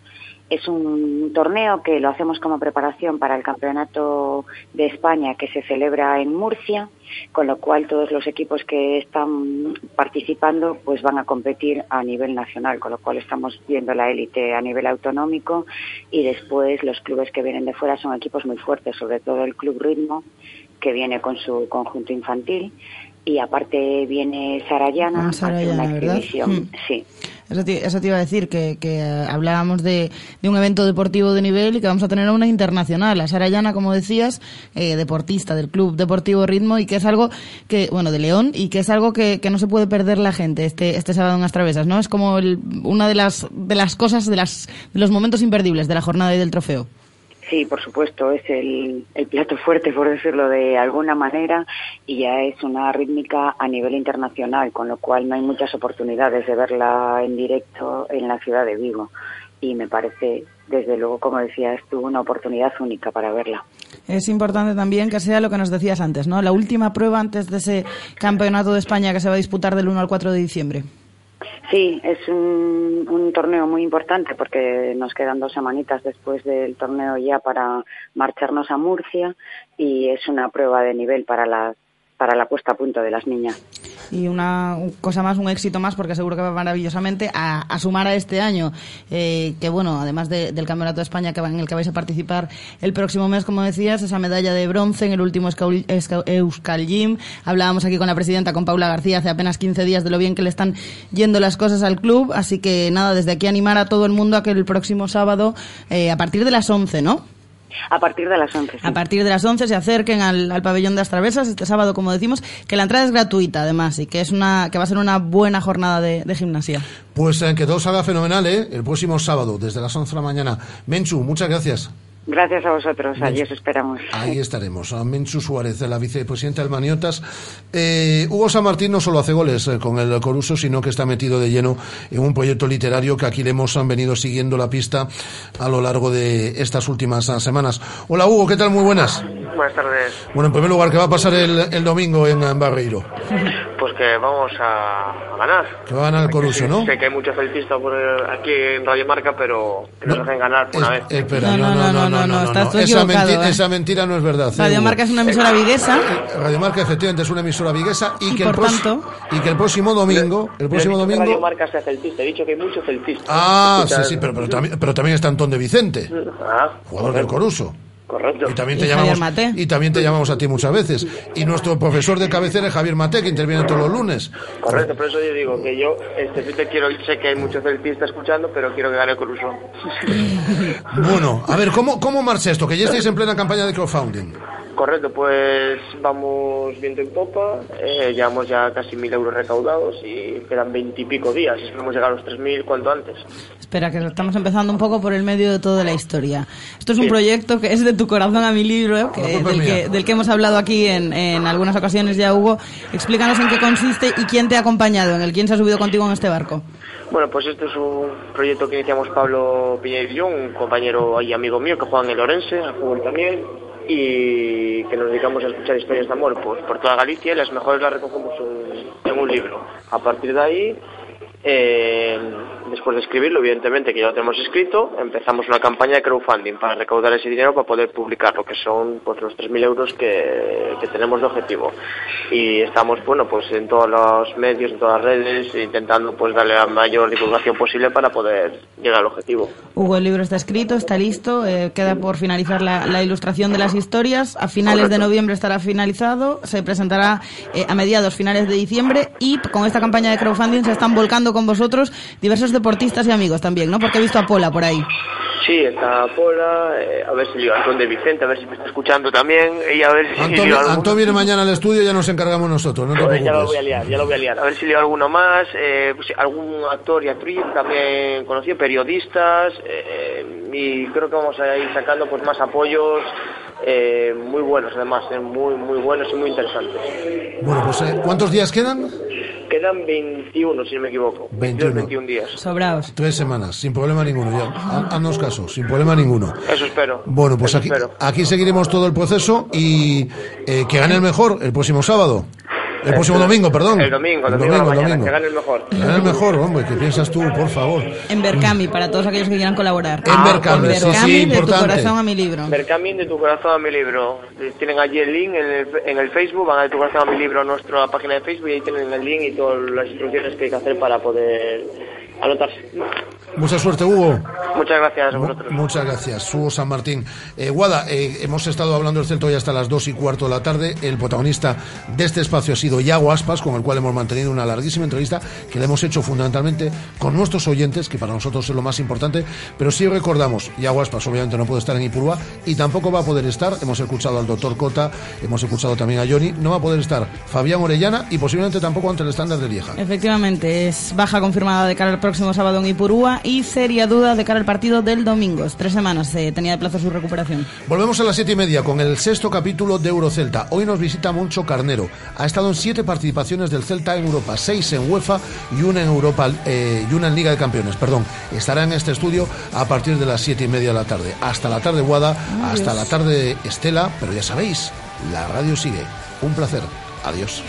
Es un torneo que lo hacemos como preparación para el Campeonato de España que se celebra en Murcia, con lo cual todos los equipos que están participando pues van a competir a nivel nacional, con lo cual estamos viendo la élite a nivel autonómico y después los clubes que vienen de fuera son equipos muy fuertes, sobre todo el Club Ritmo que viene con su conjunto infantil y aparte viene Sarayana, ah, Sarayana una exhibición, hmm. sí. Eso te, eso te, iba a decir, que, que hablábamos de, de, un evento deportivo de nivel y que vamos a tener una internacional. La Sarayana, como decías, eh, deportista del Club Deportivo Ritmo y que es algo que, bueno, de León y que es algo que, que no se puede perder la gente este, este sábado en Astravesas, ¿no? Es como el, una de las, de las cosas, de, las, de los momentos imperdibles de la jornada y del trofeo. Sí, por supuesto, es el, el, plato fuerte, por decirlo de alguna manera, y ya es una rítmica a nivel internacional, con lo cual no hay muchas oportunidades de verla en directo en la ciudad de Vigo. Y me parece, desde luego, como decías tú, una oportunidad única para verla. Es importante también que sea lo que nos decías antes, ¿no? La última prueba antes de ese campeonato de España que se va a disputar del 1 al 4 de diciembre. Sí, es un, un, torneo muy importante porque nos quedan dos semanitas después del torneo ya para marcharnos a Murcia y es una prueba de nivel para las para la puesta a punto de las niñas. Y una cosa más, un éxito más, porque seguro que va maravillosamente a, sumar a este año, eh, que bueno, además de, del Campeonato de España que en el que vais a participar el próximo mes, como decías, esa medalla de bronce en el último Euskal Gym. Hablábamos aquí con la presidenta, con Paula García, hace apenas 15 días de lo bien que le están yendo las cosas al club, así que nada, desde aquí animar a todo el mundo a que el próximo sábado, eh, a partir de las 11, ¿no? A partir de las 11. Sí. A partir de las 11 se acerquen al, al, pabellón de Astravesas este sábado, como decimos, que la entrada es gratuita además y que es una que va a ser una buena jornada de, de gimnasia. Pues eh, que todo salga fenomenal, ¿eh? El próximo sábado, desde las 11 de la mañana. Menchu, muchas gracias. Gracias a vosotros, allí os esperamos. Ahí estaremos. A Menchu Suárez, la vicepresidenta del Maniotas. Eh, Hugo San Martín no solo hace goles eh, con el Coruso, sino que está metido de lleno en un proyecto literario que aquí le hemos han venido siguiendo la pista a lo largo de estas últimas semanas. Hola Hugo, ¿qué tal? Muy buenas. Buenas tardes. Bueno, en primer lugar, ¿qué va a pasar el, el domingo en Barreiro? Pues que vamos a, a ganar. Que va a ganar el Coruso, ¿no? Sé que hay mucho celtista por el, aquí en Radio Marca, pero que nos dejen ganar por una vez. Espera, no, no, no, no, no, estás esa, mentira, ¿eh? esa mentira no es verdad. Radio Marca es una emisora viguesa. Radio Marca efectivamente es una emisora viguesa y, y que por el tanto y que el próximo domingo, el próximo domingo. Radio Marca sea celtista, he dicho que hay mucho celtista. Ah, sí, sí, pero, pero también, pero también está Antón de Vicente, Ah, jugador del Coruso. Correcto. Y también te Y llamamos y también te llamamos a ti muchas veces. Y nuestro profesor de cabecera es Javier Mate, que interviene todos los lunes. Correcto, por eso yo digo que yo este sí te quiero, sé que hay muchos celtistas escuchando, pero quiero que gane el Coruso. Bueno, a ver, ¿cómo, cómo marcha esto? Que ya estáis en plena campaña de crowdfunding. Correcto, pues vamos viento en popa, eh, llevamos ya casi mil euros recaudados y quedan veintipico días, esperamos llegar a los tres mil cuanto antes. Espera, que estamos empezando un poco por el medio de toda la historia. Esto es un Sí. proyecto que es de tu corazón a mi libro, que, La culpa es del, que, mía. del que hemos hablado aquí en, en algunas ocasiones ya, Hugo. Explícanos en qué consiste y quién te ha acompañado, en el quién se ha subido contigo en este barco. Bueno, pues este es un proyecto que iniciamos Pablo Piñeiro y yo, un compañero y amigo mío que juega en el Orense, fútbol también, y que nos dedicamos a escuchar historias de amor pues, por toda Galicia y las mejores las recogemos en, un libro. A partir de ahí, eh, después de escribirlo, evidentemente que ya lo tenemos escrito, empezamos una campaña de crowdfunding para recaudar ese dinero para poder publicarlo, que son pues los 3.000 euros que, que tenemos de objetivo. Y estamos, bueno, pues en todos los medios, en todas las redes, intentando pues darle la mayor divulgación posible para poder llegar al objetivo. Hugo, el libro está escrito, está listo, eh, queda por finalizar la, la ilustración de las historias. A finales de Correcto. noviembre estará finalizado, se presentará eh, a mediados, finales de diciembre y con esta campaña de crowdfunding se están volcando con vosotros diversos deportistas y amigos también, ¿no? Porque he visto a Pola por ahí. Sí, está Pola, eh, a ver si lío a Antón de Vicente, a ver si me está escuchando también, y a ver si Antón, algún- Antón viene mañana al estudio ya nos encargamos nosotros, no te Joder, ya lo voy a liar, ya lo voy a liar. A ver si leo alguno más, eh, pues, algún actor y actriz también conocido, periodistas, eh, y creo que vamos a ir sacando pues más apoyos eh, muy buenos además, eh, muy, muy buenos y muy interesantes. Bueno, pues eh, ¿cuántos días quedan? Quedan 21, si no me equivoco. 21. 21 días. Sobraos. Tres semanas, sin problema ninguno. Ya, ha- haznos caso, sin problema ninguno. Eso espero. Bueno, pues aquí, espero. aquí seguiremos todo el proceso y eh, que gane el mejor el próximo sábado. El próximo domingo, perdón. El domingo, el domingo, a la domingo, mañana, domingo. que gane el mejor. Que gane el mejor, hombre, ¿qué piensas tú, por favor? En Berkami, para todos aquellos que quieran colaborar. En Berkami, En sí, sí, Berkami, de tu corazón a mi libro. Berkami de tu corazón a mi libro. Tienen allí el link en el, en el Facebook, van a de tu corazón a mi libro a nuestra página de Facebook y ahí tienen el link y todas las instrucciones que hay que hacer para poder anotarse. Mucha suerte, Hugo. Muchas gracias a vosotros. Muchas gracias, Hugo San Martín. Eh, Guada, eh, hemos estado hablando del Celta hoy hasta las dos y cuarto de la tarde. El protagonista de este espacio ha sido Iago Aspas, con el cual hemos mantenido una larguísima entrevista que le hemos hecho fundamentalmente con nuestros oyentes, que para nosotros es lo más importante. Pero sí recordamos, Iago Aspas obviamente no puede estar en Ipurúa y tampoco va a poder estar. Hemos escuchado al doctor Cota, hemos escuchado también a Johnny. No va a poder estar Fabián Orellana y posiblemente tampoco ante el estándar de Lieja. Efectivamente, es baja confirmada de cara al próximo sábado en Ipurúa y seria duda de cara al partido del domingo. Tres semanas se tenía de plazo su recuperación. Volvemos a las siete y media con el sexto capítulo de Eurocelta. Hoy nos visita Moncho Carnero. Ha estado en siete participaciones del Celta en Europa, seis en UEFA y una en Europa eh, y una en Liga de Campeones. Perdón. Estará en este estudio a partir de las siete y media de la tarde. Hasta la tarde Guada, hasta la tarde Estela, pero ya sabéis, la radio sigue. Un placer. Adiós.